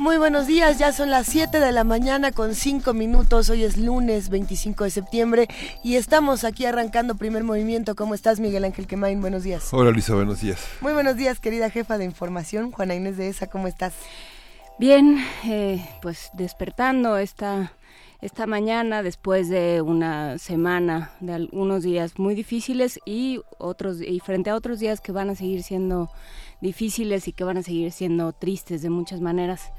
Muy buenos días, ya son las 7 de la mañana con 5 minutos, hoy es lunes 25 de septiembre y estamos aquí arrancando primer movimiento. ¿Cómo estás Miguel Ángel Quemain? Buenos días. Hola Luisa, buenos días. Muy buenos días querida jefa de información, Juana Inés de ESA, ¿cómo estás? Bien, eh, pues despertando esta, esta mañana después de una semana de algunos días muy difíciles y otros y frente a otros días que van a seguir siendo difíciles y que van a seguir siendo tristes de muchas maneras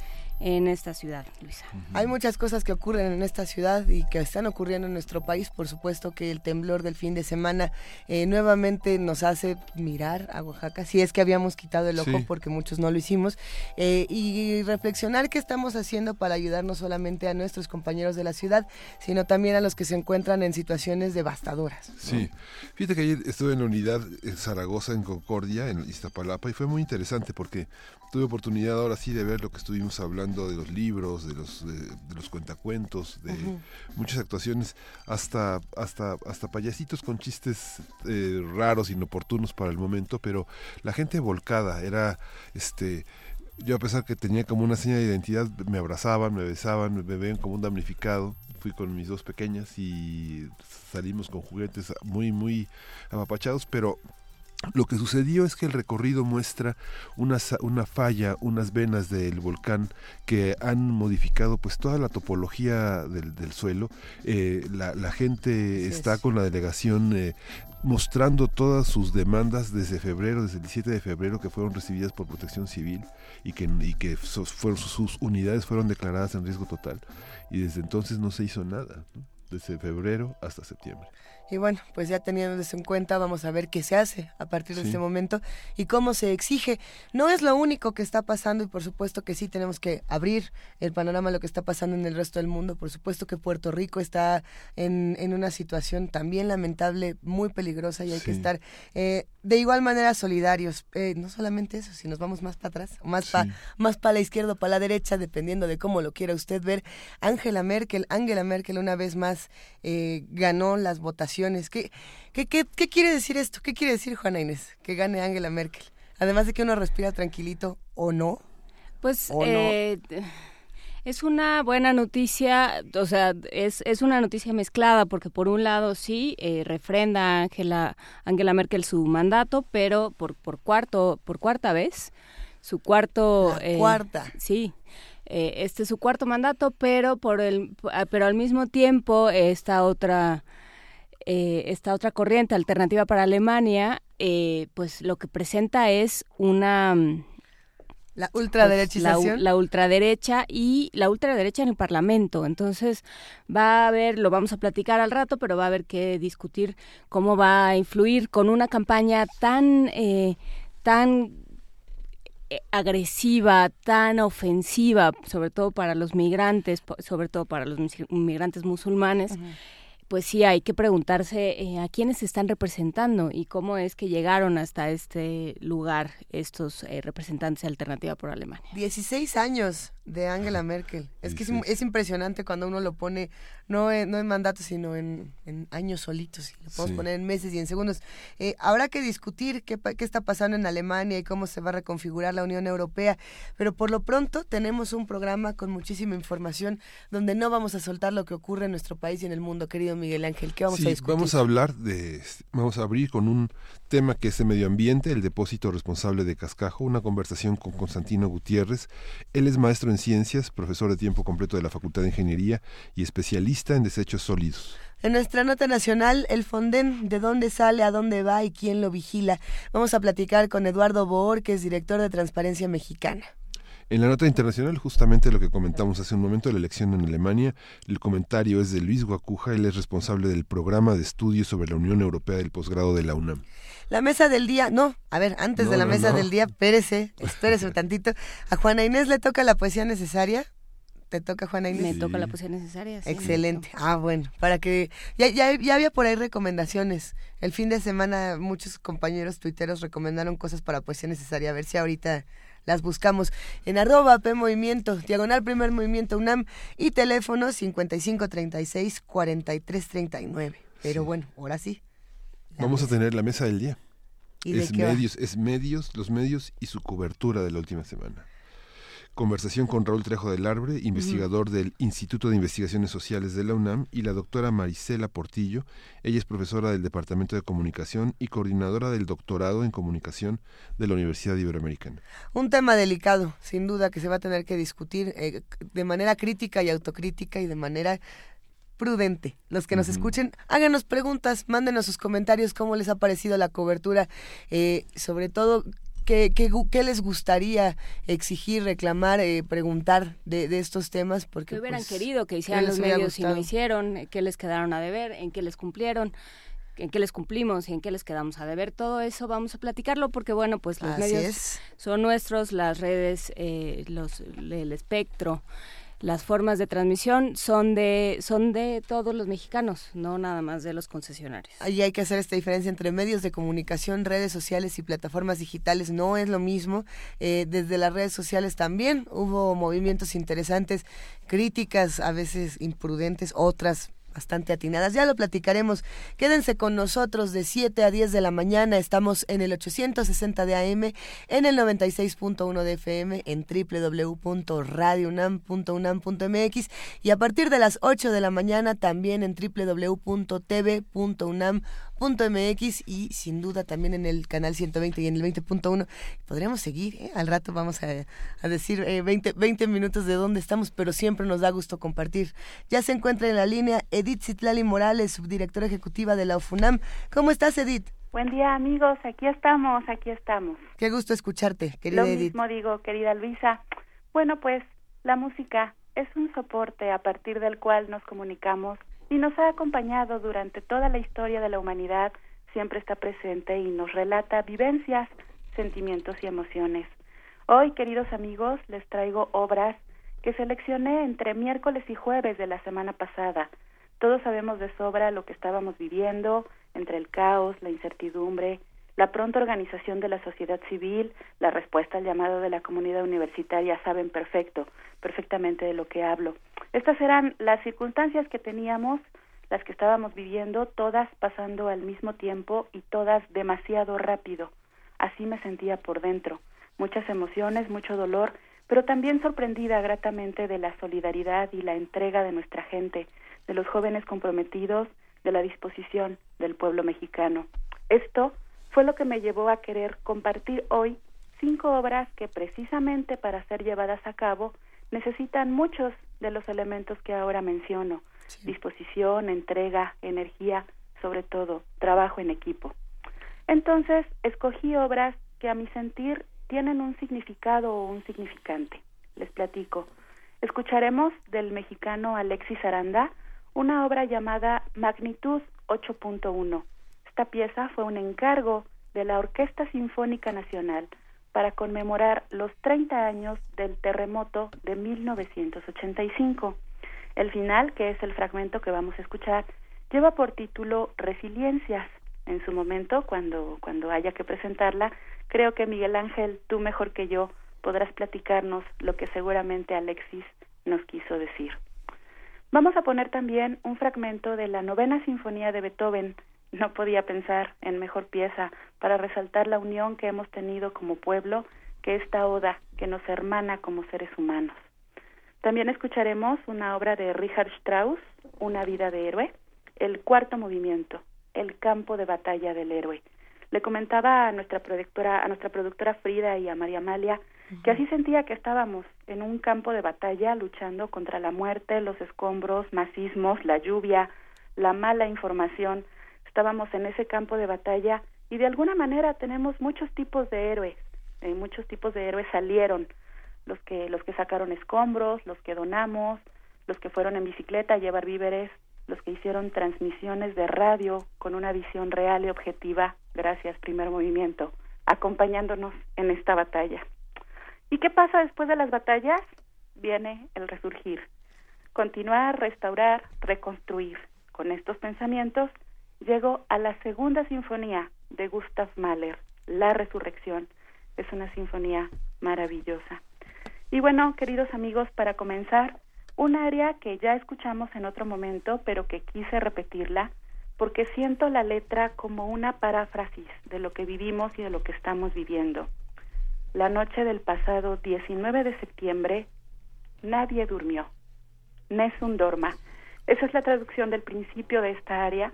en esta ciudad, Luisa. Hay muchas cosas que ocurren en esta ciudad y que están ocurriendo en nuestro país. Por supuesto que el temblor del fin de semana eh, nuevamente nos hace mirar a Oaxaca, si es que habíamos quitado el ojo porque muchos no lo hicimos, eh, y reflexionar qué estamos haciendo para ayudar no solamente a nuestros compañeros de la ciudad, sino también a los que se encuentran en situaciones devastadoras. Sí, fíjate que ayer estuve en la unidad en Zaragoza, en Concordia, en Iztapalapa, y fue muy interesante porque tuve oportunidad ahora sí de ver lo que estuvimos hablando de los libros, de los, de, los cuentacuentos, de muchas actuaciones, hasta, hasta, hasta payasitos con chistes eh, raros, inoportunos para el momento, pero la gente volcada, era este yo a pesar que tenía como una seña de identidad, me abrazaban, me besaban, me veían como un damnificado. Fui con mis dos pequeñas y salimos con juguetes muy, muy apapachados, pero lo que sucedió es que el recorrido muestra una, una falla, unas venas del volcán que han modificado pues toda la topología del, del suelo. Eh, la, la, gente está con la delegación eh, mostrando todas sus demandas desde febrero, desde el 17 de febrero, que fueron recibidas por protección civil y que, y que fueron, sus unidades fueron declaradas en riesgo total. Y desde entonces no se hizo nada, desde febrero hasta septiembre. Y bueno, pues ya teniendo eso en cuenta, vamos a ver qué se hace a partir de este momento y cómo se exige. No es lo único que está pasando y por supuesto que sí tenemos que abrir el panorama de lo que está pasando en el resto del mundo. Por supuesto que Puerto Rico está en, en una situación también lamentable, muy peligrosa y hay que estar eh, de igual manera solidarios. Eh, no solamente eso, si nos vamos más para atrás, más para más para la izquierda o para la derecha, dependiendo de cómo lo quiera usted ver. Angela Merkel, Angela Merkel una vez más eh, ganó las votaciones ¿Qué, qué, qué, quiere decir esto? ¿Qué quiere decir Juana Inés? Que gane Angela Merkel. Además de que uno respira tranquilito o no. Pues eh, es una buena noticia, o sea, es, es una noticia mezclada porque por un lado sí eh, refrenda Angela, Angela Merkel su mandato, pero por, por cuarto por cuarta vez su cuarto eh, cuarta sí este es su cuarto mandato pero por el pero al mismo tiempo esta otra eh, esta otra corriente alternativa para Alemania, eh, pues lo que presenta es una... Mm, la ultraderechización. Pues, la, ultraderecha y la ultraderecha en el Parlamento. Entonces va a haber, lo vamos a platicar al rato, pero va a haber que discutir cómo va a influir con una campaña tan, eh, tan agresiva, tan ofensiva, sobre todo para los migrantes, sobre todo para los migrantes musulmanes pues sí hay que preguntarse eh, a quiénes están representando y cómo es que llegaron hasta este lugar estos eh, representantes de Alternativa por Alemania. 16 años de Angela Merkel. Es que es, impresionante cuando uno lo pone, no en, no en mandato, sino en, años solitos. Y lo podemos poner en meses y en segundos. Eh, habrá que discutir qué, qué está pasando en Alemania y cómo se va a reconfigurar la Unión Europea. Pero por lo pronto tenemos un programa con muchísima información donde no vamos a soltar lo que ocurre en nuestro país y en el mundo, querido Miguel Ángel. ¿Qué vamos a discutir? Vamos a hablar de, vamos a abrir con un tema que es el medio ambiente, el depósito responsable de Cascajo, una conversación con Constantino Gutiérrez. Él es maestro en ciencias, profesor de tiempo completo de la Facultad de Ingeniería y especialista en desechos sólidos. En nuestra nota nacional, el Fonden, de dónde sale, a dónde va y quién lo vigila. Vamos a platicar con Eduardo Boor, que es director de Transparencia Mexicana. En la nota internacional, justamente lo que comentamos hace un momento, la elección en Alemania, el comentario es de Luis Guacuja, él es responsable del programa de estudios sobre la Unión Europea del posgrado de la UNAM. La mesa del día, no, a ver, antes de la mesa del día, espérese, espérese un tantito. A Juana Inés le toca la poesía necesaria. ¿Te toca, Juana Inés? Me toca la poesía necesaria. Excelente. Ah, bueno, para que. Ya, ya, ya, había por ahí recomendaciones. El fin de semana, muchos compañeros tuiteros recomendaron cosas para poesía necesaria. A ver si ahorita las buscamos en arroba P Movimiento, diagonal primer movimiento UNAM y teléfono 5536 4339. Pero bueno, ahora sí. Vamos a tener la mesa del día. es medios, es medios, los medios y su cobertura de la última semana. Conversación con Raúl Trejo del Arbre, investigador del Instituto de Investigaciones Sociales de la UNAM, y la doctora Marisela Portillo. Ella es profesora del Departamento de Comunicación y coordinadora del doctorado en Comunicación de la Universidad Iberoamericana. Un tema delicado, sin duda, que se va a tener que discutir eh, de manera crítica y autocrítica y de manera prudente. Los que nos escuchen, háganos preguntas, mándenos sus comentarios, cómo les ha parecido la cobertura, eh, sobre todo ¿Qué, qué, les gustaría exigir, reclamar, eh, preguntar de, de, estos temas? Porque, ¿Qué hubieran pues, querido que hicieran los medios y no hicieron? ¿Qué les quedaron a deber? ¿En qué les cumplieron? en qué les cumplimos y en qué les quedamos a deber. Todo eso vamos a platicarlo porque, bueno, pues los medios son nuestros, las redes, eh, los, el espectro, las formas de transmisión son de son de todos los mexicanos, no nada más de los concesionarios. Ahí hay que hacer esta diferencia entre medios de comunicación, redes sociales y plataformas digitales. No es lo mismo. Eh, desde las redes sociales también hubo movimientos interesantes, críticas a veces imprudentes, otras bastante atinadas. Ya lo platicaremos. Quédense con nosotros de 7 a 10 de la mañana. Estamos en el 860 de AM, en el 96.1 de FM, en www.radiounam.unam.mx y a partir de las 8 de la mañana también en www.tv.unam.mx .mx y sin duda también en el canal 120 y en el 20.1. Podríamos seguir, ¿eh? al rato vamos a, decir 20, eh, 20 minutos de dónde estamos, pero siempre nos da gusto compartir. Ya se encuentra en la línea Edith Citlali Morales, subdirectora ejecutiva de la UFUNAM. ¿Cómo estás, Edith? Buen día, amigos. Aquí estamos, aquí estamos. Qué gusto escucharte, querida Edith. Lo mismo digo, querida Luisa. Bueno, pues la música es un soporte a partir del cual nos comunicamos y nos ha acompañado durante toda la historia de la humanidad, siempre está presente y nos relata vivencias, sentimientos y emociones. Hoy, queridos amigos, les traigo obras que seleccioné entre miércoles y jueves de la semana pasada. Todos sabemos de sobra lo que estábamos viviendo, entre el caos, la incertidumbre, la pronta organización de la sociedad civil, la respuesta al llamado de la comunidad universitaria, saben perfecto, perfectamente de lo que hablo. Estas eran las circunstancias que teníamos, las que estábamos viviendo, todas pasando al mismo tiempo y todas demasiado rápido. Así me sentía por dentro. Muchas emociones, mucho dolor, pero también sorprendida gratamente de la solidaridad y la entrega de nuestra gente, de los jóvenes comprometidos, de la disposición del pueblo mexicano. Esto fue lo que me llevó a querer compartir hoy cinco obras que precisamente para ser llevadas a cabo necesitan muchos de los elementos que ahora menciono, disposición, entrega, energía, sobre todo trabajo en equipo. Entonces, escogí obras que a mi sentir tienen un significado o un significante. Les platico. Escucharemos del mexicano Alexis Aranda una obra llamada Magnitud 8.1. Esta pieza fue un encargo de la Orquesta Sinfónica Nacional para conmemorar los 30 años del terremoto de 1985. El final, que es el fragmento que vamos a escuchar, lleva por título Resiliencias. En su momento, cuando, cuando haya que presentarla, creo que Miguel Ángel, tú mejor que yo, podrás platicarnos lo que seguramente Alexis nos quiso decir. Vamos a poner también un fragmento de la novena sinfonía de Beethoven, no podía pensar en mejor pieza para resaltar la unión que hemos tenido como pueblo que esta oda que nos hermana como seres humanos. También escucharemos una obra de Richard Strauss, Una vida de héroe, el cuarto movimiento, el campo de batalla del héroe. Le comentaba a nuestra productora, a nuestra productora Frida y a María Amalia que así sentía que estábamos en un campo de batalla luchando contra la muerte, los escombros, masismos, la lluvia, la mala información, estábamos en ese campo de batalla y de alguna manera tenemos muchos tipos de héroes, eh, muchos tipos de héroes salieron, los que los que sacaron escombros, los que donamos, los que fueron en bicicleta a llevar víveres, los que hicieron transmisiones de radio con una visión real y objetiva, gracias primer movimiento, acompañándonos en esta batalla. ¿Y qué pasa después de las batallas? Viene el resurgir, continuar, restaurar, reconstruir. Con estos pensamientos llego a la segunda sinfonía de Gustav Mahler, La Resurrección. Es una sinfonía maravillosa. Y bueno, queridos amigos, para comenzar, un área que ya escuchamos en otro momento, pero que quise repetirla, porque siento la letra como una paráfrasis de lo que vivimos y de lo que estamos viviendo. La noche del pasado 19 de septiembre, nadie durmió. Nessun dorma. Esa es la traducción del principio de esta área.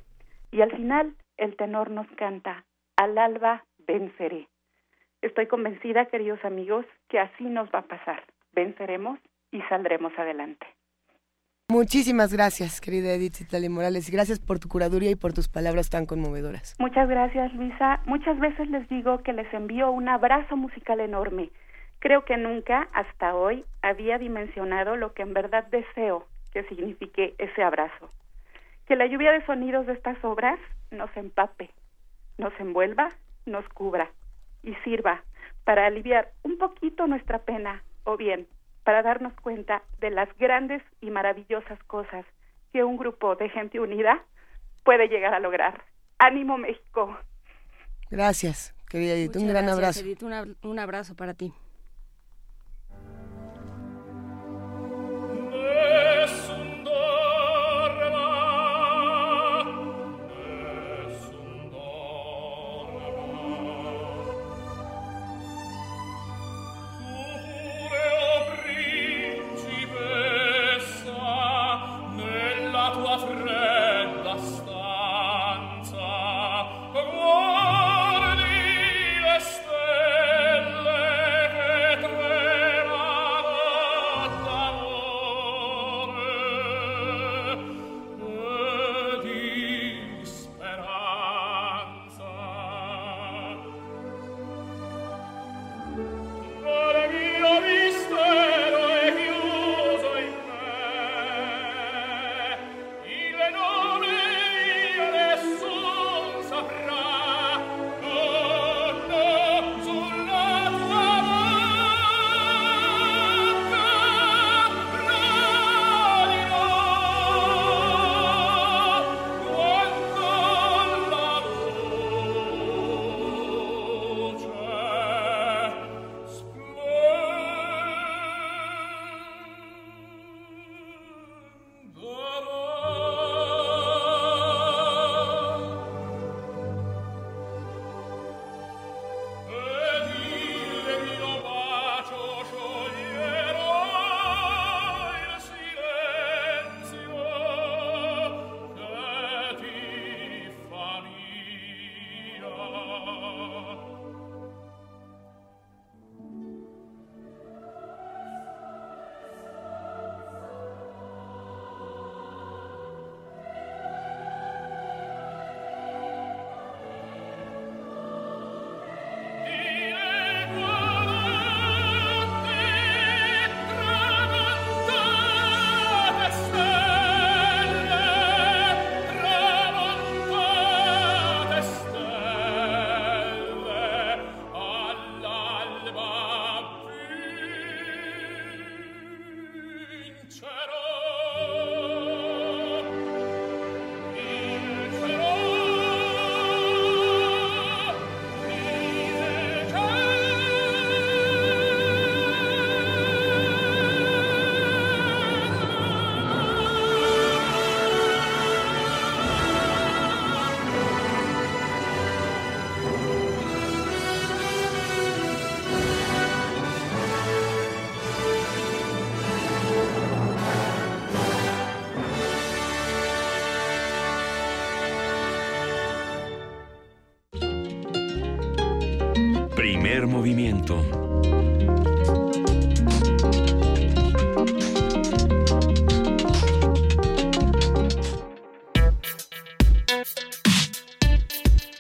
Y al final, el tenor nos canta, al alba venceré. Estoy convencida, queridos amigos, que así nos va a pasar. Venceremos y saldremos adelante. Muchísimas gracias, querida Edith Citali Morales, gracias por tu curaduría y por tus palabras tan conmovedoras. Muchas gracias, Luisa. Muchas veces les digo que les envío un abrazo musical enorme. Creo que nunca, hasta hoy, había dimensionado lo que en verdad deseo que signifique ese abrazo. Que la lluvia de sonidos de estas obras nos empape, nos envuelva, nos cubra y sirva para aliviar un poquito nuestra pena o bien para darnos cuenta de las grandes y maravillosas cosas que un grupo de gente unida puede llegar a lograr. ¡Ánimo México! Gracias, querida Edith. un gran abrazo. Edith, un abrazo para ti.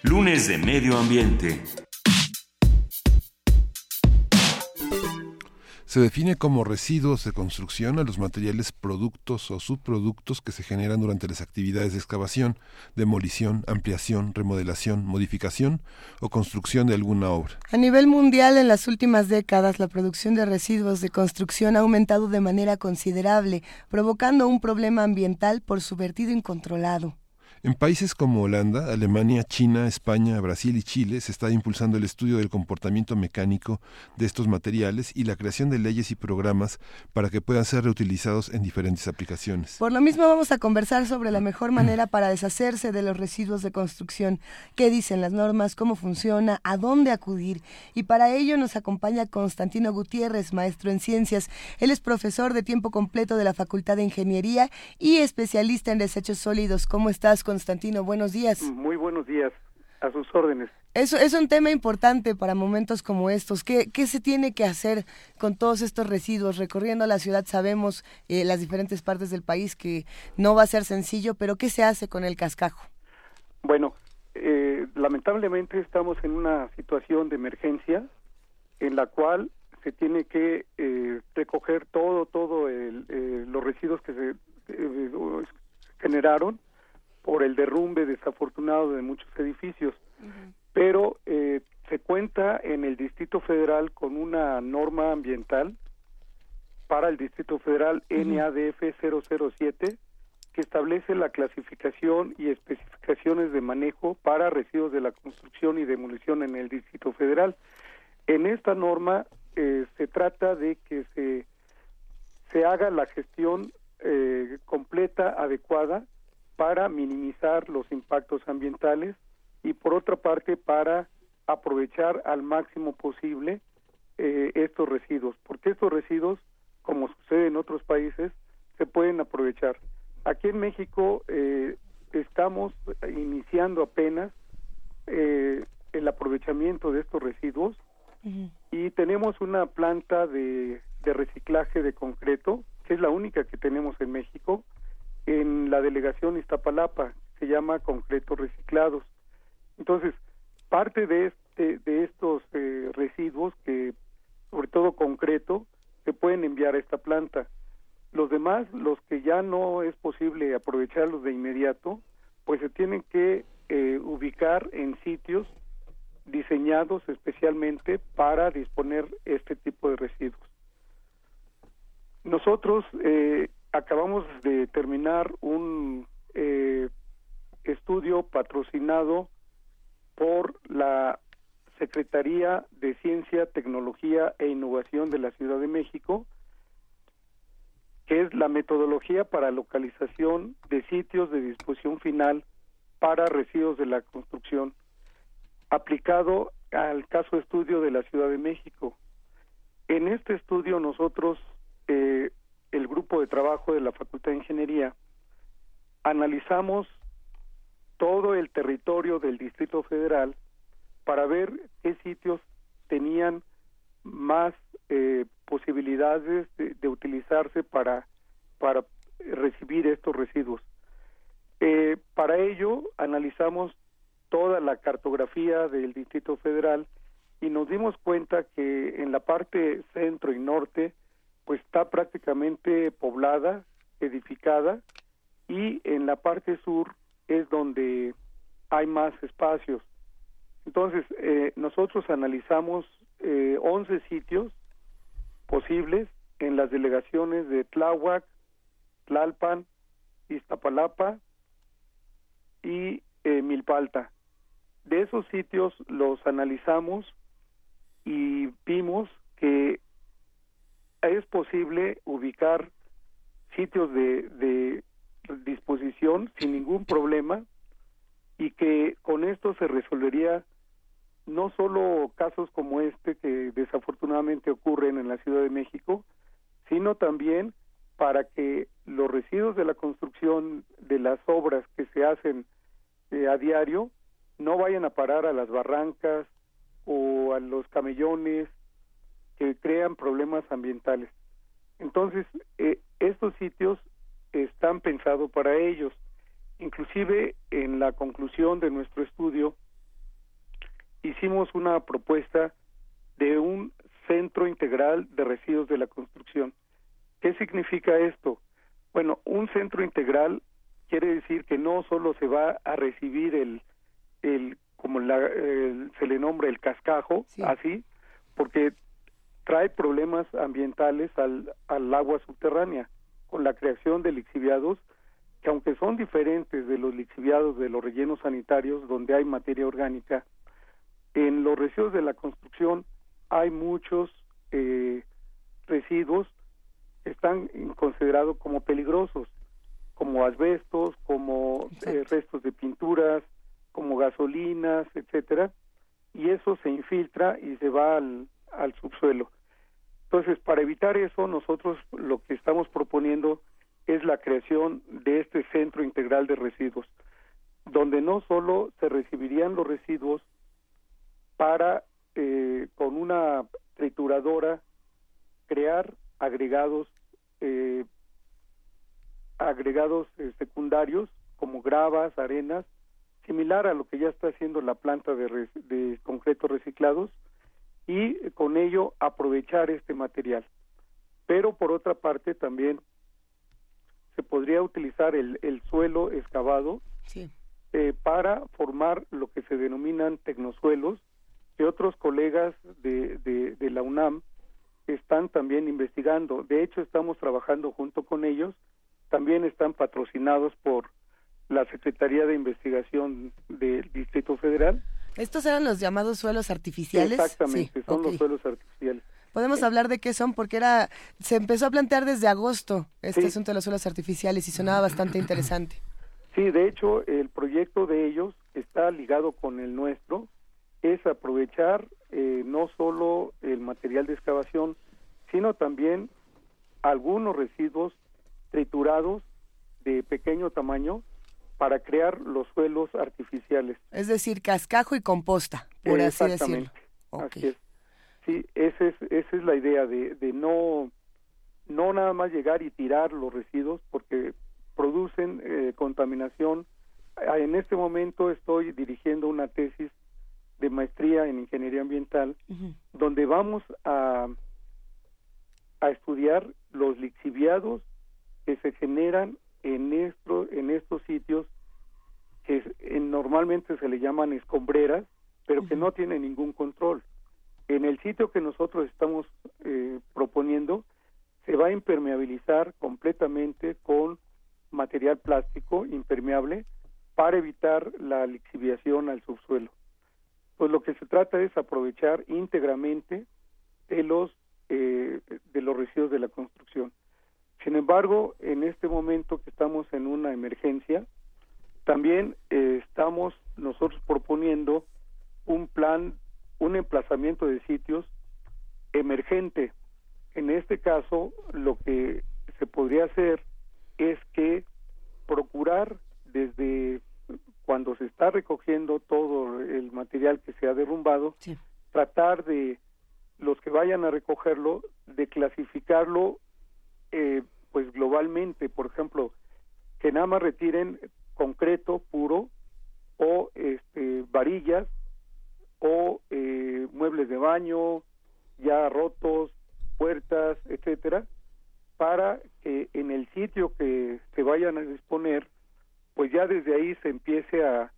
Lunes de Medio Ambiente. Se define como residuos de construcción a los materiales productos o subproductos que se generan durante las actividades de excavación, demolición, ampliación, remodelación, modificación o construcción de alguna obra. A nivel mundial, en las últimas décadas, la producción de residuos de construcción ha aumentado de manera considerable, provocando un problema ambiental por su vertido incontrolado. En países como Holanda, Alemania, China, España, Brasil y Chile se está impulsando el estudio del comportamiento mecánico de estos materiales y la creación de leyes y programas para que puedan ser reutilizados en diferentes aplicaciones. Por lo mismo vamos a conversar sobre la mejor manera para deshacerse de los residuos de construcción, qué dicen las normas, cómo funciona, a dónde acudir. Y para ello nos acompaña Constantino Gutiérrez, maestro en ciencias. Él es profesor de tiempo completo de la Facultad de Ingeniería y especialista en desechos sólidos. ¿Cómo estás? Constantino, buenos días. Muy buenos días, a sus órdenes. Eso es un tema importante para momentos como estos. ¿Qué, ¿Qué, se tiene que hacer con todos estos residuos? Recorriendo la ciudad sabemos eh, las diferentes partes del país que no va a ser sencillo, pero ¿qué se hace con el cascajo? Bueno, eh, lamentablemente estamos en una situación de emergencia en la cual se tiene que eh, recoger todo, todo el, eh, los residuos que se eh, generaron por el derrumbe desafortunado de muchos edificios. Pero eh, se cuenta en el Distrito Federal con una norma ambiental para el Distrito Federal NADF 007 que establece la clasificación y especificaciones de manejo para residuos de la construcción y demolición en el Distrito Federal. En esta norma eh, se trata de que se, se haga la gestión eh, completa, adecuada, para minimizar los impactos ambientales y por otra parte para aprovechar al máximo posible eh, estos residuos, porque estos residuos, como sucede en otros países, se pueden aprovechar. Aquí en México eh, estamos iniciando apenas eh, el aprovechamiento de estos residuos y tenemos una planta de, de reciclaje de concreto, que es la única que tenemos en México, en la delegación Iztapalapa, se llama concretos reciclados. Entonces, parte de este de estos eh, residuos que sobre todo concreto se pueden enviar a esta planta. Los demás, los que ya no es posible aprovecharlos de inmediato, pues se tienen que eh, ubicar en sitios diseñados especialmente para disponer este tipo de residuos. Nosotros eh, acabamos de terminar un eh, estudio patrocinado por la Secretaría de Ciencia, Tecnología e Innovación de la Ciudad de México, que es la metodología para localización de sitios de disposición final para residuos de la construcción, aplicado al caso estudio de la Ciudad de México. En este estudio nosotros el grupo de trabajo de la Facultad de Ingeniería, analizamos todo el territorio del Distrito Federal para ver qué sitios tenían más eh, posibilidades de, utilizarse para, para recibir estos residuos. Eh, para ello analizamos toda la cartografía del Distrito Federal y nos dimos cuenta que en la parte centro y norte pues está prácticamente poblada, edificada y en la parte sur es donde hay más espacios. Entonces, eh, nosotros analizamos eh, 11 sitios posibles en las delegaciones de Tláhuac, Tlalpan, Iztapalapa y eh, Milpalta. De esos sitios los analizamos y vimos que es posible ubicar sitios de, de disposición sin ningún problema y que con esto se resolvería no solo casos como este que desafortunadamente ocurren en la Ciudad de México, sino también para que los residuos de la construcción de las obras que se hacen eh, a diario no vayan a parar a las barrancas o a los camellones que crean problemas ambientales. Entonces, eh, estos sitios están pensados para ellos. Inclusive, en la conclusión de nuestro estudio, hicimos una propuesta de un centro integral de residuos de la construcción. ¿Qué significa esto? Bueno, un centro integral quiere decir que no solo se va a recibir el, el como la, se le nombra el cascajo, así, porque trae problemas ambientales al, al agua subterránea con la creación de lixiviados que aunque son diferentes de los lixiviados de los rellenos sanitarios donde hay materia orgánica, en los residuos de la construcción hay muchos eh, residuos que están considerados como peligrosos, como asbestos, como eh, restos de pinturas, como gasolinas, etcétera, y eso se infiltra y se va al, al subsuelo. Entonces, para evitar eso, nosotros lo que estamos proponiendo es la creación de este centro integral de residuos, donde no solo se recibirían los residuos para, eh, con una trituradora, crear agregados, eh, agregados eh, secundarios como gravas, arenas, similar a lo que ya está haciendo la planta de, de concretos reciclados, y con ello aprovechar este material. Pero por otra parte también se podría utilizar el, el suelo excavado eh, para formar lo que se denominan tecnosuelos, que otros colegas de, de, la UNAM están también investigando. De hecho, estamos trabajando junto con ellos. También están patrocinados por la Secretaría de Investigación del Distrito Federal. ¿Estos eran los llamados suelos artificiales? Exactamente, son los suelos artificiales. Podemos hablar de qué son porque era se empezó a plantear desde agosto este asunto de los suelos artificiales y sonaba bastante interesante. Sí, de hecho el proyecto de ellos está ligado con el nuestro, es aprovechar eh, no solo el material de excavación, sino también algunos residuos triturados de pequeño tamaño para crear los suelos artificiales. Es decir, cascajo y composta, por así decirlo. Así es. Sí, esa es, esa es la idea de, de no, no nada más llegar y tirar los residuos porque producen eh, contaminación. Ah, en este momento estoy dirigiendo una tesis de maestría en ingeniería ambiental donde vamos a, a estudiar los lixiviados que se generan en, esto, en estos sitios que normalmente se le llaman escombreras, pero que no tienen ningún control. En el sitio que nosotros estamos eh, proponiendo, se va a impermeabilizar completamente con material plástico impermeable para evitar la lixiviación al subsuelo. Pues lo que se trata es aprovechar íntegramente de los eh, de los residuos de la construcción. Sin embargo, en este momento que estamos en una emergencia, también eh, estamos nosotros proponiendo un plan un emplazamiento de sitios emergente. En este caso, lo que se podría hacer es que procurar desde cuando se está recogiendo todo el material que se ha derrumbado, tratar de los que vayan a recogerlo, de clasificarlo eh, pues globalmente, por ejemplo, que nada más retiren concreto puro o este, varillas o eh, muebles de baño ya rotos, puertas, etcétera, para que en el sitio que se vayan a disponer, pues ya desde ahí se empiece a,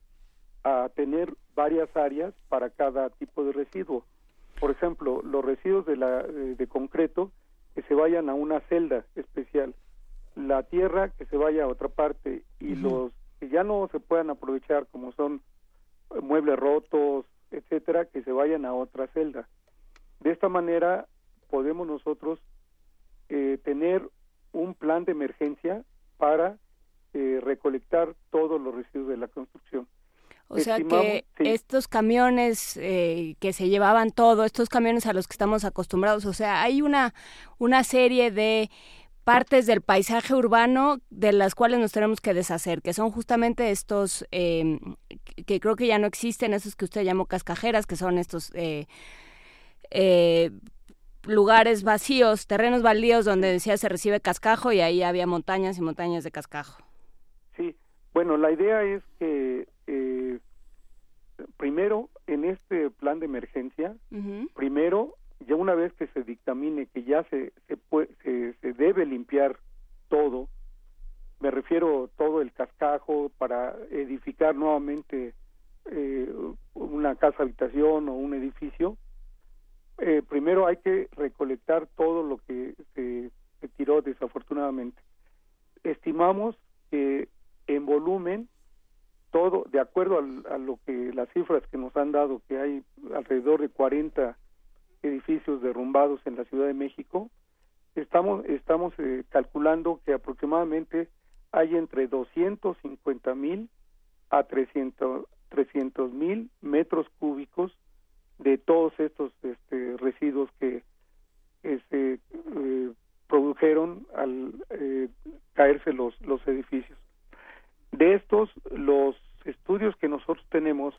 a tener varias áreas para cada tipo de residuo. Por ejemplo, los residuos de, la, de, concreto que se vayan a una celda especial, la tierra que se vaya a otra parte y los que ya no se puedan aprovechar como son muebles rotos, etcétera, que se vayan a otra celda. De esta manera podemos nosotros eh, tener un plan de emergencia para eh, recolectar todos los residuos de la construcción. O sea que estos camiones eh, que se llevaban todo, estos camiones a los que estamos acostumbrados, o sea, hay una, una serie de partes del paisaje urbano de las cuales nos tenemos que deshacer, que son justamente estos, eh, que creo que ya no existen, esos que usted llamó cascajeras, que son estos eh, eh, lugares vacíos, terrenos baldíos donde decía se recibe cascajo y ahí había montañas y montañas de cascajo. Sí, bueno, la idea es que primero, en este plan de emergencia, primero ya una vez que se dictamine que ya se se, se, debe limpiar todo, me refiero todo el cascajo para edificar nuevamente eh, una casa habitación o un edificio, eh, primero hay que recolectar todo lo que se, tiró desafortunadamente. Estimamos que en volumen todo, de acuerdo a lo que las cifras que nos han dado, que hay alrededor de 40 edificios derrumbados en la Ciudad de México, estamos eh, calculando que aproximadamente hay entre 250 mil a 300 mil metros cúbicos de todos estos este, residuos que eh, produjeron al eh, caerse los, los edificios. De estos, los estudios que nosotros tenemos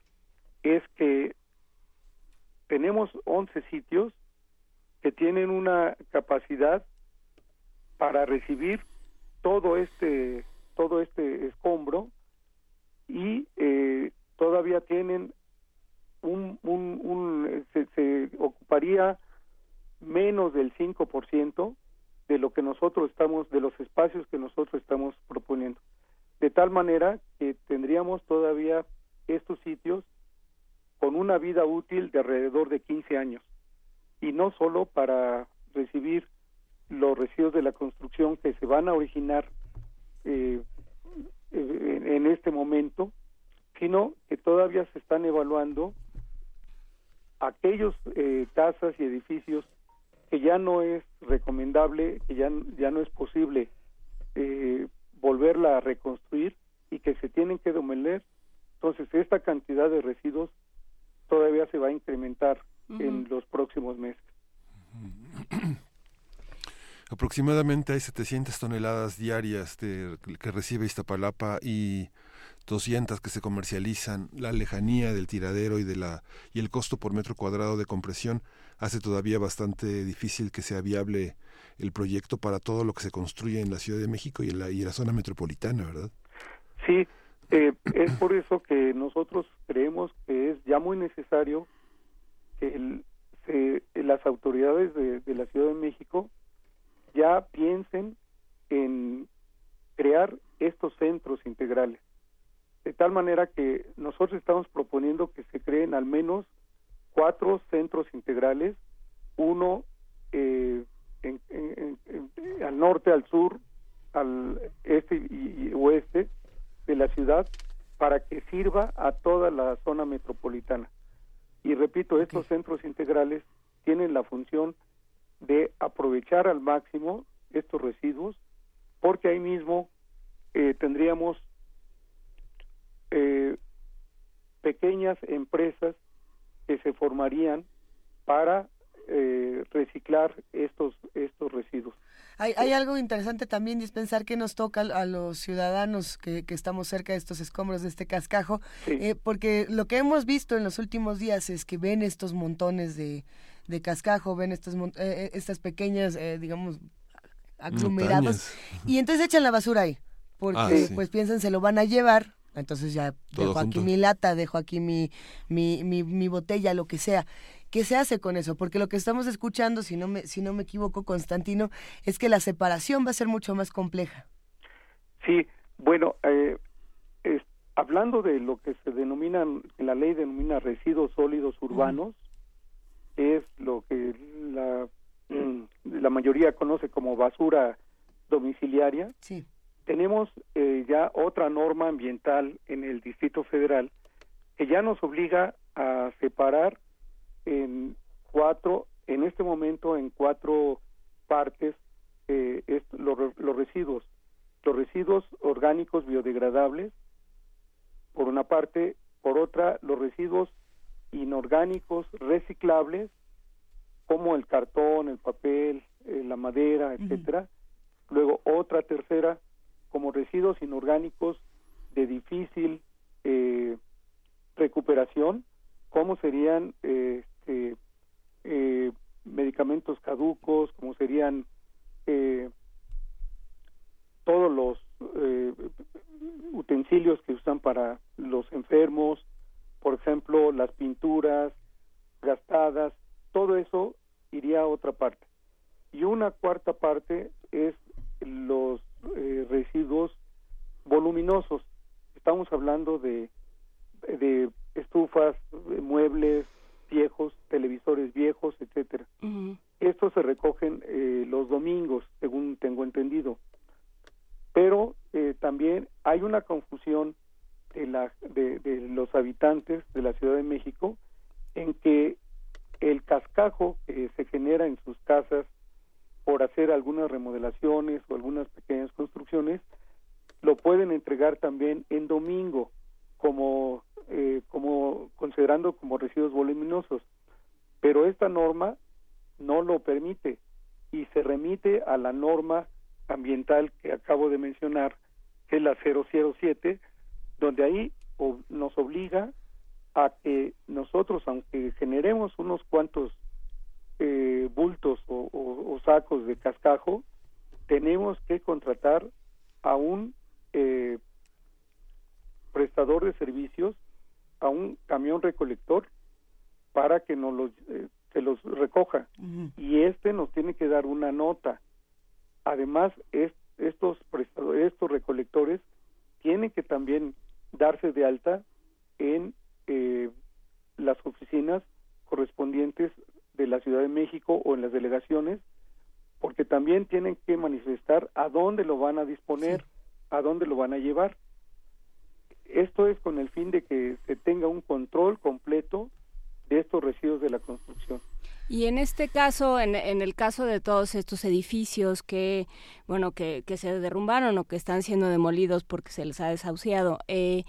es que tenemos 11 sitios que tienen una capacidad para recibir todo este todo este escombro y eh, todavía tienen un, un, se, ocuparía menos del 5% de lo que nosotros estamos, de los espacios que nosotros estamos proponiendo. De tal manera que tendríamos todavía estos sitios con una vida útil de alrededor de 15 años. Y no solo para recibir los residuos de la construcción que se van a originar eh, en este momento, sino que todavía se están evaluando aquellos eh, casas y edificios que ya no es recomendable, que ya, ya no es posible eh, volverla a reconstruir y que se tienen que demoler. Entonces, esta cantidad de residuos todavía se va a incrementar en los próximos meses. Aproximadamente hay 700 toneladas diarias de, que recibe Iztapalapa y 200 que se comercializan, la lejanía del tiradero y de la y el costo por metro cuadrado de compresión hace todavía bastante difícil que sea viable el proyecto para todo lo que se construye en la Ciudad de México y en la, y la zona metropolitana, ¿verdad? Sí, eh, es por eso que nosotros creemos que es ya muy necesario que las autoridades de, de la Ciudad de México ya piensen en crear estos centros integrales de tal manera que nosotros estamos proponiendo que se creen al menos cuatro centros integrales, uno eh, al norte, al sur, al este y, oeste de la ciudad, para que sirva a toda la zona metropolitana. Y repito, estos centros integrales tienen la función de aprovechar al máximo estos residuos, porque ahí mismo eh, tendríamos eh, pequeñas empresas que se formarían para eh, reciclar estos estos residuos. Hay, hay algo interesante también dispensar que nos toca a los ciudadanos que, que estamos cerca de estos escombros de este cascajo, eh, porque lo que hemos visto en los últimos días es que ven estos montones de, de cascajo, ven estos, eh, estas pequeñas, digamos, aglomerados, y entonces echan la basura ahí, porque ah, pues piensan se lo van a llevar entonces ya dejo aquí mi lata, dejo aquí mi, mi, mi, botella, lo que sea. ¿Qué se hace con eso? Porque lo que estamos escuchando, si no me, si no me equivoco, Constantino, es que la separación va a ser mucho más compleja. Sí, bueno, eh, hablando de lo que se denomina, en la ley denomina residuos sólidos urbanos, es lo que la, la mayoría conoce como basura domiciliaria. Sí tenemos eh, ya otra norma ambiental en el Distrito Federal que ya nos obliga a separar en cuatro, en este momento en cuatro partes eh, los, los residuos. Los residuos orgánicos biodegradables, por una parte, por otra, los residuos inorgánicos reciclables, como el cartón, el papel, eh, la madera, etcétera. Luego otra tercera como residuos inorgánicos de difícil eh, recuperación, como serían este, eh, medicamentos caducos, como serían eh, todos los utensilios que usan para los enfermos, por ejemplo, las pinturas gastadas, todo eso iría a otra parte. Y una cuarta parte es los eh, residuos voluminosos. Estamos hablando de, de estufas, muebles viejos, televisores viejos, etcétera. Estos se recogen eh, los domingos, según tengo entendido. Pero eh, también hay una confusión de, la, de, de los habitantes de la Ciudad de México en que el cascajo que se genera en sus casas por hacer algunas remodelaciones o algunas pequeñas construcciones, lo pueden entregar también en domingo como, eh, como considerando como residuos voluminosos. Pero esta norma no lo permite y se remite a la norma ambiental que acabo de mencionar, que es la 007, donde ahí nos obliga a que nosotros, aunque generemos unos cuantos eh, bultos o, sacos de cascajo, tenemos que contratar a un eh, prestador de servicios, a un camión recolector, para que nos los, eh, se los recoja. Y este nos tiene que dar una nota. Además, estos prestadores, estos recolectores, tienen que también darse de alta en las oficinas correspondientes de la Ciudad de México o en las delegaciones, porque también tienen que manifestar a dónde lo van a disponer, a dónde lo van a llevar. Esto es con el fin de que se tenga un control completo de estos residuos de la construcción. Y en este caso, en, en, el caso de todos estos edificios que, bueno, que, que, se derrumbaron o que están siendo demolidos porque se les ha desahuciado, eh,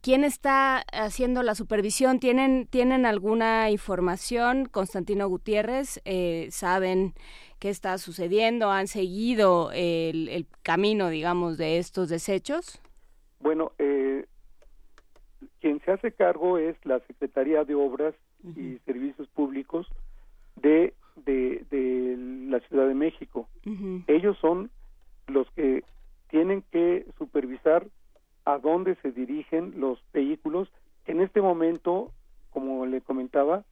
¿Quién está haciendo la supervisión? ¿Tienen, ¿tienen alguna información? Constantino Gutiérrez, eh, ¿saben qué está sucediendo? ¿Han seguido el, camino, digamos, de estos desechos? Bueno, eh, quien se hace cargo es la Secretaría de Obras y Servicios Públicos de, de, la Ciudad de México. Ellos son los que tienen que supervisar a dónde se dirigen los vehículos. En este momento, como le comentaba,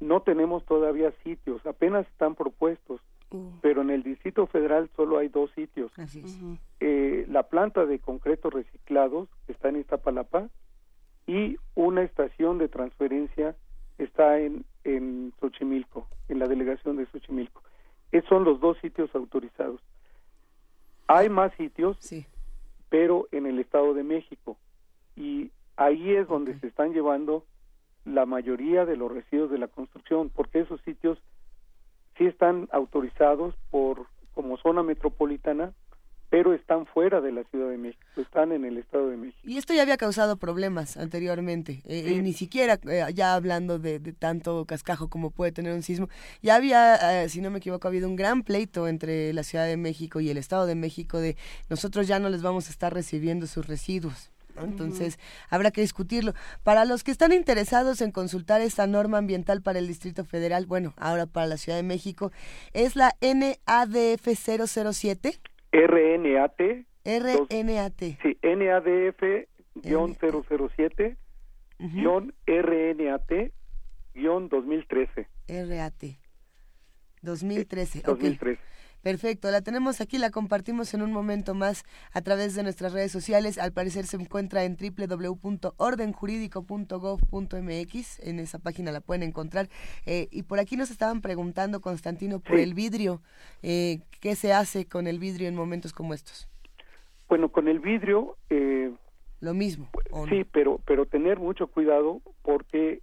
no tenemos todavía sitios, apenas están propuestos, uh. pero en el Distrito Federal solo hay dos sitios. Eh, la planta de concreto reciclados que está en Iztapalapa y una estación de transferencia está en, en Xochimilco, en la delegación de Xochimilco. Esos son los dos sitios autorizados. Hay más sitios, sí pero en el Estado de México. Y ahí es donde se están llevando la mayoría de los residuos de la construcción, porque esos sitios sí están autorizados por como zona metropolitana, pero están fuera de la Ciudad de México, están en el Estado de México. Y esto ya había causado problemas anteriormente, eh, y ni siquiera eh, ya hablando de, tanto cascajo como puede tener un sismo, ya había, eh, si no me equivoco, ha habido un gran pleito entre la Ciudad de México y el Estado de México de nosotros ya no les vamos a estar recibiendo sus residuos. Entonces, habrá que discutirlo. Para los que están interesados en consultar esta norma ambiental para el Distrito Federal, bueno, ahora para la Ciudad de México, es la NADF 007. RNAT. RNAT. sí, NADF-007, RNAT, 2013. RAT. 2013. 2013. Perfecto, la tenemos aquí, la compartimos en un momento más a través de nuestras redes sociales. Al parecer se encuentra en www.ordenjuridico.gov.mx, en esa página la pueden encontrar. Eh, y por aquí nos estaban preguntando, Constantino, por el vidrio. Eh, ¿Qué se hace con el vidrio en momentos como estos? Bueno, con el vidrio... Eh, Lo mismo. sí, pero, pero tener mucho cuidado porque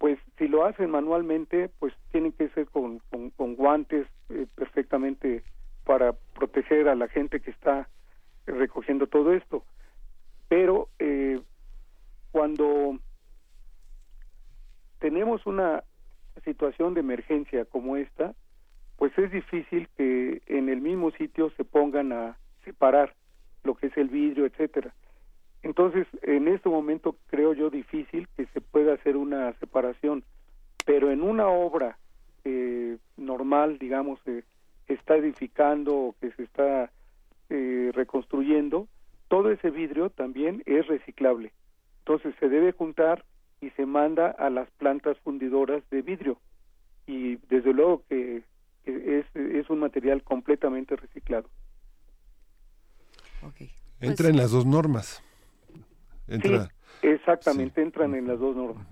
pues si lo hacen manualmente, pues tienen que ser con, con, guantes eh, perfectamente para proteger a la gente que está recogiendo todo esto. Pero eh, cuando tenemos una situación de emergencia como esta, pues es difícil que en el mismo sitio se pongan a separar lo que es el vidrio, etcétera. Entonces, en este momento creo yo difícil que se pueda hacer una separación, pero en una obra eh, normal, digamos, eh, que está edificando o que se está eh, reconstruyendo, todo ese vidrio también es reciclable. Entonces se debe juntar y se manda a las plantas fundidoras de vidrio. desde luego que, es, es, un material completamente reciclado. Entra en las dos normas. Entra, sí, exactamente, entran en las dos normas.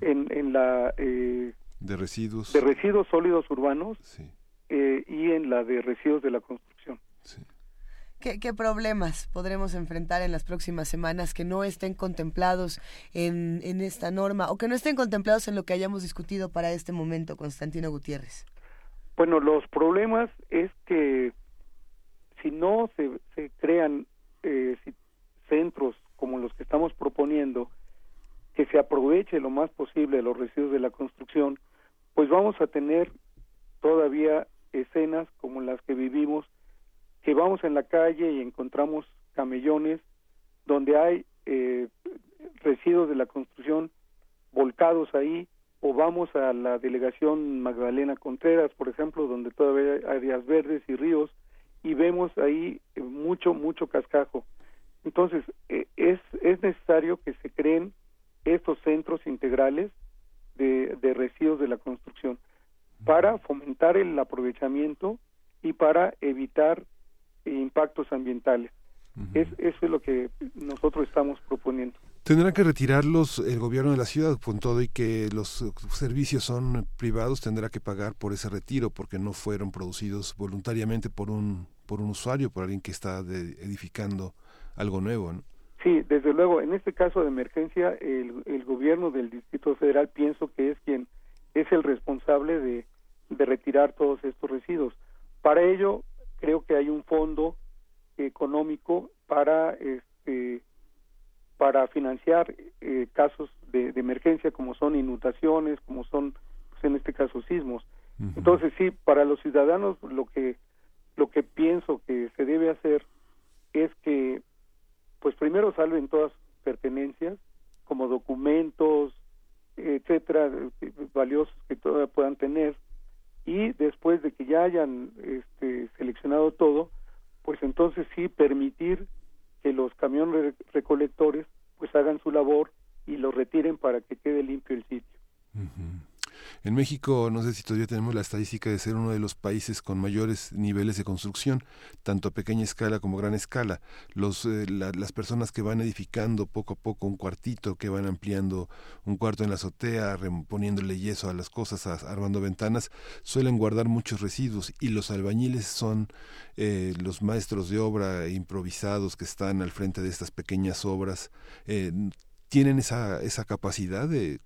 en, en la... Eh, de residuos. De residuos sólidos urbanos eh, y en la de residuos de la construcción. ¿Qué, problemas podremos enfrentar en las próximas semanas que no estén contemplados en, en, esta norma o que no estén contemplados en lo que hayamos discutido para este momento, Constantino Gutiérrez? Bueno, los problemas es que si no se, se crean eh, centros como los que estamos proponiendo, que se aproveche lo más posible los residuos de la construcción, pues vamos a tener todavía escenas como las que vivimos que vamos en la calle y encontramos camellones donde hay eh, residuos de la construcción volcados ahí, o vamos a la delegación Magdalena Contreras, por ejemplo, donde todavía hay áreas verdes y ríos, y vemos ahí mucho, mucho cascajo. Entonces, eh, es, es necesario que se creen estos centros integrales de, de residuos de la construcción para fomentar el aprovechamiento y para evitar impactos ambientales. es, eso es lo que nosotros estamos proponiendo. ¿Tendrá que retirarlos el gobierno de la ciudad con todo y que los servicios son privados? ¿Tendrá que pagar por ese retiro porque no fueron producidos voluntariamente por un, por un usuario, por alguien que está edificando algo nuevo? Sí, desde luego. En este caso de emergencia, el, el gobierno del Distrito Federal pienso que es quien es el responsable de, de retirar todos estos residuos. Para ello, creo que hay un fondo económico para este para financiar eh, casos de, emergencia como son inundaciones como son pues, en este caso sismos entonces sí para los ciudadanos lo que lo que pienso que se debe hacer es que pues primero salven todas sus pertenencias como documentos etcétera valiosos que todavía puedan tener y después de que ya hayan este, seleccionado todo, pues entonces sí permitir que los camiones recolectores pues hagan su labor y lo retiren para que quede limpio el sitio. En México, no sé si todavía tenemos la estadística de ser uno de los países con mayores niveles de construcción, tanto a pequeña escala como a gran escala. Los, eh, las personas que van edificando poco a poco un cuartito, que van ampliando un cuarto en la azotea, poniéndole yeso a las cosas, armando ventanas, suelen guardar muchos residuos y los albañiles son eh, los maestros de obra improvisados que están al frente de estas pequeñas obras. Eh, tienen esa, esa capacidad de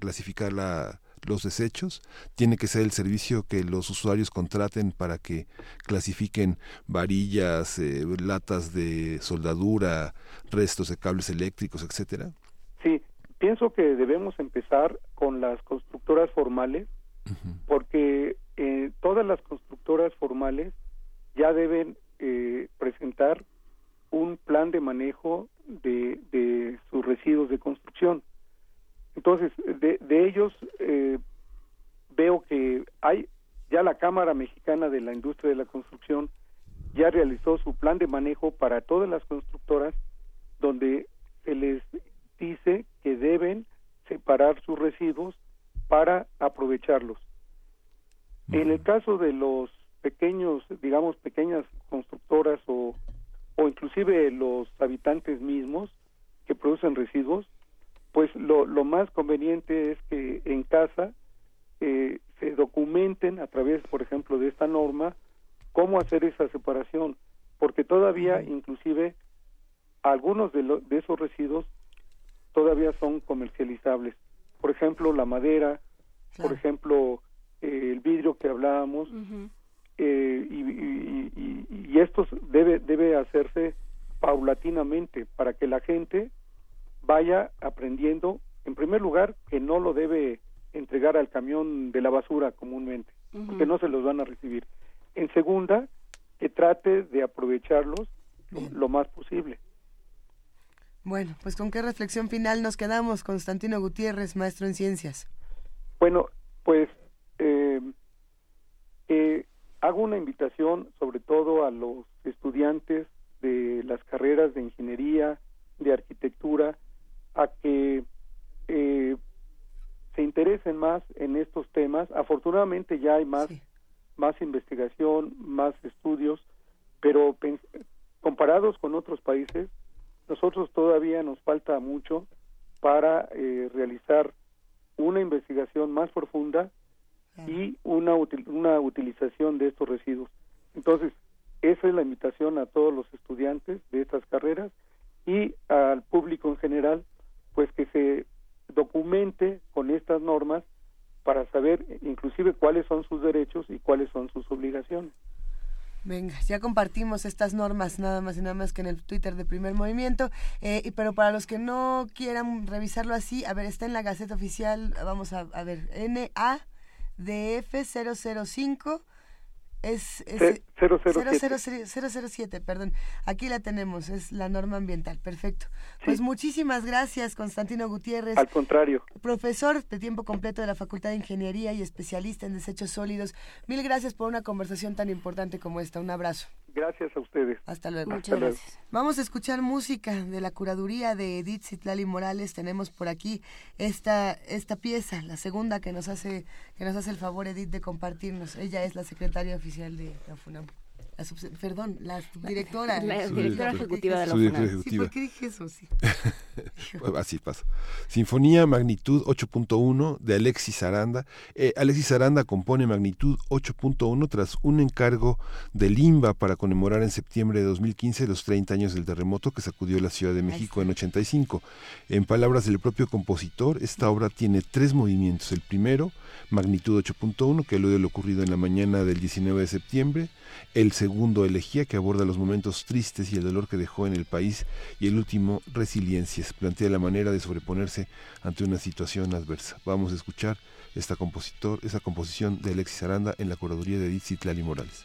clasificar la, los desechos, tiene que ser el servicio que los usuarios contraten para que clasifiquen varillas, eh, latas de soldadura, restos de cables eléctricos, etcétera. Sí, pienso que debemos empezar con las constructoras formales, porque eh, todas las constructoras formales ya deben eh, presentar un plan de manejo de, de sus residuos de construcción. Entonces, de, de ellos eh, veo que hay ya la Cámara Mexicana de la Industria de la Construcción ya realizó su plan de manejo para todas las constructoras donde se les dice que deben separar sus residuos para aprovecharlos. En el caso de los pequeños, digamos, pequeñas constructoras o, o inclusive los habitantes mismos que producen residuos, pues lo, lo más conveniente es que en casa eh, se documenten a través, por ejemplo, de esta norma cómo hacer esa separación, porque todavía, inclusive, algunos de, de esos residuos todavía son comercializables. Por ejemplo, la madera, por ejemplo, eh, el vidrio que hablábamos, eh, y, y, y, esto debe, debe hacerse paulatinamente para que la gente vaya aprendiendo, en primer lugar, que no lo debe entregar al camión de la basura comúnmente, porque no se los van a recibir. En segunda, que trate de aprovecharlos lo, más posible. Bueno, pues con qué reflexión final nos quedamos, Constantino Gutiérrez, maestro en ciencias. Bueno, pues eh, hago una invitación sobre todo a los estudiantes de las carreras de ingeniería, de arquitectura, a que eh, se interesen más en estos temas. Afortunadamente ya hay más, más investigación, más estudios, pero comparados con otros países, nosotros todavía nos falta mucho para eh, realizar una investigación más profunda y una, una utilización de estos residuos. Entonces, esa es la invitación a todos los estudiantes de estas carreras y al público en general, pues que se documente con estas normas para saber inclusive cuáles son sus derechos y cuáles son sus obligaciones. Venga, ya compartimos estas normas nada más y nada más que en el Twitter de Primer Movimiento, eh, pero para los que no quieran revisarlo así, a ver, está en la Gaceta Oficial, vamos a, a ver, NADF 005 es, es 007. perdón. Aquí la tenemos, es la norma ambiental. Perfecto. Pues muchísimas gracias, Constantino Gutiérrez. Al contrario. Profesor de tiempo completo de la Facultad de Ingeniería y especialista en desechos sólidos. Mil gracias por una conversación tan importante como esta. Un abrazo. Gracias a ustedes. Hasta luego. Muchas gracias. Vamos a escuchar música de la curaduría de Edith Zitlali Morales. Tenemos por aquí esta, esta pieza, la segunda que nos hace que nos hace el favor Edith de compartirnos. Ella es la secretaria oficial de la FUNAM perdón, la directora. La directora ejecutiva de la UNAM. Sí, ¿por qué dije eso? Sí. Así pasa. Sinfonía Magnitud 8.1 de Alexis Aranda. Eh, Alexis Aranda compone Magnitud 8.1 tras un encargo de Limba para conmemorar en septiembre de 2015 los 30 años del terremoto que sacudió la Ciudad de México en 85. En palabras del propio compositor, esta obra tiene tres movimientos. El primero, Magnitud 8.1, que alude a lo ocurrido en la mañana del 19 de septiembre el segundo Elegía, que aborda los momentos tristes y el dolor que dejó en el país, y el último Resiliencias, plantea la manera de sobreponerse ante una situación adversa. Vamos a escuchar esta compositor, esa composición de Alexis Aranda en la curaduría de Edith Morales.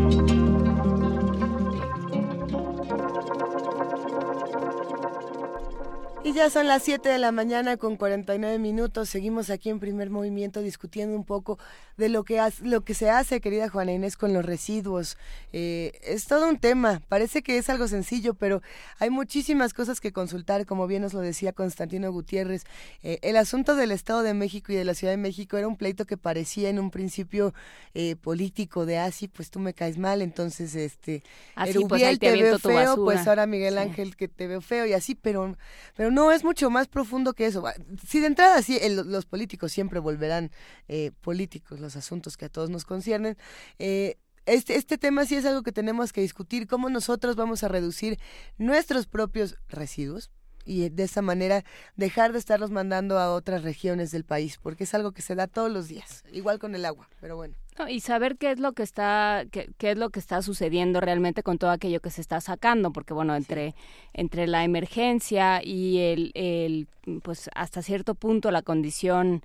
Y ya son las 7 de la mañana con 49 minutos. Seguimos aquí en primer movimiento discutiendo un poco de lo que, lo que se hace, querida Juana Inés, con los residuos. Eh, es todo un tema. Parece que es algo sencillo, pero hay muchísimas cosas que consultar, como bien nos lo decía Constantino Gutiérrez. Eh, el asunto del Estado de México y de la Ciudad de México era un pleito que parecía en un principio eh, político de así, ah, pues tú me caes mal, entonces este así, ah, pues, te, veo feo, pues ahora Miguel Ángel que te veo feo y así, pero pero no, es mucho más profundo que eso. Si de entrada sí, los políticos siempre volverán eh, políticos, los asuntos que a todos nos conciernen. Eh, este, este tema sí es algo que tenemos que discutir, cómo nosotros vamos a reducir nuestros propios residuos, y de esa manera dejar de estarlos mandando a otras regiones del país, porque es algo que se da todos los días, igual con el agua, pero bueno. Y saber qué es lo que está qué, qué, es lo que está sucediendo realmente con todo aquello que se está sacando porque bueno entre entre la emergencia y el, el pues hasta cierto punto la condición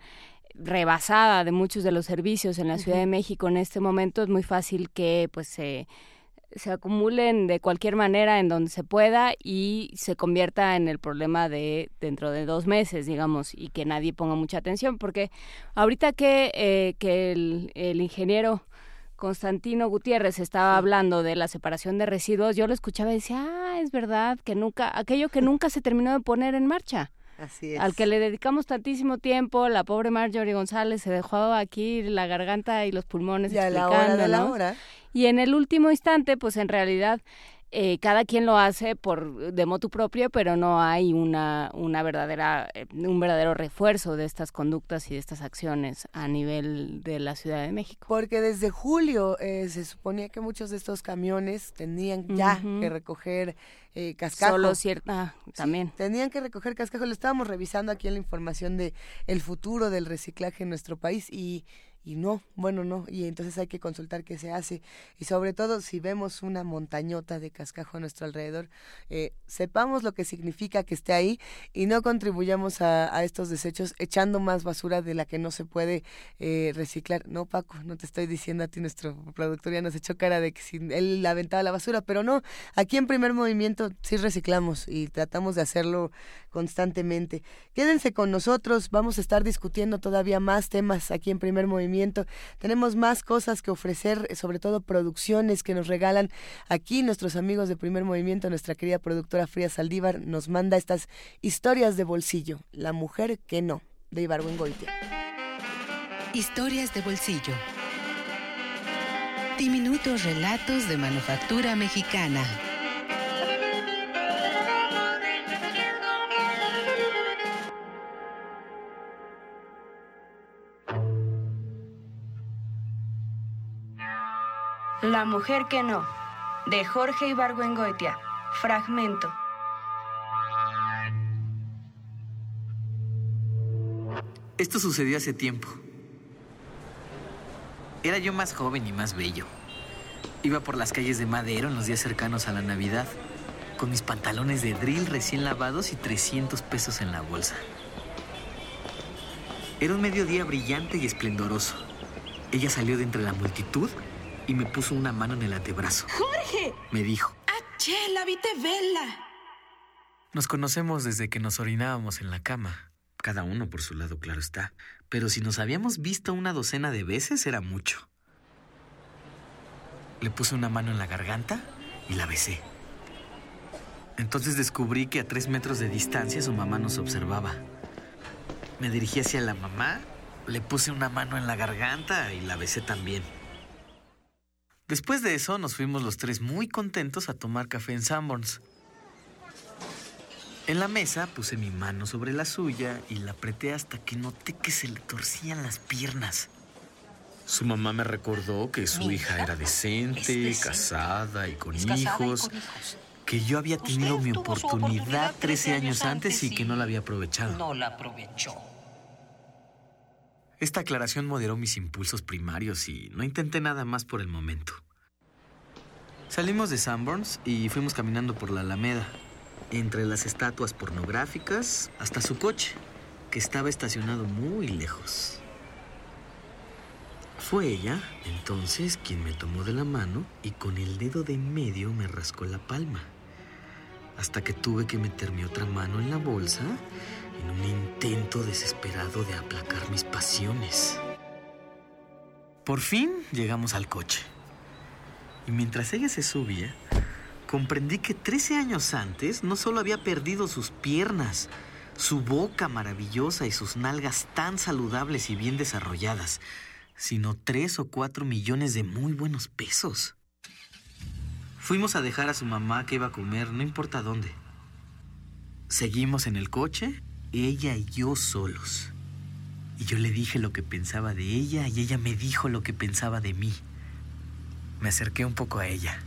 rebasada de muchos de los servicios en la Ciudad de México en este momento es muy fácil que pues se se acumulen de cualquier manera en donde se pueda y se convierta en el problema de dentro de dos meses, digamos, y que nadie ponga mucha atención, porque ahorita que, eh, que el, el, ingeniero Constantino Gutiérrez estaba hablando de la separación de residuos, yo lo escuchaba y decía, ah, es verdad, que nunca, aquello que nunca se terminó de poner en marcha. Así es. Al que le dedicamos tantísimo tiempo, la pobre Marjorie González se dejó aquí la garganta y los pulmones y a la hora de la hora y en el último instante, pues en realidad eh, cada quien lo hace por de motu propio, pero no hay una, una verdadera, eh, un verdadero refuerzo de estas conductas y de estas acciones a nivel de la Ciudad de México. Porque desde julio eh, se suponía que muchos de estos camiones tenían ya que recoger eh, cascajo. Solo cierta, también. tenían que recoger cascajo. Lo estábamos revisando aquí en la información de el futuro del reciclaje en nuestro país y y no, bueno, no, y entonces hay que consultar qué se hace. Y sobre todo, si vemos una montañota de cascajo a nuestro alrededor, eh, sepamos lo que significa que esté ahí y no contribuyamos a, estos desechos echando más basura de la que no se puede eh, reciclar. No, Paco, no te estoy diciendo a ti, nuestro productor ya nos echó cara de que si él aventaba la basura, pero no, aquí en primer movimiento sí reciclamos y tratamos de hacerlo constantemente. Quédense con nosotros, vamos a estar discutiendo todavía más temas aquí en primer movimiento. Tenemos más cosas que ofrecer, sobre todo producciones que nos regalan aquí nuestros amigos de primer movimiento. Nuestra querida productora Fría Saldívar nos manda estas historias de bolsillo. La mujer que no, de Ibargüengoitia. Historias de bolsillo. Diminutos relatos de manufactura mexicana. La mujer que no, de Jorge Ibargüengoitia. Fragmento. Esto sucedió hace tiempo. Era yo más joven y más bello. Iba por las calles de Madero en los días cercanos a la Navidad, con mis pantalones de drill recién lavados y 300 pesos en la bolsa. Era un mediodía brillante y esplendoroso. Ella salió de entre la multitud y me puso una mano en el antebrazo. ¡Jorge! Me dijo. ¡Achela, vite vela! Nos conocemos desde que nos orinábamos en la cama. Cada uno por su lado, claro está. Pero si nos habíamos visto una docena de veces, era mucho. Le puse una mano en la garganta y la besé. Entonces descubrí que a tres metros de distancia su mamá nos observaba. Me dirigí hacia la mamá, le puse una mano en la garganta y la besé también. Después de eso nos fuimos los tres muy contentos a tomar café en Sanborns. En la mesa puse mi mano sobre la suya y la apreté hasta que noté que se le torcían las piernas. Su mamá me recordó que su hija era decente, casada y con, hijos, que yo había tenido mi oportunidad 13 años antes y que no la había aprovechado. No la aprovechó. Esta aclaración moderó mis impulsos primarios y no intenté nada más por el momento. Salimos de Sanborns y fuimos caminando por la Alameda, entre las estatuas pornográficas hasta su coche, que estaba estacionado muy lejos. Fue ella, entonces, quien me tomó de la mano y con el dedo de medio me rascó la palma. hasta que tuve que meter mi otra mano en la bolsa en un intento desesperado de aplacar mis pasiones. Por fin llegamos al coche. Y mientras ella se subía, comprendí que 13 años antes no solo había perdido sus piernas, su boca maravillosa y sus nalgas tan saludables y bien desarrolladas, sino tres o cuatro millones de muy buenos pesos. Fuimos a dejar a su mamá que iba a comer, no importa dónde. Seguimos en el coche, ella y yo solos. Y yo le dije lo que pensaba de ella y ella me dijo lo que pensaba de mí. Me acerqué un poco a ella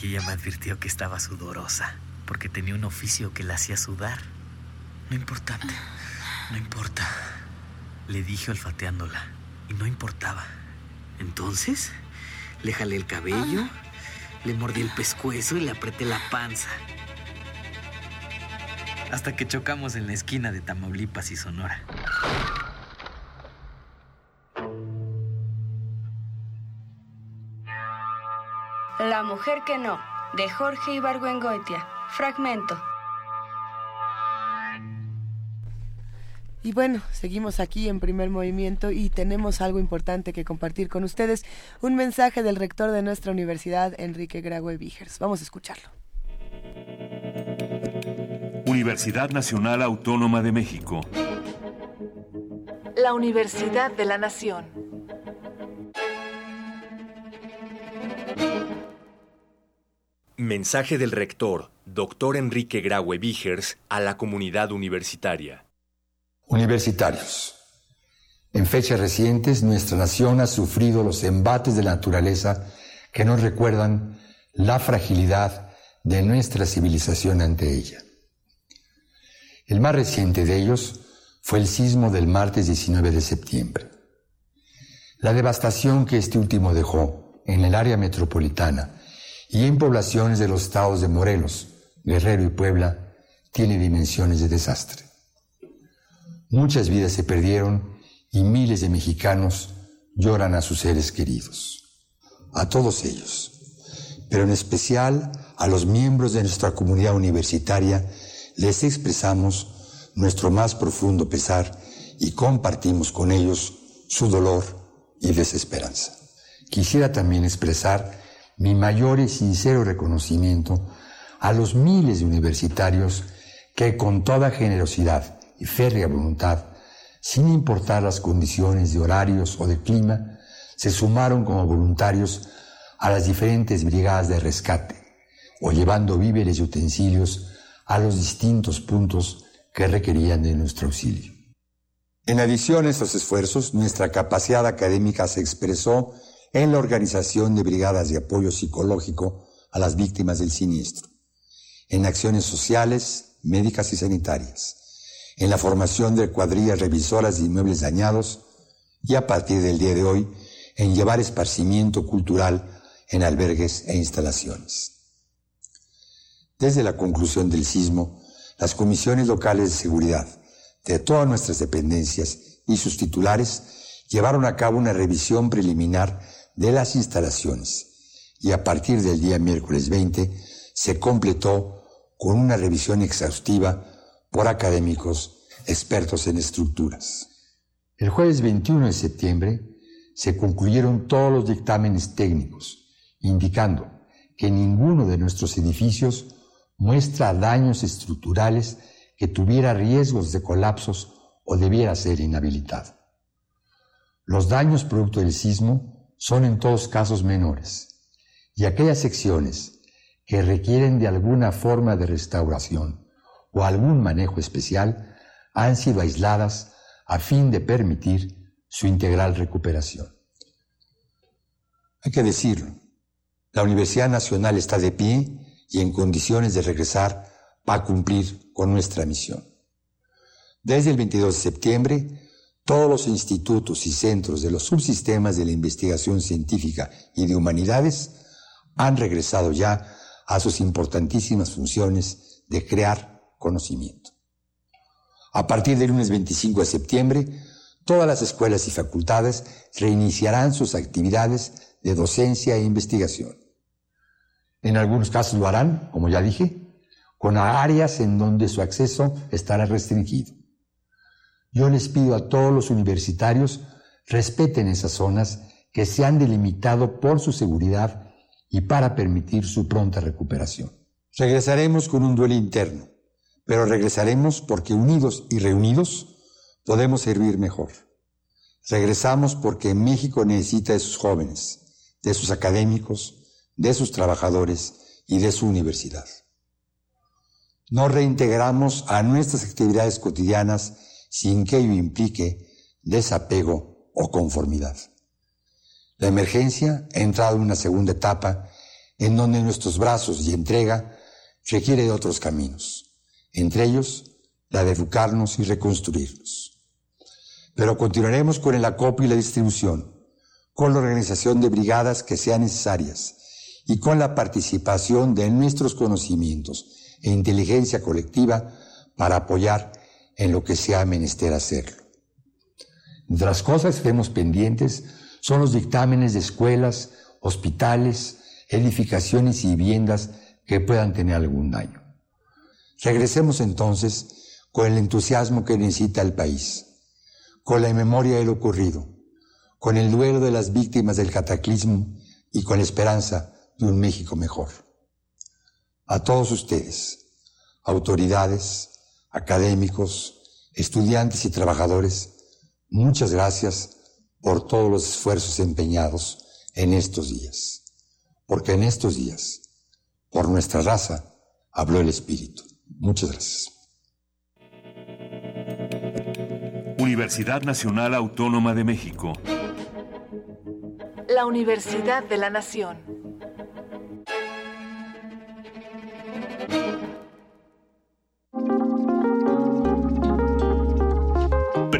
y ella me advirtió que estaba sudorosa porque tenía un oficio que la hacía sudar. No importa, no importa, le dije olfateándola y no importaba. Entonces le jalé el cabello, le mordí el pescuezo y le apreté la panza. Hasta que chocamos en la esquina de Tamaulipas y Sonora. La mujer que no, de Jorge Ibargüengoitia. Fragmento. Y bueno, seguimos aquí en primer movimiento y tenemos algo importante que compartir con ustedes, un mensaje del rector de nuestra universidad, Enrique Graue Vigers. Vamos a escucharlo. Universidad Nacional Autónoma de México. La Universidad de la Nación. Mensaje del rector, doctor Enrique Graue Vigers, a la comunidad universitaria. Universitarios. En fechas recientes, nuestra nación ha sufrido los embates de la naturaleza que nos recuerdan la fragilidad de nuestra civilización ante ella. El más reciente de ellos fue el sismo del martes 19 de septiembre. La devastación que este último dejó en el área metropolitana y en poblaciones de los estados de Morelos, Guerrero y Puebla tiene dimensiones de desastre. Muchas vidas se perdieron y miles de mexicanos lloran a sus seres queridos. A todos ellos, pero en especial a los miembros de nuestra comunidad universitaria, les expresamos nuestro más profundo pesar y compartimos con ellos su dolor y desesperanza. Quisiera también expresar mi mayor y sincero reconocimiento a los miles de universitarios que con toda generosidad y férrea voluntad, sin importar las condiciones de horarios o de clima, se sumaron como voluntarios a las diferentes brigadas de rescate o llevando víveres y utensilios a los distintos puntos que requerían de nuestro auxilio. En adición a estos esfuerzos, nuestra capacidad académica se expresó en la organización de brigadas de apoyo psicológico a las víctimas del siniestro, en acciones sociales, médicas y sanitarias, en la formación de cuadrillas revisoras de inmuebles dañados y a partir del día de hoy en llevar esparcimiento cultural en albergues e instalaciones. Desde la conclusión del sismo, las comisiones locales de seguridad de todas nuestras dependencias y sus titulares llevaron a cabo una revisión preliminar de las instalaciones y a partir del día miércoles 20 se completó con una revisión exhaustiva por académicos expertos en estructuras. El jueves 21 de septiembre se concluyeron todos los dictámenes técnicos, indicando que ninguno de nuestros edificios muestra daños estructurales que tuviera riesgos de colapsos o debiera ser inhabilitado. Los daños producto del sismo son en todos casos menores, y aquellas secciones que requieren de alguna forma de restauración o algún manejo especial han sido aisladas a fin de permitir su integral recuperación. Hay que decirlo, la Universidad Nacional está de pie y en condiciones de regresar para cumplir con nuestra misión. Desde el 22 de septiembre, todos los institutos y centros de los subsistemas de la investigación científica y de humanidades han regresado ya a sus importantísimas funciones de crear conocimiento. A partir del lunes 25 de septiembre, todas las escuelas y facultades reiniciarán sus actividades de docencia e investigación. En algunos casos lo harán, como ya dije, con áreas en donde su acceso estará restringido. Yo les pido a todos los universitarios respeten esas zonas que se han delimitado por su seguridad y para permitir su pronta recuperación. Regresaremos con un duelo interno, pero regresaremos porque unidos y reunidos podemos servir mejor. Regresamos porque México necesita de sus jóvenes, de sus académicos, de sus trabajadores y de su universidad. Nos reintegramos a nuestras actividades cotidianas sin que ello implique desapego o conformidad. La emergencia ha entrado en una segunda etapa en donde nuestros brazos y entrega requiere otros caminos, entre ellos la de educarnos y reconstruirnos. Pero continuaremos con el acopio y la distribución, con la organización de brigadas que sean necesarias y con la participación de nuestros conocimientos e inteligencia colectiva para apoyar en lo que sea menester hacerlo. Entre las cosas que estemos pendientes son los dictámenes de escuelas, hospitales, edificaciones y viviendas que puedan tener algún daño. Regresemos entonces con el entusiasmo que necesita el país, con la memoria de lo ocurrido, con el duelo de las víctimas del cataclismo y con la esperanza de un México mejor. A todos ustedes, autoridades, académicos, estudiantes y trabajadores, muchas gracias por todos los esfuerzos empeñados en estos días, porque en estos días por nuestra raza habló el Espíritu. Muchas gracias. Universidad Nacional Autónoma de México. La Universidad de la Nación.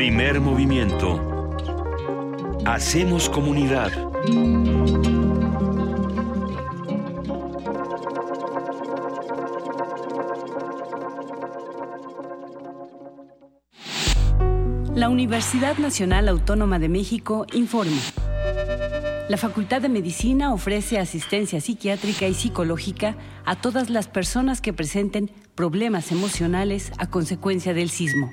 Primer movimiento. Hacemos comunidad. La Universidad Nacional Autónoma de México informa. La Facultad de Medicina ofrece asistencia psiquiátrica y psicológica a todas las personas que presenten problemas emocionales a consecuencia del sismo.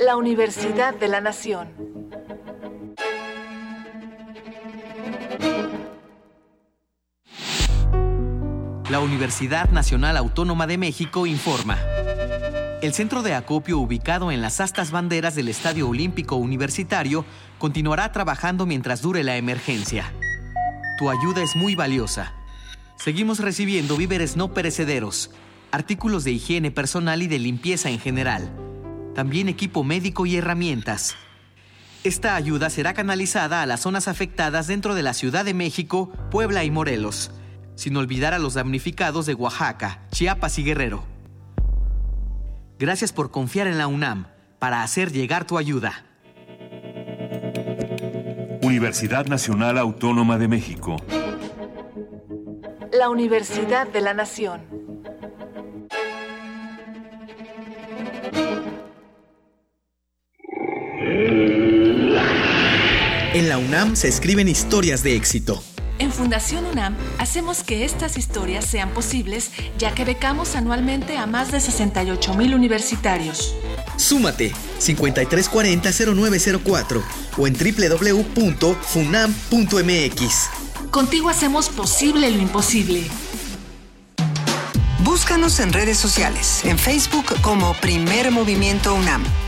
La Universidad de la Nación. La Universidad Nacional Autónoma de México informa. El centro de acopio ubicado en las astas banderas del Estadio Olímpico Universitario continuará trabajando mientras dure la emergencia. Tu ayuda es muy valiosa. Seguimos recibiendo víveres no perecederos, artículos de higiene personal y de limpieza en general, también equipo médico y herramientas. Esta ayuda será canalizada a las zonas afectadas dentro de la Ciudad de México, Puebla y Morelos sin olvidar a los damnificados de Oaxaca, Chiapas y Guerrero. Gracias por confiar en la UNAM para hacer llegar tu ayuda. Universidad Nacional Autónoma de México. La Universidad de la Nación. En la UNAM se escriben historias de éxito en Fundación UNAM hacemos que estas historias sean posibles ya que becamos anualmente a más de 68 mil universitarios. Súmate 5340-0904 o en www.funam.mx. Contigo hacemos posible lo imposible. Búscanos en redes sociales, en Facebook como Primer Movimiento UNAM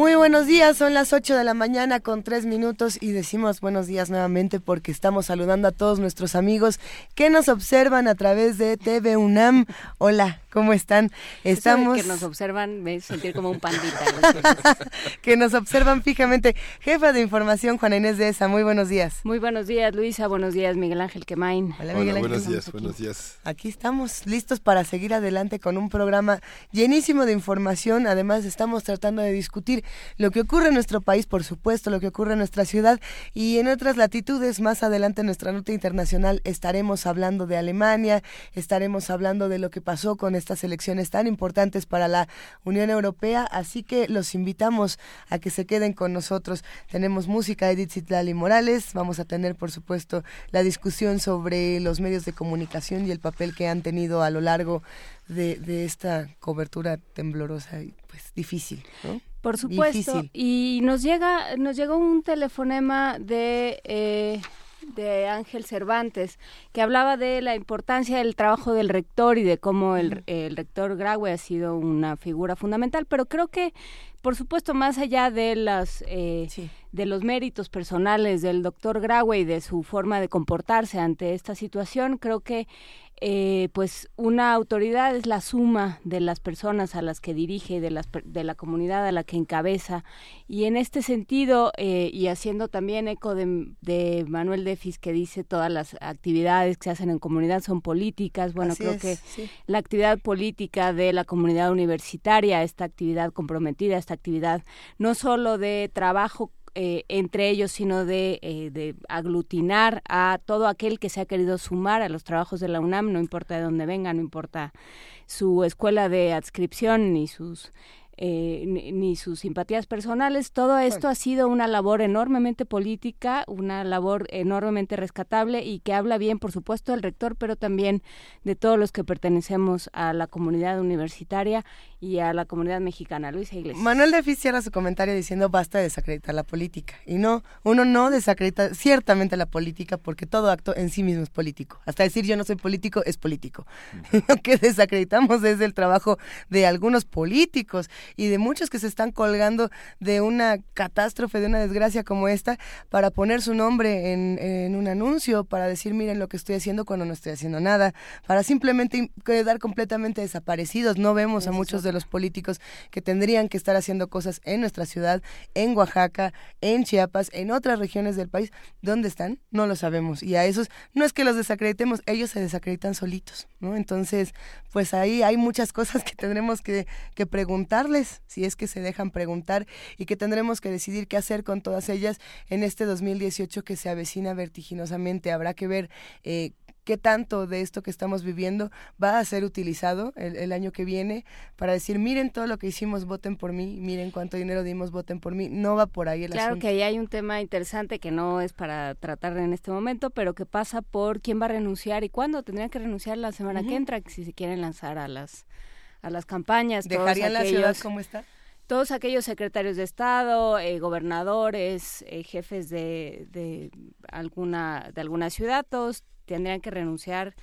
Muy buenos días, son las 8 de la mañana con 3 minutos y decimos buenos días nuevamente porque estamos saludando a todos nuestros amigos que nos observan a través de TV UNAM. Hola, ¿Cómo están? Estamos... que nos observan, me sentir como un pandita. que nos observan fijamente. Jefa de información, Juana Inés de esa, muy buenos días. Muy buenos días, Luisa, buenos días, Miguel Ángel Quemain. Hola, Miguel Ángel. buenos días, buenos días. Aquí estamos listos para seguir adelante con un programa llenísimo de información. Además, estamos tratando de discutir lo que ocurre en nuestro país, por supuesto, lo que ocurre en nuestra ciudad y en otras latitudes. Más adelante en nuestra nota internacional estaremos hablando de Alemania, estaremos hablando de lo que pasó con estas elecciones tan importantes para la Unión Europea, así que los invitamos a que se queden con nosotros. Tenemos música de Edith Zitlali Morales, vamos a tener por supuesto la discusión sobre los medios de comunicación y el papel que han tenido a lo largo de, esta cobertura temblorosa y pues difícil, Por supuesto. Y nos llega, nos llegó un telefonema de eh, de Ángel Cervantes, que hablaba de la importancia del trabajo del rector y de cómo el, rector Graue ha sido una figura fundamental, pero creo que, por supuesto, más allá de las eh, de los méritos personales del doctor Graue y de su forma de comportarse ante esta situación, creo que eh, pues una autoridad es la suma de las personas a las que dirige, de, las, de la comunidad a la que encabeza. Y en este sentido, eh, y haciendo también eco de, Manuel Defis, que dice todas las actividades que se hacen en comunidad son políticas, bueno, creo que la actividad política de la comunidad universitaria, esta actividad comprometida, esta actividad no solo de trabajo eh, entre ellos, sino de, eh, de, aglutinar a todo aquel que se ha querido sumar a los trabajos de la UNAM, no importa de dónde venga, no importa su escuela de adscripción ni sus eh, ni, sus simpatías personales. Todo esto ha sido una labor enormemente política, una labor enormemente rescatable y que habla bien, por supuesto, del rector, pero también de todos los que pertenecemos a la comunidad universitaria y a la comunidad mexicana. Luisa Iglesias. Manuel de cierra su comentario diciendo basta de desacreditar la política. Y no, uno no desacredita ciertamente la política porque todo acto en sí mismo es político. Hasta decir yo no soy político es político. Lo que desacreditamos es el trabajo de algunos políticos y de muchos que se están colgando de una catástrofe, de una desgracia como esta, para poner su nombre en, en un anuncio, para decir, miren lo que estoy haciendo cuando no estoy haciendo nada, para simplemente quedar completamente desaparecidos. No vemos a muchos de los políticos que tendrían que estar haciendo cosas en nuestra ciudad, en Oaxaca, en Chiapas, en otras regiones del país. ¿Dónde están? No lo sabemos. Y a esos no es que los desacreditemos, ellos se desacreditan solitos, ¿no? Entonces, pues ahí hay muchas cosas que tendremos que, que si es que se dejan preguntar, y que tendremos que decidir qué hacer con todas ellas en este 2018 que se avecina vertiginosamente. Habrá que ver eh, qué tanto de esto que estamos viviendo va a ser utilizado el, año que viene para decir, miren todo lo que hicimos, voten por mí, miren cuánto dinero dimos, voten por mí. No va por ahí el claro que ahí hay un tema interesante que no es para tratar en este momento, pero que pasa por quién va a renunciar y cuándo. Tendrían que renunciar la semana que entra si se quieren lanzar a las a las campañas. ¿Dejarían la ciudad como está? Todos aquellos secretarios de Estado, eh, gobernadores, eh, jefes de, de, alguna, de alguna ciudad, todos tendrían que renunciar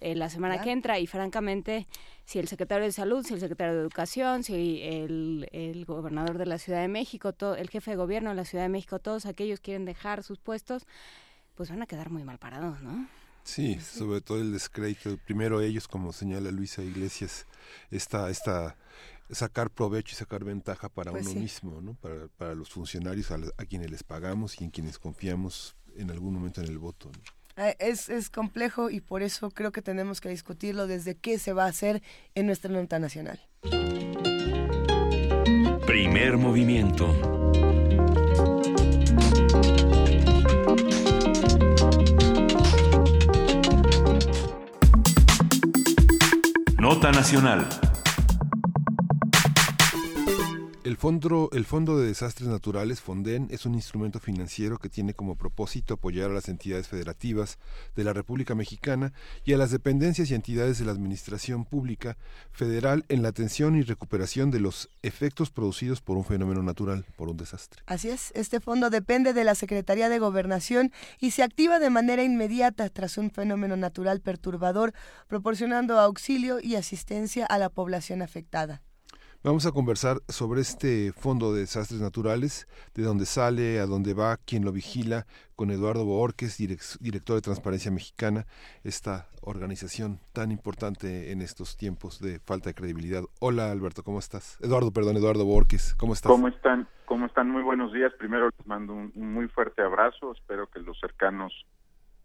eh, la semana que entra y francamente si el secretario de salud, si el secretario de educación, si el, el gobernador de la Ciudad de México, todo, el jefe de gobierno de la Ciudad de México, todos aquellos quieren dejar sus puestos, pues van a quedar muy mal parados, ¿no? Sí, sobre todo el descrédito. Primero ellos, como señala Luisa Iglesias, esta, esta sacar provecho y sacar ventaja para pues uno mismo, ¿no? para, para los funcionarios a, quienes les pagamos y en quienes confiamos en algún momento en el voto. Ah, es, es complejo y por eso creo que tenemos que discutirlo desde qué se va a hacer en nuestra nota nacional. Primer movimiento. Nota Nacional. El fondo, el fondo de Desastres Naturales, FONDEN, es un instrumento financiero que tiene como propósito apoyar a las entidades federativas de la República Mexicana y a las dependencias y entidades de la Administración Pública Federal en la atención y recuperación de los efectos producidos por un fenómeno natural, por un desastre. Así es, este fondo depende de la Secretaría de Gobernación y se activa de manera inmediata tras un fenómeno natural perturbador, proporcionando auxilio y asistencia a la población afectada. Vamos a conversar sobre este Fondo de Desastres Naturales, de dónde sale, a dónde va, quién lo vigila, con Eduardo Boorques, director de Transparencia Mexicana, esta organización tan importante en estos tiempos de falta de credibilidad. Hola Alberto, ¿cómo estás? Eduardo, perdón, Eduardo Boorques, ¿cómo estás? ¿Cómo están? ¿Cómo están? Muy buenos días. Primero les mando un muy fuerte abrazo. Espero que los cercanos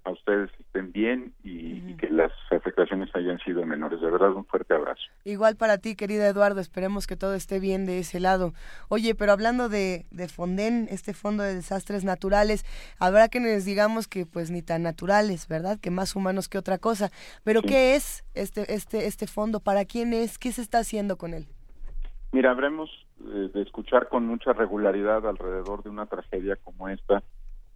a ustedes estén bien y, que las afectaciones hayan sido menores. De verdad, un fuerte abrazo. Igual para ti, querido Eduardo, esperemos que todo esté bien de ese lado. Oye, pero hablando de, de Fonden, este Fondo de Desastres Naturales, habrá que nos digamos que pues ni tan naturales, ¿verdad? Que más humanos que otra cosa. Pero ¿qué es este, este, este fondo? ¿Para quién es? ¿Qué se está haciendo con él? Mira, habremos eh, de escuchar con mucha regularidad alrededor de una tragedia como esta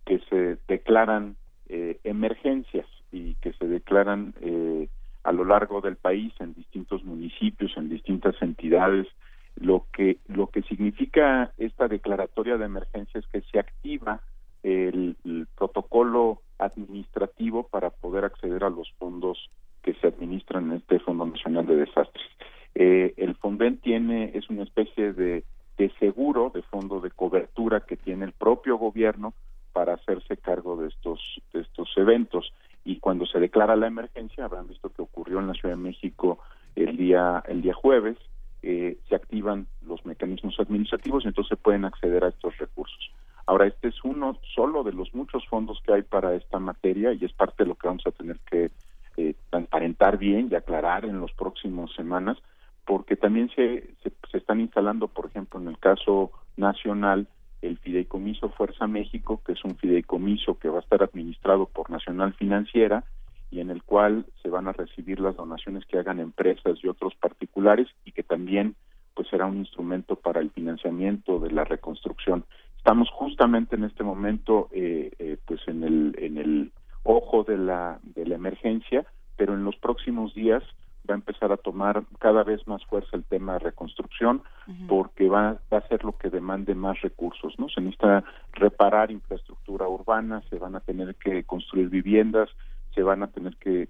que se declaran eh, emergencias y que se declaran eh, a lo largo del país en distintos municipios, en distintas entidades. Lo que lo que significa esta declaratoria de emergencia es que se activa el, protocolo administrativo para poder acceder a los fondos que se administran en este Fondo Nacional de Desastres. Eh, el Fonden tiene es una especie de, de seguro, de fondo de cobertura que tiene el propio gobierno para hacerse cargo de estos de estos eventos. Y cuando se declara la emergencia habrán visto que ocurrió en la Ciudad de México el día el día jueves eh, se activan los mecanismos administrativos y entonces pueden acceder a estos recursos. Ahora este es uno solo de los muchos fondos que hay para esta materia y es parte de lo que vamos a tener que eh, transparentar bien y aclarar en los próximos semanas porque también se, se están instalando por ejemplo en el caso nacional el Fideicomiso Fuerza México, que es un fideicomiso que va a estar administrado por Nacional Financiera y en el cual se van a recibir las donaciones que hagan empresas y otros particulares y que también pues será un instrumento para el financiamiento de la reconstrucción. Estamos justamente en este momento eh, eh, pues en el en el ojo de la de la emergencia, pero en los próximos días va a empezar a tomar cada vez más fuerza el tema de reconstrucción porque va, va a ser lo que demande más recursos, ¿no? Se necesita reparar infraestructura urbana, se van a tener que construir viviendas, se van a tener que,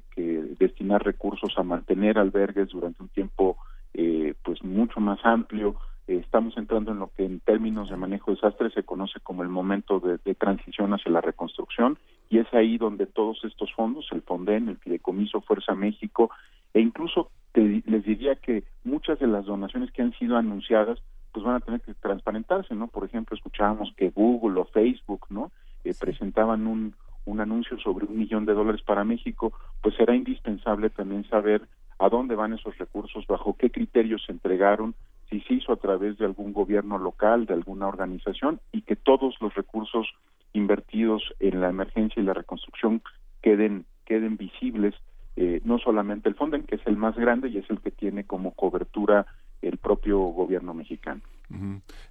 destinar recursos a mantener albergues durante un tiempo eh, pues mucho más amplio. Eh, estamos entrando en lo que en términos de manejo de desastres se conoce como el momento de, de transición hacia la reconstrucción y es ahí donde todos estos fondos, el Fonden, el Fideicomiso Fuerza México e incluso les diría que muchas de las donaciones que han sido anunciadas pues van a tener que transparentarse, ¿no? Por ejemplo, escuchábamos que Google o Facebook, ¿no? Eh, presentaban un, un anuncio sobre un millón de dólares para México, pues será indispensable también saber a dónde van esos recursos, bajo qué criterios se entregaron, si se hizo a través de algún gobierno local, de alguna organización, y que todos los recursos invertidos en la emergencia y la reconstrucción queden, queden visibles eh, no solamente el Fonden, que es el más grande y es el que tiene como cobertura el propio gobierno mexicano.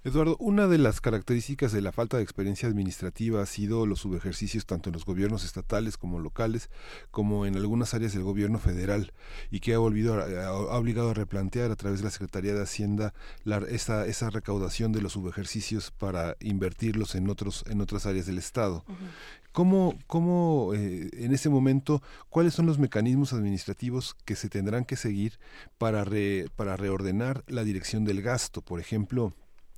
Eduardo, una de las características de la falta de experiencia administrativa ha sido los subejercicios tanto en los gobiernos estatales como locales, como en algunas áreas del gobierno federal, y que ha, volvido ha obligado a replantear a través de la Secretaría de Hacienda la, esa, esa recaudación de los subejercicios para invertirlos en otros en otras áreas del Estado. ¿Cómo, cómo eh, en ese momento, cuáles son los mecanismos administrativos que se tendrán que seguir para, para reordenar la dirección del gasto? Por ejemplo,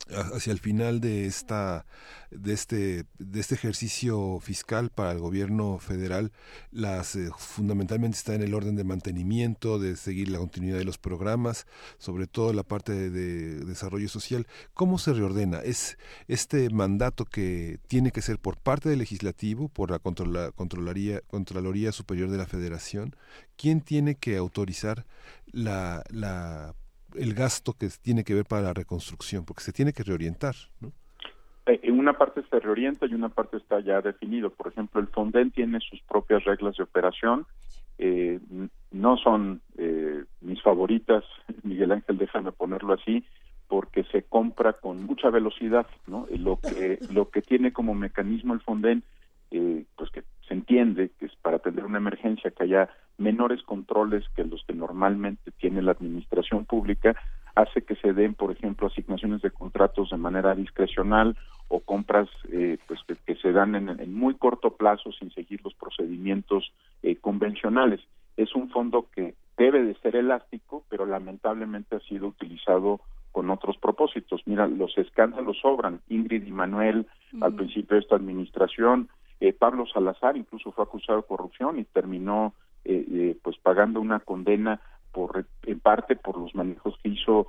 hacia el final de esta de este de este ejercicio fiscal para el gobierno federal las eh, fundamentalmente está en el orden de mantenimiento de seguir la continuidad de los programas sobre todo la parte de, desarrollo social. Cómo se reordena es este mandato que tiene que ser por parte del legislativo por la controlaría contraloría superior de la Federación quién tiene que autorizar la la el gasto que tiene que ver para la reconstrucción, porque se tiene que reorientar, ¿no? Eh, en una parte se reorienta y una parte está ya definido. Por ejemplo, el Fonden tiene sus propias reglas de operación. Eh, no son eh, mis favoritas, Miguel Ángel, déjame ponerlo así, porque se compra con mucha velocidad, ¿no? Lo que lo que tiene como mecanismo el Fonden, pues que se entiende que es para atender una emergencia que haya menores controles que los que normalmente tiene la administración pública hace que se den, por ejemplo, asignaciones de contratos de manera discrecional o compras eh, pues que, se dan en, muy corto plazo sin seguir los procedimientos eh, convencionales. Es un fondo que debe de ser elástico, pero lamentablemente ha sido utilizado con otros propósitos. Mira, los escándalos sobran. Ingrid y Manuel, al principio de esta administración, eh, Pablo Salazar incluso fue acusado de corrupción y terminó eh, eh, pues pagando una condena por en parte por los manejos que hizo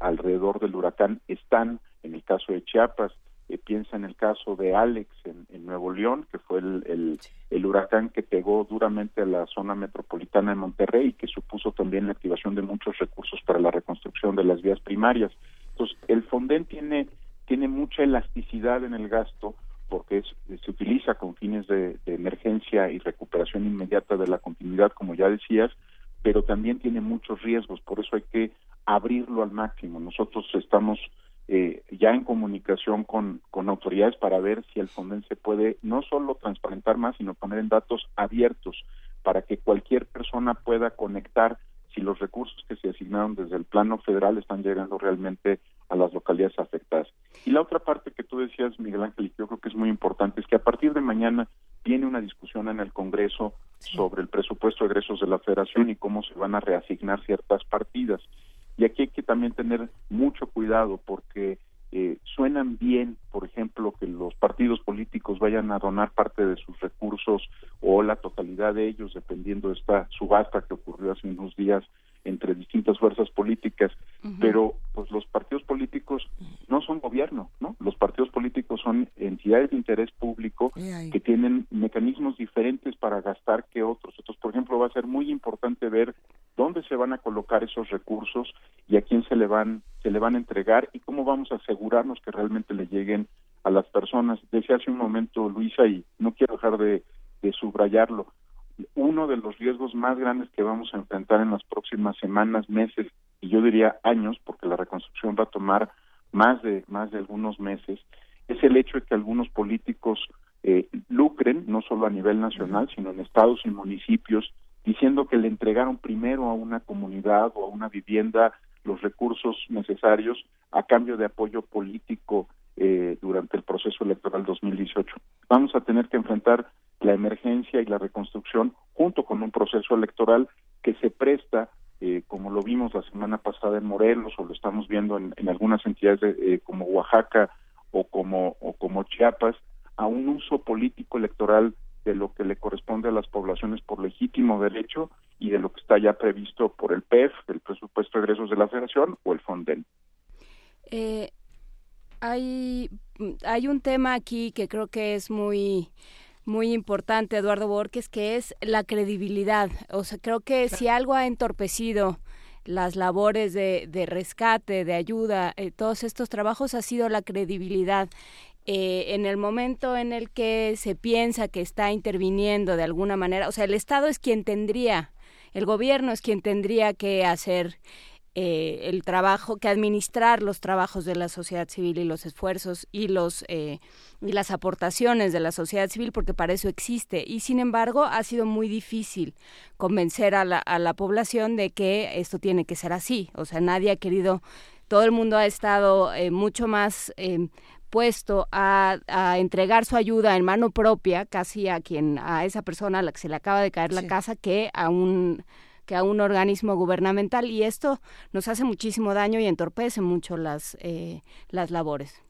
alrededor del huracán Están, en el caso de Chiapas, piensa en el caso de Alex en, Nuevo León, que fue el, el, huracán que pegó duramente a la zona metropolitana de Monterrey y que supuso también la activación de muchos recursos para la reconstrucción de las vías primarias. Entonces, el Fonden tiene, tiene mucha elasticidad en el gasto porque se utiliza con fines de, emergencia y recuperación inmediata de la continuidad, como ya decías, pero también tiene muchos riesgos, por eso hay que abrirlo al máximo. Nosotros estamos eh, ya en comunicación con, con autoridades para ver si el se puede no solo transparentar más, sino poner en datos abiertos para que cualquier persona pueda conectar si los recursos que se asignaron desde el plano federal están llegando realmente a las localidades afectadas. Y la otra parte que tú decías, Miguel Ángel, y que yo creo que es muy importante, es que a partir de mañana viene una discusión en el Congreso sobre el presupuesto de egresos de la Federación y cómo se van a reasignar ciertas partidas. Y aquí hay que también tener mucho cuidado porque eh, suenan bien, por ejemplo, que los partidos políticos vayan a donar parte de sus recursos o la totalidad de ellos, dependiendo de esta subasta que ocurrió hace unos días entre distintas fuerzas políticas, pero pues los partidos políticos no son gobierno, ¿no? Los partidos políticos son entidades de interés público que tienen mecanismos diferentes para gastar que otros. Entonces, por ejemplo, va a ser muy importante ver dónde se van a colocar esos recursos y a quién se le van se le van a entregar y cómo vamos a asegurarnos que realmente le lleguen a las personas. Decía hace un momento Luisa y no quiero dejar de subrayarlo uno de los riesgos más grandes que vamos a enfrentar en las próximas semanas, meses y yo diría años, porque la reconstrucción va a tomar más de más de algunos meses, es el hecho de que algunos políticos eh, lucren no solo a nivel nacional, sino en estados y municipios, diciendo que le entregaron primero a una comunidad o a una vivienda los recursos necesarios a cambio de apoyo político eh, durante el proceso electoral 2018. Vamos a tener que enfrentar la emergencia y la reconstrucción junto con un proceso electoral que se presta, eh, como lo vimos la semana pasada en Morelos o lo estamos viendo en, algunas entidades eh, como Oaxaca o como, o como Chiapas, a un uso político electoral de lo que le corresponde a las poblaciones por legítimo derecho y de lo que está ya previsto por el PEF, el presupuesto de egresos de la Federación o el FONDEN. Eh, hay, hay un tema aquí que creo que es muy muy importante, Eduardo Borges, que es la credibilidad. O sea, creo que si algo ha entorpecido las labores de, de rescate, de ayuda, eh, todos estos trabajos ha sido la credibilidad. Eh, en el momento en el que se piensa que está interviniendo de alguna manera, o sea, el Estado es quien tendría, el gobierno es quien tendría que hacer eh, el trabajo, que administrar los trabajos de la sociedad civil y los esfuerzos y los eh, y las aportaciones de la sociedad civil, porque para eso existe. Y sin embargo, ha sido muy difícil convencer a la, a la población de que esto tiene que ser así. O sea, nadie ha querido, todo el mundo ha estado eh, mucho más puesto a, a, entregar su ayuda en mano propia, casi a quien, a esa persona a la que se le acaba de caer la casa, que a un que a un organismo gubernamental y esto nos hace muchísimo daño y entorpece mucho las, eh, las labores.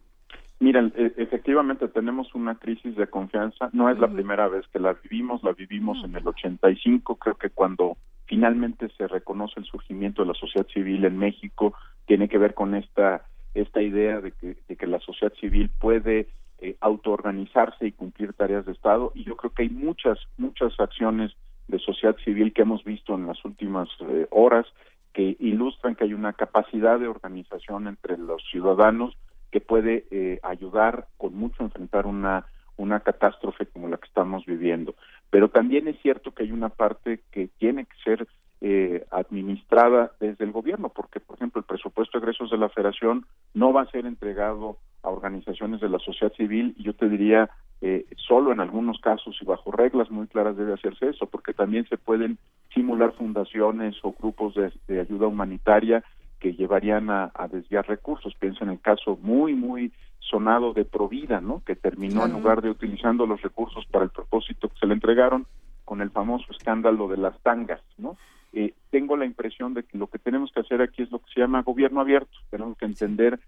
Miren, e, efectivamente tenemos una crisis de confianza. No es la primera vez que la vivimos, la vivimos en el 85. Creo que cuando finalmente se reconoce el surgimiento de la sociedad civil en México, tiene que ver con esta esta idea de que, de que la sociedad civil puede eh, autoorganizarse y cumplir tareas de Estado. Y yo creo que hay muchas muchas acciones de sociedad civil que hemos visto en las últimas eh, horas que ilustran que hay una capacidad de organización entre los ciudadanos que puede eh, ayudar con mucho a enfrentar una una catástrofe como la que estamos viviendo. Pero también es cierto que hay una parte que tiene que ser eh, administrada desde el gobierno, porque, por ejemplo, el presupuesto de egresos de la Federación no va a ser entregado a organizaciones de la sociedad civil y yo te diría eh, solo en algunos casos y bajo reglas muy claras debe hacerse eso, porque también se pueden simular fundaciones o grupos de, ayuda humanitaria que llevarían a, desviar recursos. Piensa en el caso muy, muy sonado de Provida, ¿no? Que terminó en lugar de utilizando los recursos para el propósito que se le entregaron con el famoso escándalo de las tangas, ¿no? eh, tengo la impresión de que lo que tenemos que hacer aquí es lo que se llama gobierno abierto. Tenemos que entender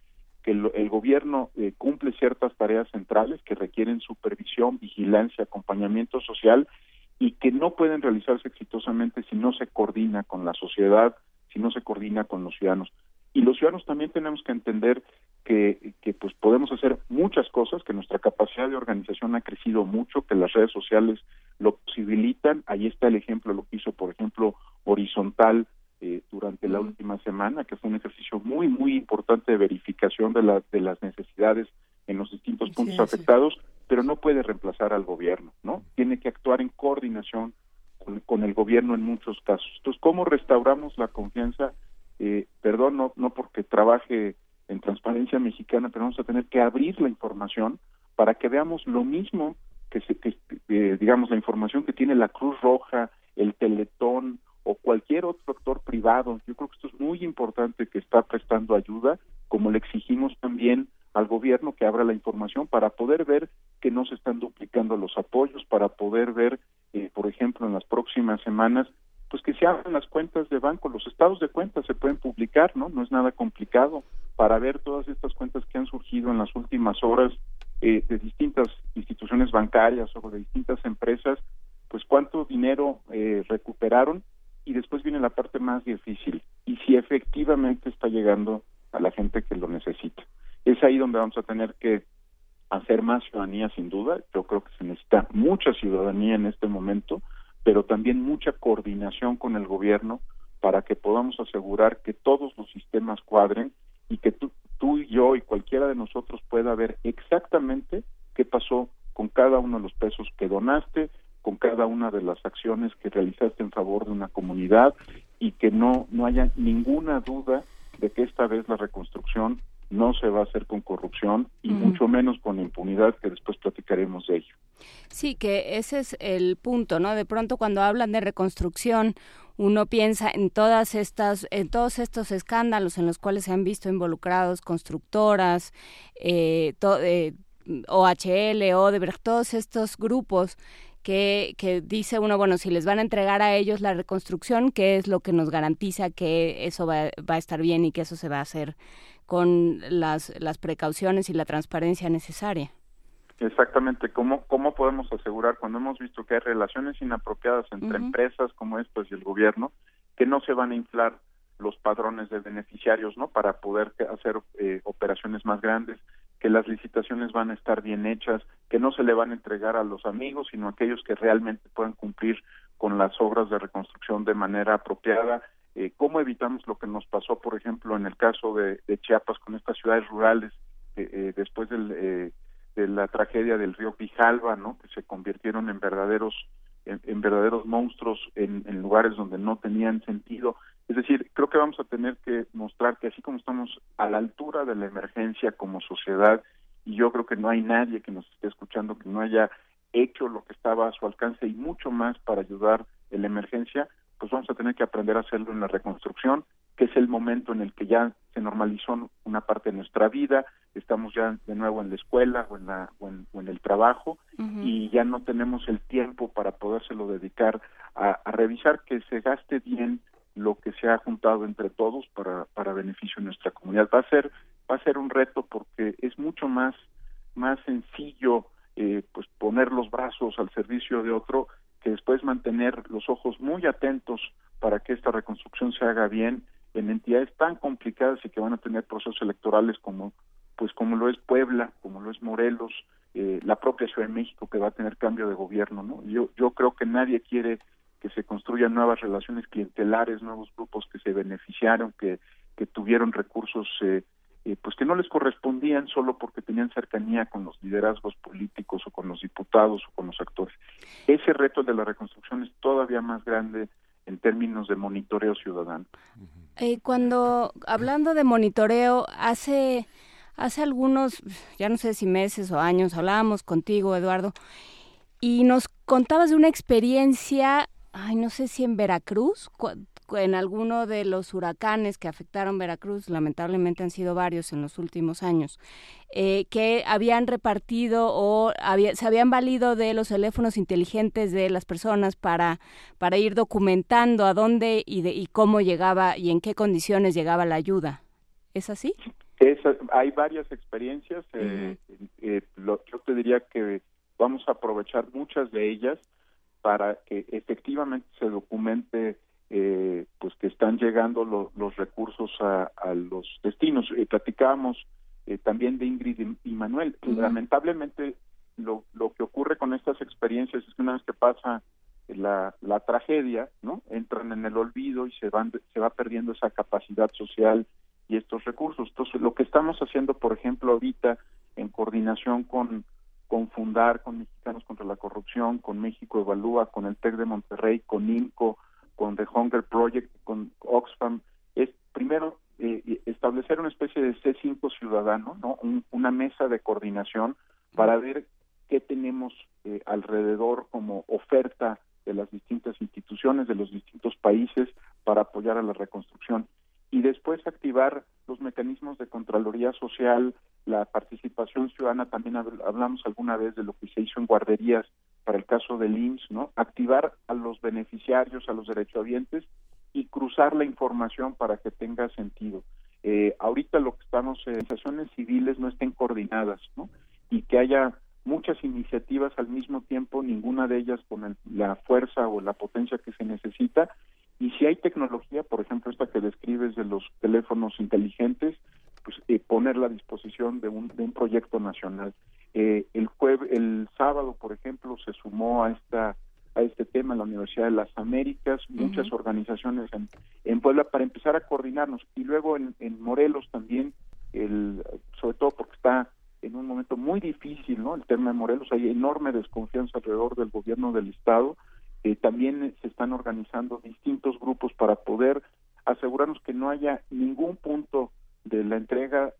que el, gobierno eh, cumple ciertas tareas centrales que requieren supervisión, vigilancia, acompañamiento social y que no pueden realizarse exitosamente si no se coordina con la sociedad, si no se coordina con los ciudadanos. Y los ciudadanos también tenemos que entender que, que pues podemos hacer muchas cosas, que nuestra capacidad de organización ha crecido mucho, que las redes sociales lo posibilitan. Ahí está el ejemplo, lo que hizo, por ejemplo, Horizontal eh, durante la última semana, que fue un ejercicio muy, muy importante de verificación de, la, de las necesidades en los distintos puntos afectados, pero no puede reemplazar al gobierno, ¿no? Tiene que actuar en coordinación con, con el gobierno en muchos casos. Entonces, ¿cómo restauramos la confianza? Eh, perdón, no, no porque trabaje en Transparencia Mexicana, pero vamos a tener que abrir la información para que veamos lo mismo que, se, que eh, digamos, la información que tiene la Cruz Roja, el Teletón o cualquier otro actor privado. Yo creo que esto es muy importante que está prestando ayuda, como le exigimos también al gobierno que abra la información para poder ver que no se están duplicando los apoyos, para poder ver, eh, por ejemplo, en las próximas semanas, pues que se abran las cuentas de banco, los estados de cuentas se pueden publicar, ¿no? No es nada complicado para ver todas estas cuentas que han surgido en las últimas horas eh, de distintas instituciones bancarias o de distintas empresas, pues cuánto dinero eh, recuperaron y después viene la parte más difícil y si efectivamente está llegando a la gente que lo necesita. Es ahí donde vamos a tener que hacer más ciudadanía sin duda. Yo creo que se necesita mucha ciudadanía en este momento, pero también mucha coordinación con el gobierno para que podamos asegurar que todos los sistemas cuadren y que tú, tú y yo y cualquiera de nosotros pueda ver exactamente qué pasó con cada uno de los pesos que donaste, con cada una de las acciones que realizaste en favor de una comunidad y que no, no haya ninguna duda de que esta vez la reconstrucción no se va a hacer con corrupción y mucho menos con impunidad, que después platicaremos de ello. Sí, que ese es el punto, ¿no? De pronto cuando hablan de reconstrucción, uno piensa en todas estas, en todos estos escándalos en los cuales se han visto involucrados constructoras, eh, eh, OHL, Odebrecht, todos estos grupos que, que, dice uno, bueno, si les van a entregar a ellos la reconstrucción, ¿qué es lo que nos garantiza que eso va, va a estar bien y que eso se va a hacer con las, las precauciones y la transparencia necesaria. Exactamente, ¿Cómo, ¿cómo podemos asegurar cuando hemos visto que hay relaciones inapropiadas entre empresas como estas y el gobierno, que no se van a inflar los padrones de beneficiarios, ¿no? Para poder hacer eh, operaciones más grandes, que las licitaciones van a estar bien hechas, que no se le van a entregar a los amigos, sino a aquellos que realmente puedan cumplir con las obras de reconstrucción de manera apropiada, eh, cómo evitamos lo que nos pasó, por ejemplo, en el caso de, Chiapas con estas ciudades rurales eh, eh, después de la tragedia del río Pijalba, ¿no? Que se convirtieron en verdaderos en, verdaderos monstruos en, lugares donde no tenían sentido. Es decir, creo que vamos a tener que mostrar que así como estamos a la altura de la emergencia como sociedad, y yo creo que no hay nadie que nos esté escuchando que no haya hecho lo que estaba a su alcance y mucho más para ayudar en la emergencia, pues vamos a tener que aprender a hacerlo en la reconstrucción, que es el momento en el que ya se normalizó una parte de nuestra vida, estamos ya de nuevo en la escuela o en, la, o en, el trabajo y ya no tenemos el tiempo para podérselo dedicar a, a, revisar que se gaste bien lo que se ha juntado entre todos para, para beneficio de nuestra comunidad. Va a ser, va a ser un reto porque es mucho más, más sencillo eh, pues poner los brazos al servicio de otro que después mantener los ojos muy atentos para que esta reconstrucción se haga bien en entidades tan complicadas y que van a tener procesos electorales como pues como lo es Puebla, como lo es Morelos, eh, la propia Ciudad de México que va a tener cambio de gobierno, ¿no? Yo yo creo que nadie quiere que se construyan nuevas relaciones clientelares, nuevos grupos que se beneficiaron, que que tuvieron recursos eh, eh, pues que no les correspondían solo porque tenían cercanía con los liderazgos políticos o con los diputados o con los actores. Ese reto de la reconstrucción es todavía más grande en términos de monitoreo ciudadano. Eh, cuando hablando de monitoreo, hace hace algunos, ya no sé si meses o años, hablábamos contigo, Eduardo, y nos contabas de una experiencia, ay, no sé si en Veracruz, en alguno de los huracanes que afectaron Veracruz, lamentablemente han sido varios en los últimos años, eh, que habían repartido o se habían valido de los teléfonos inteligentes de las personas para, para ir documentando a dónde y, de, y cómo llegaba y en qué condiciones llegaba la ayuda. ¿Es así? hay varias experiencias. Eh, eh, yo te diría que vamos a aprovechar muchas de ellas para que efectivamente se documente eh, pues que están llegando los recursos a, los destinos. Eh, platicábamos eh, también de Ingrid y, Manuel. Lamentablemente lo, lo que ocurre con estas experiencias es que una vez que pasa la, la tragedia, ¿no? Entran en el olvido y se van se va perdiendo esa capacidad social y estos recursos. Entonces, lo que estamos haciendo, por ejemplo, ahorita en coordinación con con Fundar, con Mexicanos contra la Corrupción, con México Evalúa, con el TEC de Monterrey, con INCO, con The Hunger Project, con Oxfam, es primero eh, establecer una especie de C5 ciudadano, ¿no? una mesa de coordinación para ver qué tenemos eh, alrededor como oferta de las distintas instituciones, de los distintos países para apoyar a la reconstrucción y después activar los mecanismos de Contraloría Social, la participación ciudadana, también hablamos alguna vez de lo que se hizo en guarderías para el caso del IMSS, ¿no? Activar a los beneficiarios, a los derechohabientes y cruzar la información para que tenga sentido. Eh, ahorita lo que estamos, en organizaciones civiles no estén coordinadas, ¿no? Y que haya muchas iniciativas al mismo tiempo, ninguna de ellas con la fuerza o la potencia que se necesita, y si hay tecnología, por ejemplo, esta que describes de los teléfonos inteligentes, pues eh, ponerla a disposición de un, de un proyecto nacional. Eh, el jueves, el sábado, por ejemplo, se sumó a esta a este tema en la Universidad de las Américas, muchas organizaciones en, en Puebla para empezar a coordinarnos y luego en, en Morelos también, el, sobre todo porque está en un momento muy difícil, ¿no? El tema de Morelos, hay enorme desconfianza alrededor del gobierno del Estado, eh, también se están organizando distintos grupos para poder asegurarnos que no haya ningún punto de la entrega,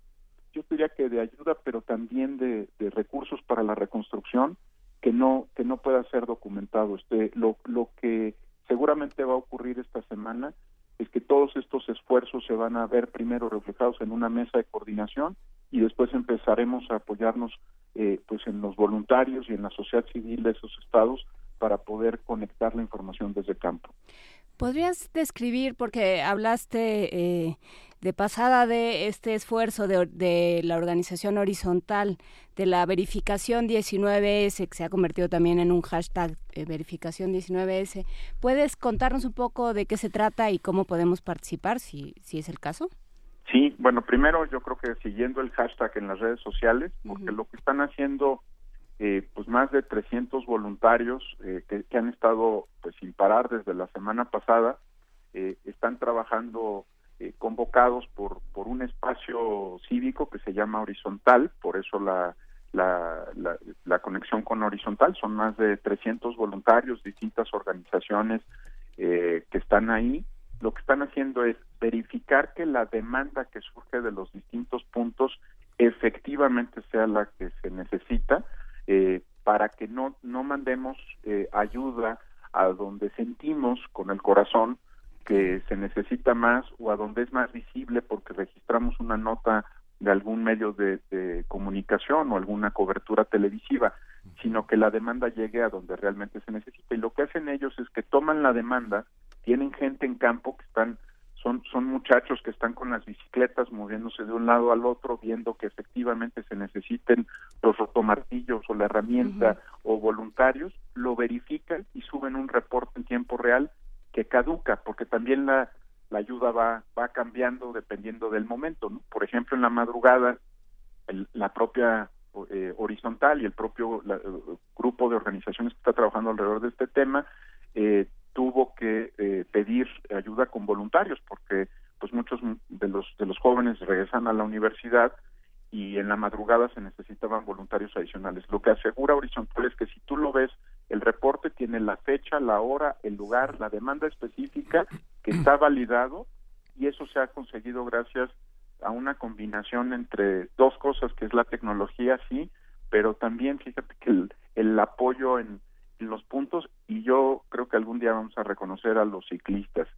yo diría que de ayuda, pero también de, recursos para la reconstrucción que no que no pueda ser documentado. Este, lo, lo que seguramente va a ocurrir esta semana es que todos estos esfuerzos se van a ver primero reflejados en una mesa de coordinación y después empezaremos a apoyarnos eh, pues en los voluntarios y en la sociedad civil de esos estados para poder conectar la información desde campo. ¿Podrías describir, porque hablaste eh, de pasada de este esfuerzo de, la organización horizontal, de la verificación 19S, que se ha convertido también en un hashtag eh, verificación 19S, ¿puedes contarnos un poco de qué se trata y cómo podemos participar, si, si es el caso? Sí, bueno, primero yo creo que siguiendo el hashtag en las redes sociales, porque lo que están haciendo eh, pues más de 300 voluntarios eh, que, han estado pues sin parar desde la semana pasada eh, están trabajando convocados por por un espacio cívico que se llama horizontal por eso la la, la, conexión con horizontal. Son más de 300 voluntarios distintas organizaciones que están ahí. Lo que están haciendo es verificar que la demanda que surge de los distintos puntos efectivamente sea la que se necesita eh, para que no, no mandemos eh, ayuda a donde sentimos con el corazón que se necesita más o a donde es más visible porque registramos una nota de algún medio de, comunicación o alguna cobertura televisiva, sino que la demanda llegue a donde realmente se necesita. Y lo que hacen ellos es que toman la demanda, tienen gente en campo que están son, son muchachos que están con las bicicletas moviéndose de un lado al otro, viendo que efectivamente se necesiten los rotomartillos o la herramienta o voluntarios, lo verifican y suben un reporte en tiempo real que caduca, porque también la, la ayuda va, va cambiando dependiendo del momento. ¿no? Por ejemplo, en la madrugada, la propia eh, horizontal y el propio eh, grupo de organizaciones que está trabajando alrededor de este tema eh, tuvo que eh, pedir ayuda con voluntarios porque pues muchos de los de los jóvenes regresan a la universidad y en la madrugada se necesitaban voluntarios adicionales. Lo que asegura Horizontal es que si tú lo ves, el reporte tiene la fecha, la hora, el lugar, la demanda específica que está validado y eso se ha conseguido gracias a una combinación entre dos cosas que es la tecnología, sí, pero también fíjate que el, el apoyo en, los puntos y yo creo que algún día vamos a reconocer a los ciclistas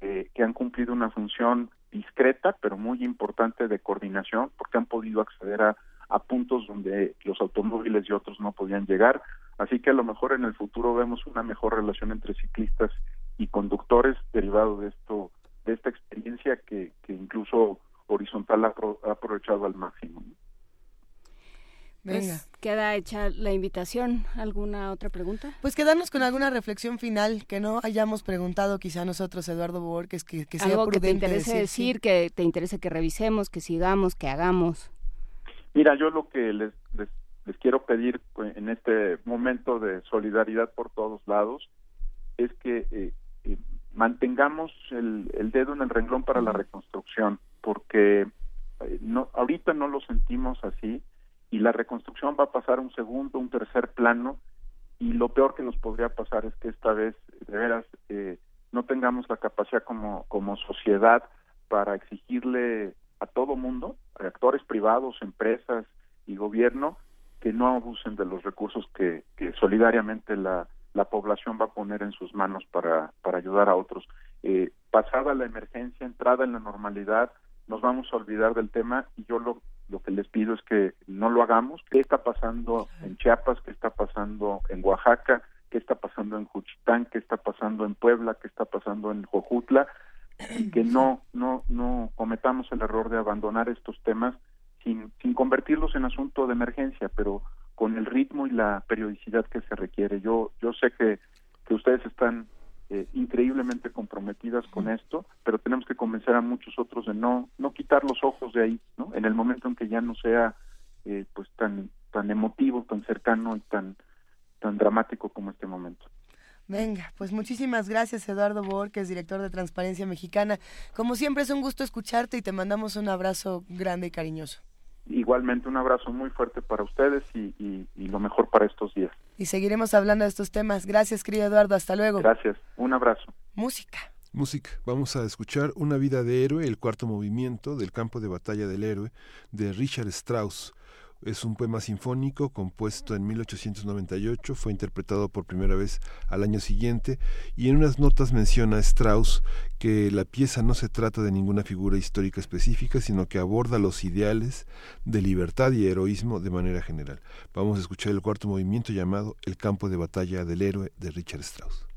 que han cumplido una función discreta, pero muy importante de coordinación, porque han podido acceder a, a puntos donde los automóviles y otros no podían llegar. Así que a lo mejor en el futuro vemos una mejor relación entre ciclistas y conductores derivado de esto, de esta experiencia que, que incluso Horizontal ha, ha aprovechado al máximo. Venga. Pues queda hecha la invitación. ¿Alguna otra pregunta? Pues quedarnos con alguna reflexión final que no hayamos preguntado quizá nosotros, Eduardo Borges, que, que sea Algo que te interese decir, que te interese que revisemos, que sigamos, que hagamos. Mira, yo lo que les, les, quiero pedir en este momento de solidaridad por todos lados es que eh, eh, mantengamos el, el, dedo en el renglón para la reconstrucción, porque eh, no, ahorita no lo sentimos así y la reconstrucción va a pasar a un segundo, un tercer plano y lo peor que nos podría pasar es que esta vez de veras eh, no tengamos la capacidad como, como sociedad para exigirle a todo mundo, a actores privados, empresas y gobierno, que no abusen de los recursos que, solidariamente la, la población va a poner en sus manos para, para ayudar a otros. Eh, pasada la emergencia, entrada en la normalidad, nos vamos a olvidar del tema y yo lo, lo que les pido es que no lo hagamos. ¿Qué está pasando en Chiapas? ¿Qué está pasando en Oaxaca? ¿Qué está pasando en Juchitán? ¿Qué está pasando en Puebla? ¿Qué está pasando en Jojutla? Y que no, no, no cometamos el error de abandonar estos temas sin, sin convertirlos en asunto de emergencia, pero con el ritmo y la periodicidad que se requiere. Yo, yo sé que, que ustedes están eh, increíblemente comprometidas con esto, pero tenemos que convencer a muchos otros de no no quitar los ojos de ahí, ¿no? En el momento en que ya no sea eh, pues tan tan emotivo, tan cercano y tan tan dramático como este momento. Venga, pues muchísimas gracias Eduardo Borges, director de Transparencia Mexicana. Como siempre es un gusto escucharte y te mandamos un abrazo grande y cariñoso. Igualmente un abrazo muy fuerte para ustedes y, y, lo mejor para estos días. Y seguiremos hablando de estos temas. Gracias, querido Eduardo. Hasta luego. Gracias. Un abrazo. Música. Música. Vamos a escuchar Una vida de héroe, el cuarto movimiento del campo de batalla del héroe de Richard Strauss. Es un poema sinfónico compuesto en 1898, fue interpretado por primera vez al año siguiente y en unas notas menciona Strauss que la pieza no se trata de ninguna figura histórica específica, sino que aborda los ideales de libertad y heroísmo de manera general. Vamos a escuchar el cuarto movimiento llamado El campo de batalla del héroe de Richard Strauss.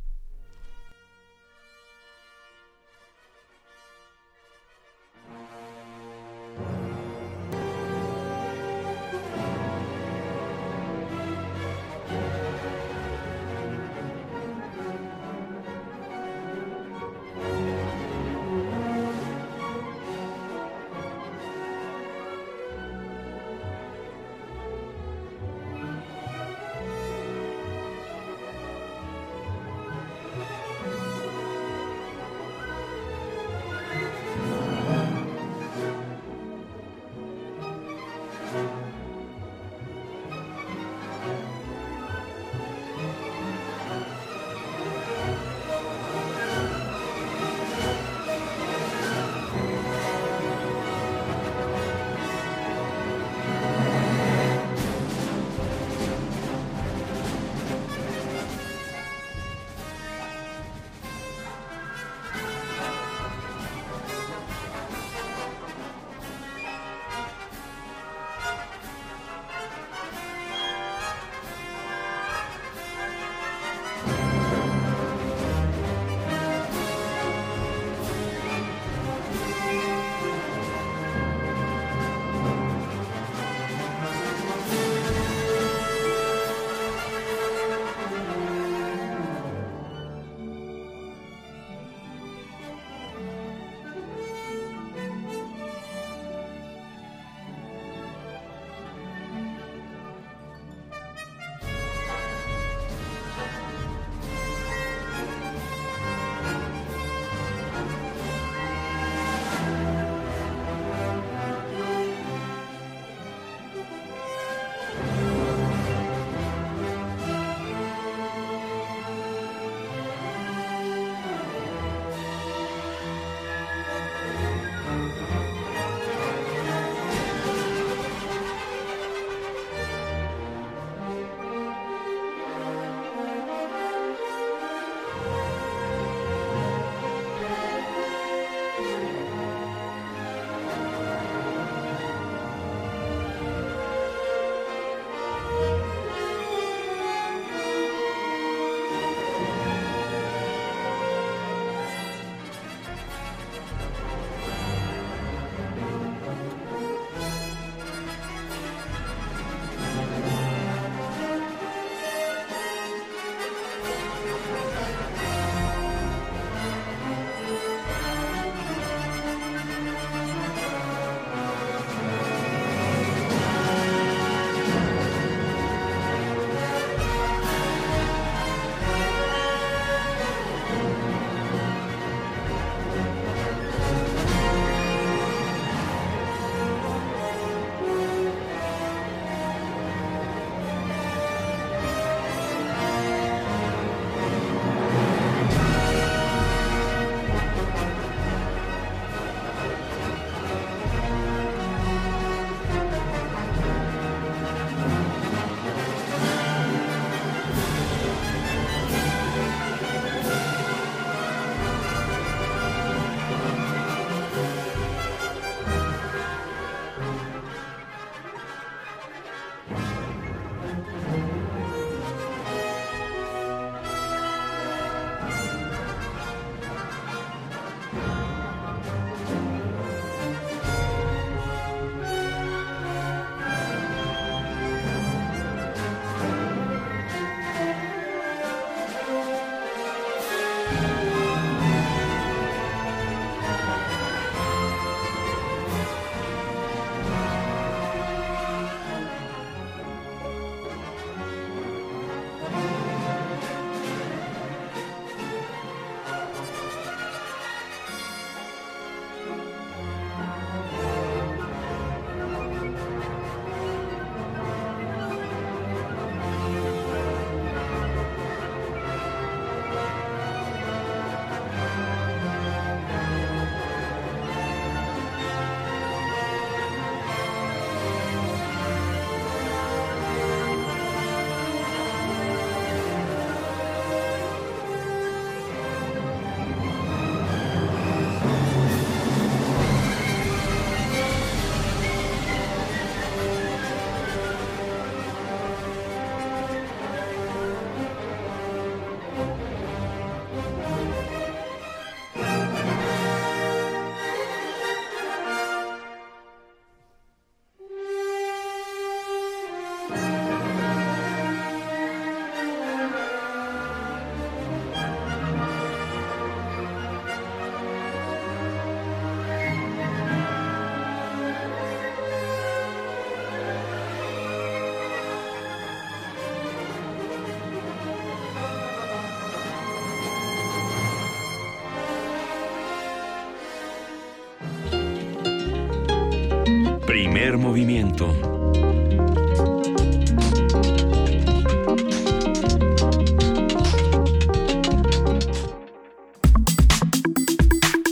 Movimiento.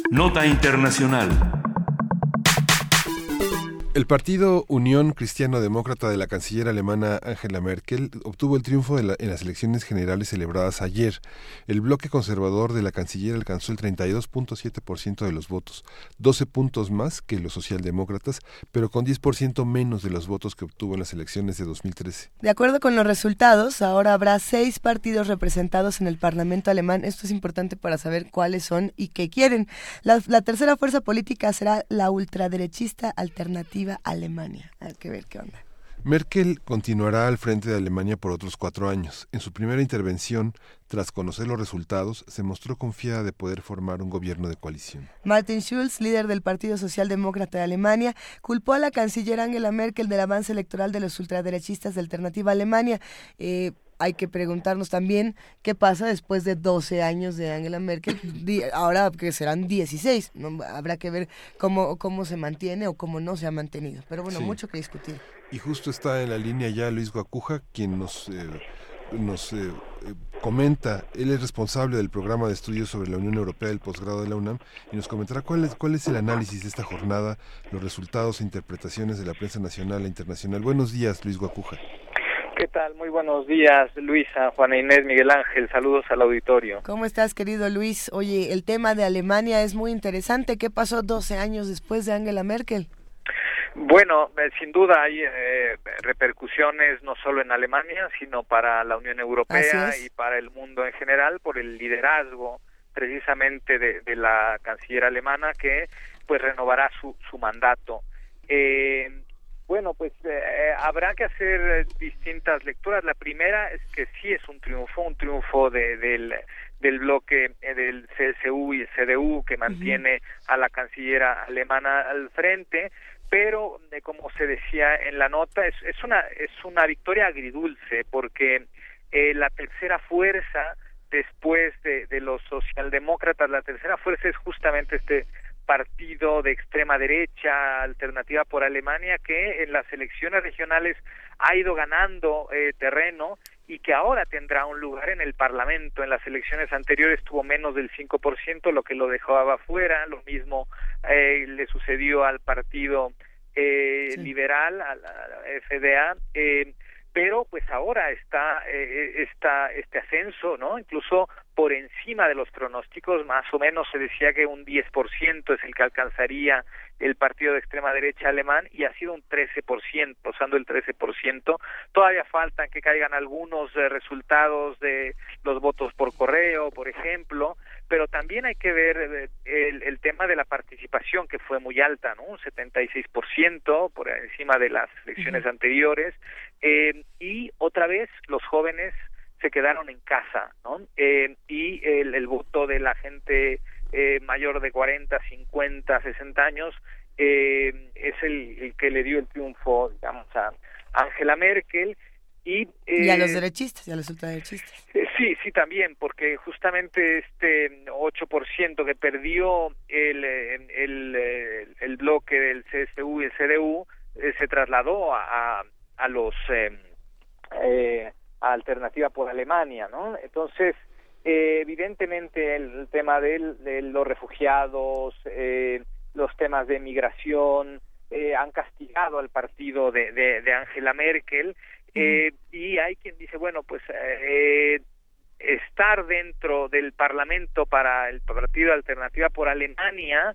Nota Internacional. El partido Unión Cristiano Demócrata de la canciller alemana Angela Merkel obtuvo el triunfo en las elecciones generales celebradas ayer. El bloque conservador de la canciller alcanzó el 32.7% de los votos, 12 puntos más que los socialdemócratas, pero con 10% menos de los votos que obtuvo en las elecciones de 2013. De acuerdo con los resultados, ahora habrá seis partidos representados en el Parlamento alemán. Esto es importante para saber cuáles son y qué quieren. La, la tercera fuerza política será la ultraderechista alternativa Alemania. Hay que ver qué onda. Merkel continuará al frente de Alemania por otros cuatro años. En su primera intervención, tras conocer los resultados, se mostró confiada de poder formar un gobierno de coalición. Martin Schulz, líder del Partido Socialdemócrata de Alemania, culpó a la canciller Angela Merkel del avance electoral de los ultraderechistas de Alternativa Alemania. Eh, hay que preguntarnos también qué pasa después de 12 años de Angela Merkel, ahora que serán 16, ¿no? habrá que ver cómo, cómo se mantiene o cómo no se ha mantenido. Pero bueno, mucho que discutir. Y justo está en la línea ya Luis Guacuja, quien nos, eh, nos eh, eh, comenta, él es responsable del programa de estudios sobre la Unión Europea del posgrado de la UNAM, y nos comentará cuál es, cuál es el análisis de esta jornada, los resultados e interpretaciones de la prensa nacional e internacional. Buenos días, Luis Guacuja. ¿Qué tal? Muy buenos días, Luisa, Juana Inés, Miguel Ángel. Saludos al auditorio. ¿Cómo estás, querido Luis? Oye, el tema de Alemania es muy interesante. ¿Qué pasó 12 años después de Angela Merkel? Bueno, eh, sin duda hay eh, repercusiones no solo en Alemania, sino para la Unión Europea y para el mundo en general por el liderazgo precisamente de, de la canciller alemana que pues renovará su, su mandato. Eh, bueno, pues eh, habrá que hacer distintas lecturas. La primera es que sí es un triunfo, un triunfo de, del, del bloque eh, del CSU y el CDU que mantiene a la cancillera alemana al frente, pero eh, como se decía en la nota es, es una es una victoria agridulce porque la tercera fuerza después de, de los socialdemócratas, la tercera fuerza es justamente este partido de extrema derecha, alternativa por Alemania, que en las elecciones regionales ha ido ganando eh, terreno y que ahora tendrá un lugar en el Parlamento. En las elecciones anteriores tuvo menos del 5%, lo que lo dejaba fuera. Lo mismo eh, le sucedió al Partido eh, Liberal, a la FDA. Eh, pero pues ahora está eh, está este ascenso, ¿no? Incluso por encima de los pronósticos, más o menos se decía que un 10% es el que alcanzaría el partido de extrema derecha alemán y ha sido un 13%, pasando el 13%. Todavía faltan que caigan algunos eh, resultados de los votos por correo, por ejemplo, pero también hay que ver eh, el, el, tema de la participación que fue muy alta, ¿no? Un 76% por encima de las elecciones anteriores eh, y otra vez los jóvenes se quedaron en casa, ¿no? Eh, y el, el, voto de la gente eh, mayor de 40, 50, 60 años eh, es el, el, que le dio el triunfo, digamos, a Angela Merkel y, eh, y a los derechistas, y a los ultraderechistas. Eh, sí, sí, también, porque justamente este 8% que perdió el, el, el, bloque del CSU y el CDU eh, se trasladó a, a, a los eh, a Alternativa por Alemania, ¿no? Entonces, evidentemente el, tema del, de los refugiados, los temas de migración, han castigado al partido de, de, de Angela Merkel. Eh, y hay quien dice, bueno, pues eh, estar dentro del Parlamento para el Partido Alternativa por Alemania,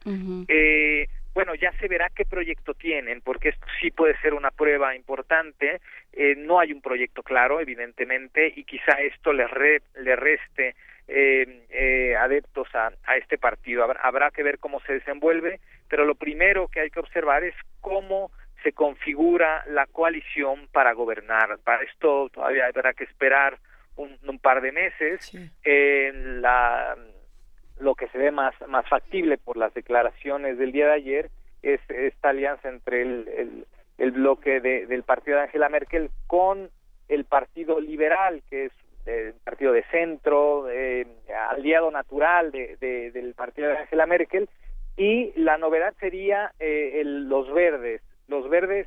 eh, bueno, ya se verá qué proyecto tienen, porque esto sí puede ser una prueba importante. Eh, no hay un proyecto claro, evidentemente, y quizá esto le, re, le reste eh, eh, adeptos a, a, este partido. Habrá, habrá que ver cómo se desenvuelve, pero lo primero que hay que observar es cómo se configura la coalición para gobernar. Para esto todavía habrá que esperar un, un par de meses. Sí. Eh, la, lo que se ve más, más factible por las declaraciones del día de ayer es esta alianza entre el, el, el bloque de, del partido de Angela Merkel con el Partido Liberal, que es el partido de centro, eh, aliado natural de, de, del partido de Angela Merkel, y la novedad sería eh, el, los verdes, los verdes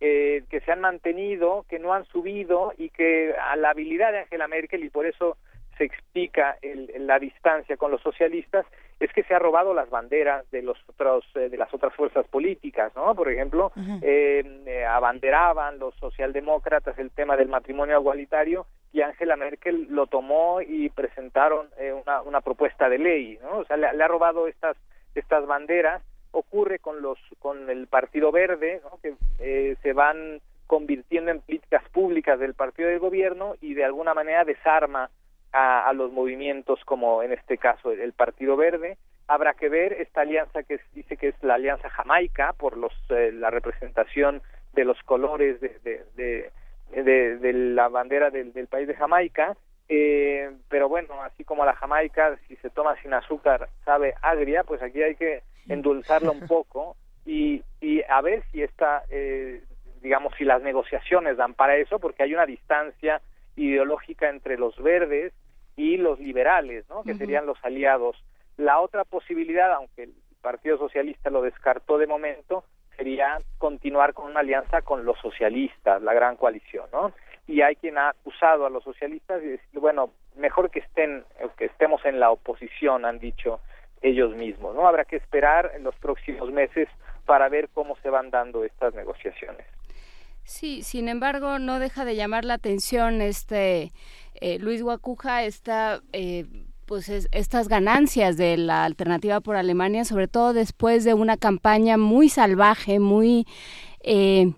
eh, que se han mantenido, que no han subido y que a la habilidad de Angela Merkel y por eso se explica la distancia con los socialistas es que se ha robado las banderas de los otros eh, de las otras fuerzas políticas no por ejemplo eh, eh, abanderaban los socialdemócratas el tema del matrimonio igualitario y Angela Merkel lo tomó y presentaron una, una propuesta de ley no o sea le, ha robado estas estas banderas. Ocurre con los con el Partido Verde ¿no? que se van convirtiendo en políticas públicas del partido del gobierno y de alguna manera desarma a, los movimientos como en este caso el, Partido Verde. Habrá que ver esta alianza que dice que es la alianza jamaica por los, eh, la representación de los colores de, de, de, la bandera del, del, país de Jamaica. Eh, pero bueno, así como la Jamaica, si se toma sin azúcar, sabe agria, pues aquí hay que endulzarla un poco y, y a ver si esta, eh, digamos, si las negociaciones dan para eso, porque hay una distancia ideológica entre los verdes y los liberales, ¿no? que serían los aliados. La otra posibilidad, aunque el Partido Socialista lo descartó de momento, sería continuar con una alianza con los socialistas, la gran coalición, ¿no? Y hay quien ha acusado a los socialistas y decir, bueno, mejor que estén, que estemos en la oposición, han dicho ellos mismos, ¿no? Habrá que esperar en los próximos meses para ver cómo se van dando estas negociaciones. Sí, sin embargo, no deja de llamar la atención este eh, Luis Guacuja eh, pues estas ganancias de la alternativa por Alemania, sobre todo después de una campaña muy salvaje, muy eh,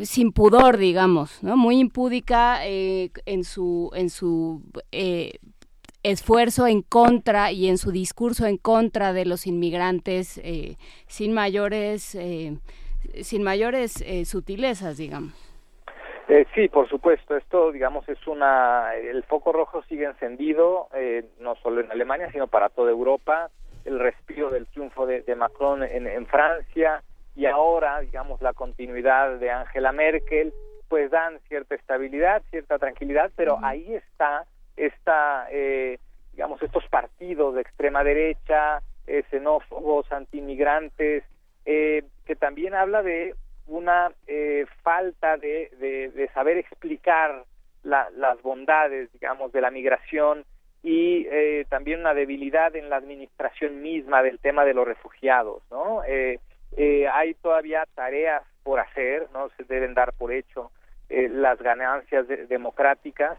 sin pudor, digamos, ¿no? muy impúdica en su en su esfuerzo en contra y en su discurso en contra de los inmigrantes sin mayores sin mayores sutilezas, digamos. Eh, sí, por supuesto. Esto, digamos, es una. El foco rojo sigue encendido, eh, no solo en Alemania, sino para toda Europa. El respiro del triunfo de, Macron en, Francia y ahora, digamos, la continuidad de Angela Merkel, pues dan cierta estabilidad, cierta tranquilidad, pero ahí está, esta, eh, digamos, estos partidos de extrema derecha, xenófobos, antiinmigrantes, que también habla de una eh, falta de, de, saber explicar las bondades, digamos, de la migración y eh, también una debilidad en la administración misma del tema de los refugiados, ¿no? Eh, hay todavía tareas por hacer, no se deben dar por hecho las ganancias democráticas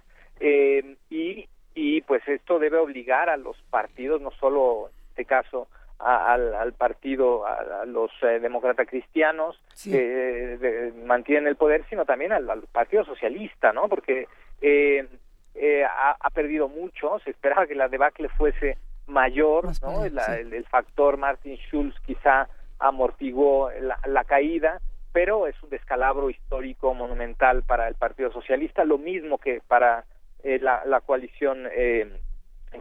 y y pues esto debe obligar a los partidos, no solo en este caso al, partido, a, los eh, demócratas cristianos que mantienen el poder, sino también al, Partido Socialista, ¿no? Porque eh, eh, ha, perdido mucho, se esperaba que la debacle fuese mayor, ¿no? el, factor Martin Schulz quizá amortiguó la, caída, pero es un descalabro histórico monumental para el Partido Socialista, lo mismo que para la, la, coalición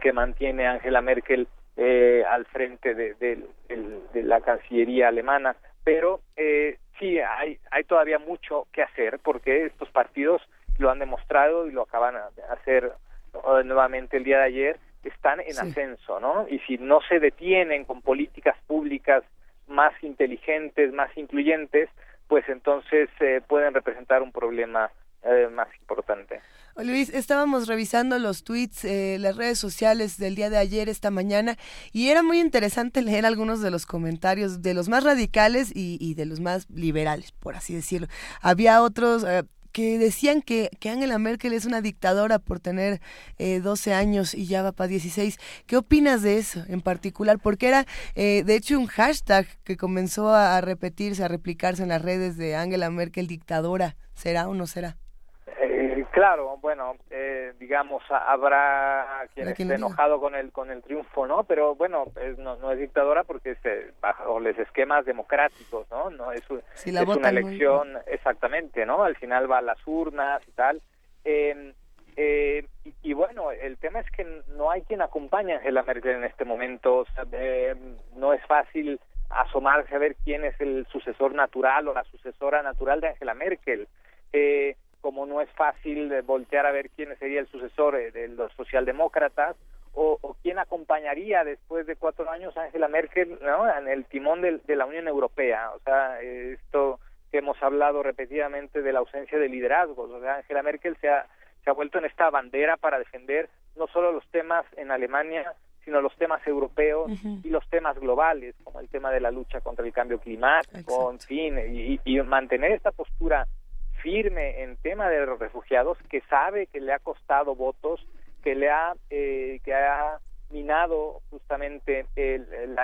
que mantiene Angela Merkel eh, al frente de, de, la Cancillería alemana, pero eh, sí hay, hay todavía mucho que hacer porque estos partidos lo han demostrado y lo acaban de hacer eh, nuevamente el día de ayer, están en ascenso, ¿no? Y si no se detienen con políticas públicas más inteligentes, más incluyentes, pues entonces eh, pueden representar un problema eh, más importante. Luis, estábamos revisando los tweets, eh, las redes sociales del día de ayer, esta mañana, y era muy interesante leer algunos de los comentarios de los más radicales y, de los más liberales, por así decirlo. Había otros... Eh, que decían que, que, Angela Merkel es una dictadora por tener eh, 12 años y ya va para 16. ¿Qué opinas de eso en particular? Porque era, eh, de hecho, un hashtag que comenzó a repetirse, a replicarse en las redes de Angela Merkel dictadora. ¿Será o no será? Claro, bueno, eh, digamos, habrá quien esté enojado con el con el triunfo, ¿no? Pero bueno, no, es dictadora porque es bajo los esquemas democráticos, ¿no? No es, una elección exactamente, ¿no? Al final va a las urnas y tal. Em, eh, y, bueno, el tema es que no hay quien acompañe a Angela Merkel en este momento. Em, no es fácil asomarse a ver quién es el sucesor natural o la sucesora natural de Angela Merkel. Eh, como no es fácil voltear a ver quién sería el sucesor eh, de los socialdemócratas o, quién acompañaría después de cuatro años a Angela Merkel ¿no? en el timón de, la Unión Europea. O sea, esto que hemos hablado repetidamente de la ausencia de liderazgos. O sea, Angela Merkel se ha, se ha vuelto en esta bandera para defender no solo los temas en Alemania, sino los temas europeos y los temas globales, como el tema de la lucha contra el cambio climático, en fin, y, y, mantener esta postura firme en tema de los refugiados, que sabe que le ha costado votos, que le ha, eh, que ha minado justamente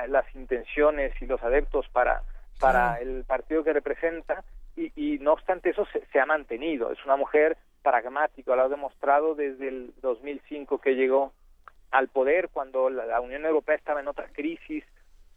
las intenciones y los adeptos para, para el partido que representa, y, y no obstante eso se, se, ha mantenido. Es una mujer pragmática, lo ha demostrado desde el 2005 que llegó al poder cuando la, Unión Europea estaba en otra crisis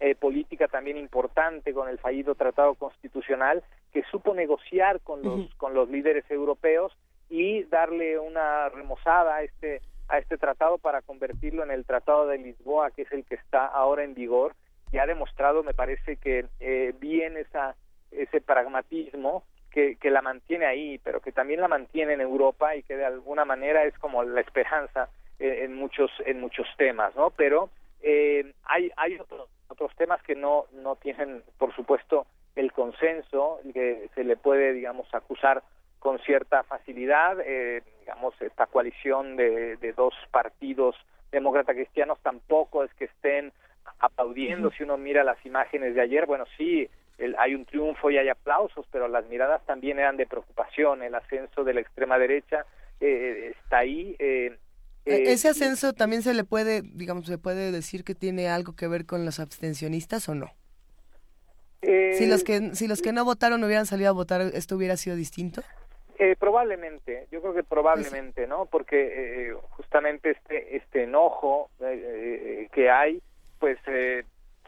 eh, política también importante con el fallido tratado constitucional que supo negociar con los con los líderes europeos y darle una remozada a este a este tratado para convertirlo en el tratado de Lisboa que es el que está ahora en vigor y ha demostrado me parece que eh, bien esa ese pragmatismo que, que la mantiene ahí pero que también la mantiene en Europa y que de alguna manera es como la esperanza en muchos en muchos temas no pero eh, hay hay otros otros temas que no no tienen por supuesto el consenso que se le puede digamos acusar con cierta facilidad eh, digamos esta coalición de, de dos partidos demócrata cristianos tampoco es que estén aplaudiendo. Si uno mira las imágenes de ayer bueno sí el, hay un triunfo y hay aplausos pero las miradas también eran de preocupación. El ascenso de la extrema derecha eh, está ahí eh, e-, eh, ¿Ese ascenso también se le puede, digamos, se puede decir que tiene algo que ver con los abstencionistas o no? Eh, si los que si los que no votaron hubieran salido a votar, ¿esto hubiera sido distinto? Eh, probablemente, yo creo que probablemente, ¿no? Porque justamente este este enojo que hay, pues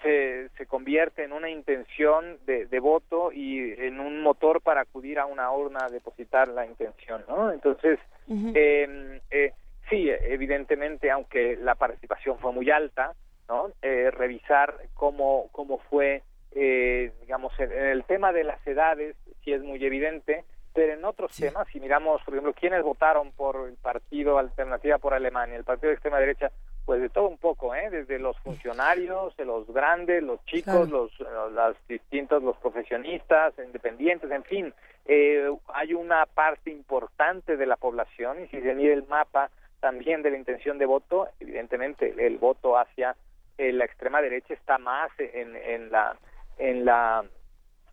se, se convierte en una intención de, de, voto y en un motor para acudir a una urna a depositar la intención, ¿no? Entonces, eh, sí, evidentemente, aunque la participación fue muy alta, ¿no? Eh, revisar cómo, cómo fue, eh, digamos, en, el tema de las edades, sí es muy evidente, pero en otros temas, si miramos, por ejemplo, quiénes votaron por el partido Alternativa por Alemania, el partido de extrema derecha, pues de todo un poco, ¿eh? Desde los funcionarios, de los grandes, los chicos, los, los distintos, los profesionistas, independientes, en fin, eh, hay una parte importante de la población y si se mide el mapa también de la intención de voto, evidentemente el voto hacia eh, la extrema derecha está más en, en la en la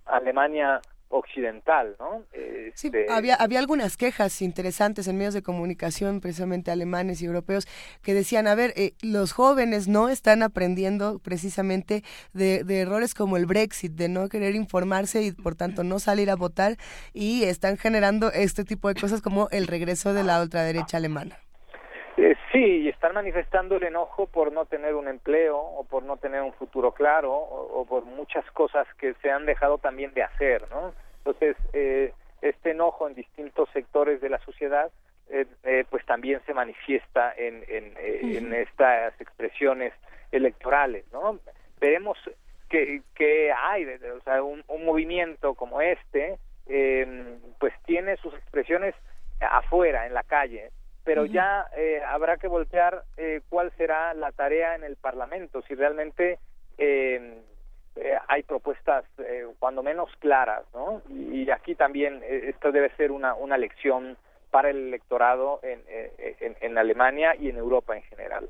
Alemania occidental, ¿no? Sí, este, había, había algunas quejas interesantes en medios de comunicación, precisamente alemanes y europeos, que decían, a ver, eh, los jóvenes no están aprendiendo precisamente de, de, errores como el Brexit, de no querer informarse y por tanto no salir a votar, y están generando este tipo de cosas como el regreso de la ultraderecha alemana. Eh, sí, y están manifestando el enojo por no tener un empleo o por no tener un futuro claro o, por muchas cosas que se han dejado también de hacer, ¿no? Entonces, eh, este enojo en distintos sectores de la sociedad eh, eh pues también se manifiesta en, en, en, estas expresiones electorales, ¿no? Veremos que, que hay, o sea, un, un movimiento como este, eh, pues tiene sus expresiones afuera, en la calle, pero ya eh, habrá que voltear eh, cuál será la tarea en el Parlamento, si realmente em, eh, hay propuestas cuando menos claras, ¿no? Y, aquí también esto debe ser una, una lección para el electorado en, en, en Alemania y en Europa en general.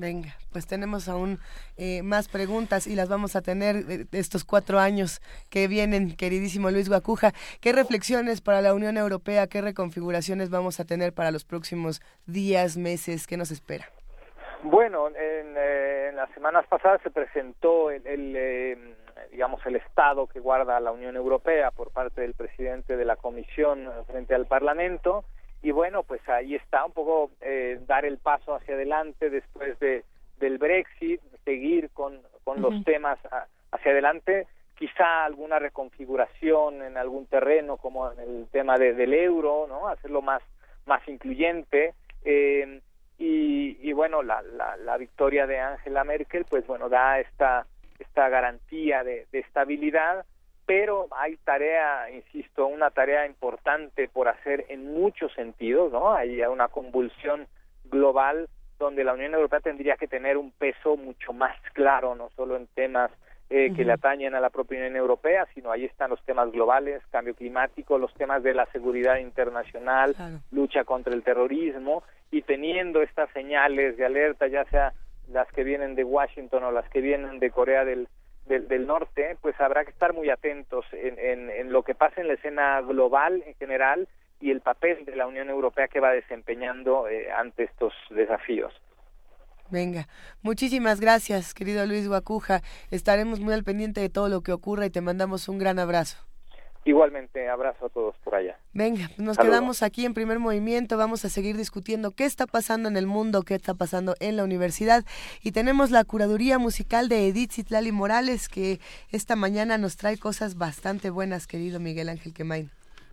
Venga, pues tenemos aún eh, más preguntas y las vamos a tener de, estos cuatro años que vienen, queridísimo Luis Guacuja. ¿Qué reflexiones para la Unión Europea, qué reconfiguraciones vamos a tener para los próximos días, meses? ¿Qué nos espera? Bueno, en, eh, las semanas pasadas se presentó el, eh, digamos, el estado que guarda la Unión Europea por parte del presidente de la Comisión frente al Parlamento y bueno, pues ahí está un poco eh, dar el paso hacia adelante después de del Brexit, seguir con, con los temas hacia adelante, quizá alguna reconfiguración en algún terreno como en el tema de, del euro, ¿no? Hacerlo más más incluyente. Eh, y, y, bueno, la, la, la victoria de Angela Merkel, pues bueno, da esta esta garantía de, de estabilidad pero hay tarea, insisto, una tarea importante por hacer en muchos sentidos, ¿no? Hay una convulsión global donde la Unión Europea tendría que tener un peso mucho más claro, no solo en temas eh, que le atañen a la propia Unión Europea, sino ahí están los temas globales, cambio climático, los temas de la seguridad internacional, lucha contra el terrorismo, y teniendo estas señales de alerta, ya sea las que vienen de Washington o las que vienen de Corea del, del, Norte, pues habrá que estar muy atentos en, en, en lo que pasa en la escena global en general y el papel de la Unión Europea que va desempeñando eh, ante estos desafíos. Venga, muchísimas gracias, querido Luis Guacuja. Estaremos muy al pendiente de todo lo que ocurra y te mandamos un gran abrazo. Igualmente, abrazo a todos por allá. Venga, nos quedamos aquí en primer movimiento, vamos a seguir discutiendo qué está pasando en el mundo, qué está pasando en la universidad y tenemos la curaduría musical de Edith Zitlali Morales que esta mañana nos trae cosas bastante buenas, querido Miguel Ángel Quemain.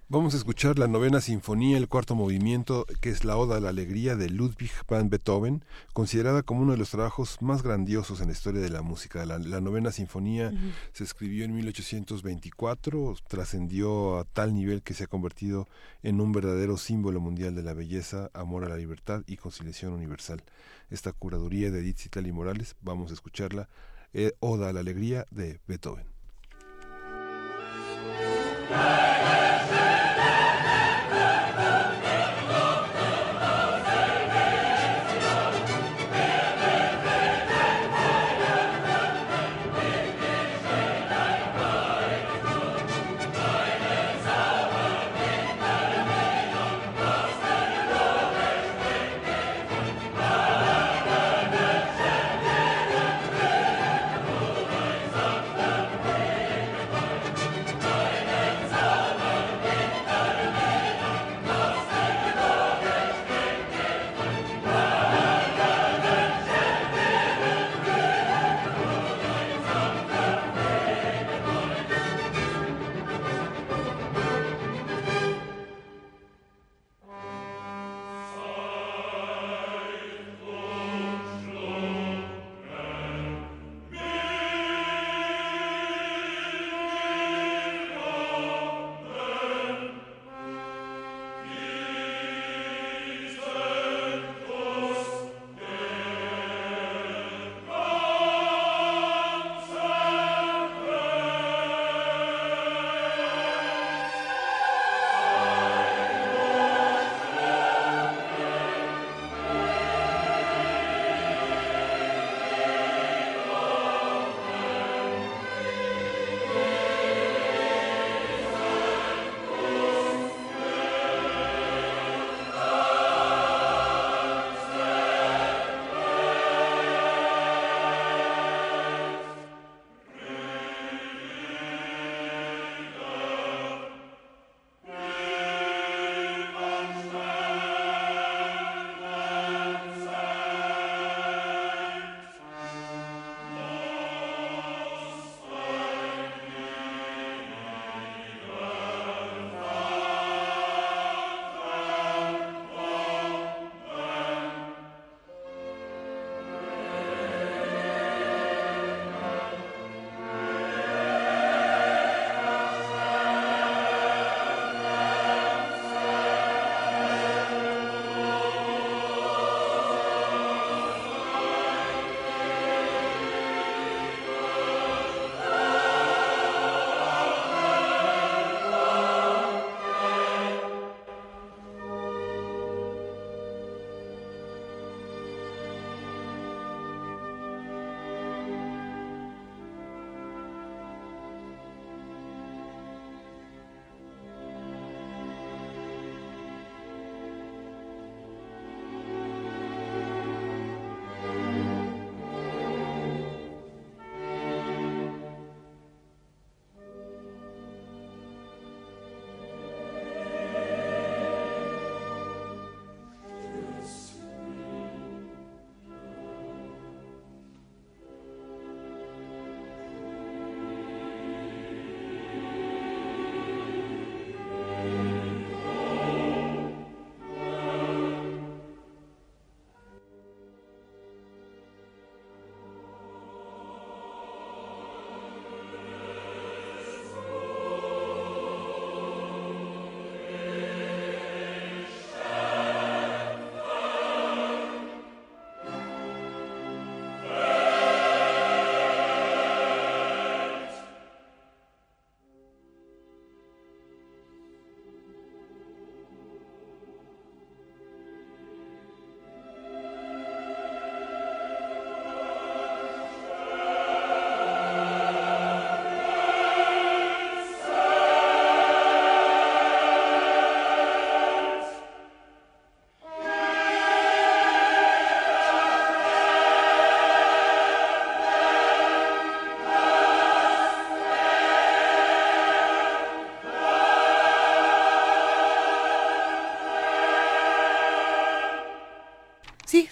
Vamos a escuchar la novena sinfonía, el cuarto movimiento, que es la Oda a la Alegría de Ludwig van Beethoven, considerada como uno de los trabajos más grandiosos en la historia de la música. La, novena sinfonía se escribió en 1824, trascendió a tal nivel que se ha convertido en un verdadero símbolo mundial de la belleza, amor a la libertad y conciliación universal. Esta curaduría de Edith Citali Morales, vamos a escucharla, eh, Oda a la Alegría de Beethoven.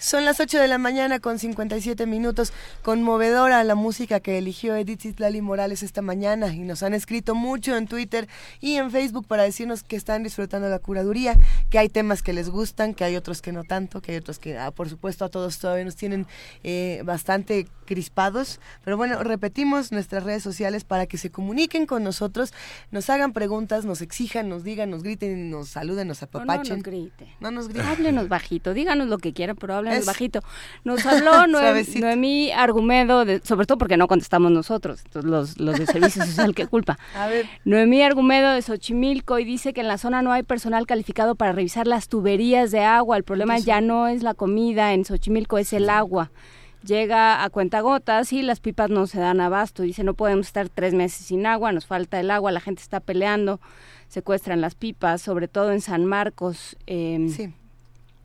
Son las 8 de la mañana con 57 minutos. Conmovedora la música que eligió Edith Zitlali Morales esta mañana y nos han escrito mucho en Twitter y en Facebook para decirnos que están disfrutando la curaduría, que hay temas que les gustan, que hay otros que no tanto, que hay otros que, ah, por supuesto, a todos todavía nos tienen eh, bastante crispados. Pero bueno, repetimos nuestras redes sociales para que se comuniquen con nosotros, nos hagan preguntas, nos exijan, nos digan, nos griten, nos saluden, nos apapachen. no nos grite. No nos grite. Háblenos bajito, díganos lo que quieran, pero bajito. Nos habló Noemí Argumedo, sobre todo porque no contestamos nosotros, los, los de Servicio Social, ¿qué culpa? A ver. Noemí Argumedo de Xochimilco y dice que en la zona no hay personal calificado para revisar las tuberías de agua. El problema ya no es la comida, en Xochimilco es el agua llega a cuentagotas y las pipas no se dan abasto. Dice, no podemos estar tres meses sin agua, nos falta el agua, la gente está peleando, secuestran las pipas, sobre todo en San Marcos. Eh, sí.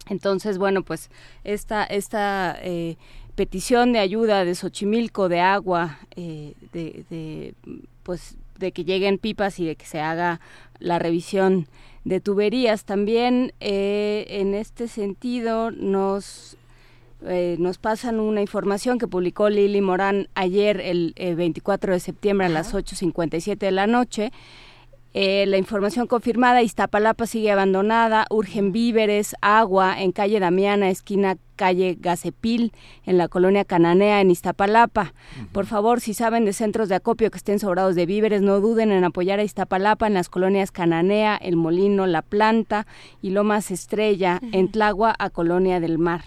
Entonces, bueno, pues esta, esta eh, petición de ayuda de Xochimilco de agua, eh, de, pues de que lleguen pipas y de que se haga la revisión de tuberías. También eh, en este sentido nos nos pasan una información que publicó Lili Morán ayer, el 24 de septiembre a las 8.57 de la noche, eh, la información confirmada, Iztapalapa sigue abandonada, urgen víveres, agua en calle Damiana, esquina calle Gacepil, en la colonia Cananea, en Iztapalapa. Por favor, si saben de centros de acopio que estén sobrados de víveres, no duden en apoyar a Iztapalapa en las colonias Cananea, El Molino, La Planta y Lomas Estrella, en Tlagua a Colonia del Mar.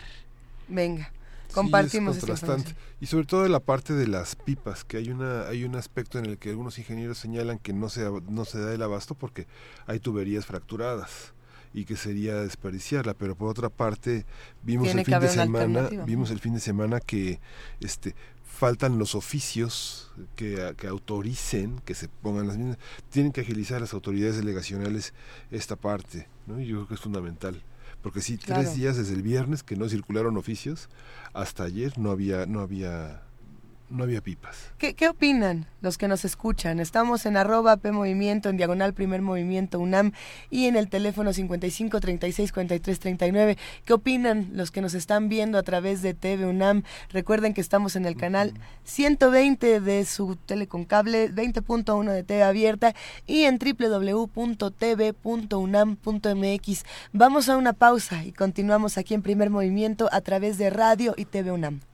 Venga compartimos sí, y sobre todo la parte de las pipas que hay una hay un aspecto en el que algunos ingenieros señalan que no se no se da el abasto porque hay tuberías fracturadas y que sería desperdiciarla pero por otra parte vimos el fin de semana vimos el fin de semana que este faltan los oficios que, que, autoricen que se pongan las mismas. Tienen que agilizar las autoridades delegacionales esta parte ¿no? y yo creo que es fundamental porque sí, tres días desde el viernes que no circularon oficios, hasta ayer no había, no había no había pipas. ¿Qué, ¿Qué, opinan los que nos escuchan? Estamos en arroba P Movimiento, en diagonal Primer Movimiento UNAM y en el teléfono 55 36 43 39. ¿Qué opinan los que nos están viendo a través de TV UNAM? Recuerden que estamos en el canal 120 de su teleconcable, 20.1 de TV abierta y en www.tv.unam.mx. Vamos a una pausa y continuamos aquí en Primer Movimiento a través de radio y TV UNAM.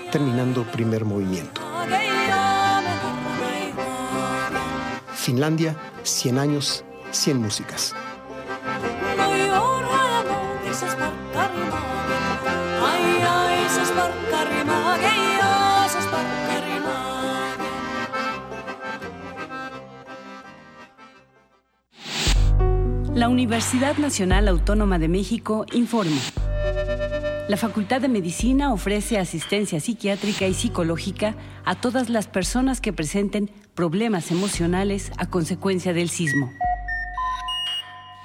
terminando primer movimiento. Finlandia, 100 años, 100 músicas. La Universidad Nacional Autónoma de México informa. La Facultad de Medicina ofrece asistencia psiquiátrica y psicológica a todas las personas que presenten problemas emocionales a consecuencia del sismo.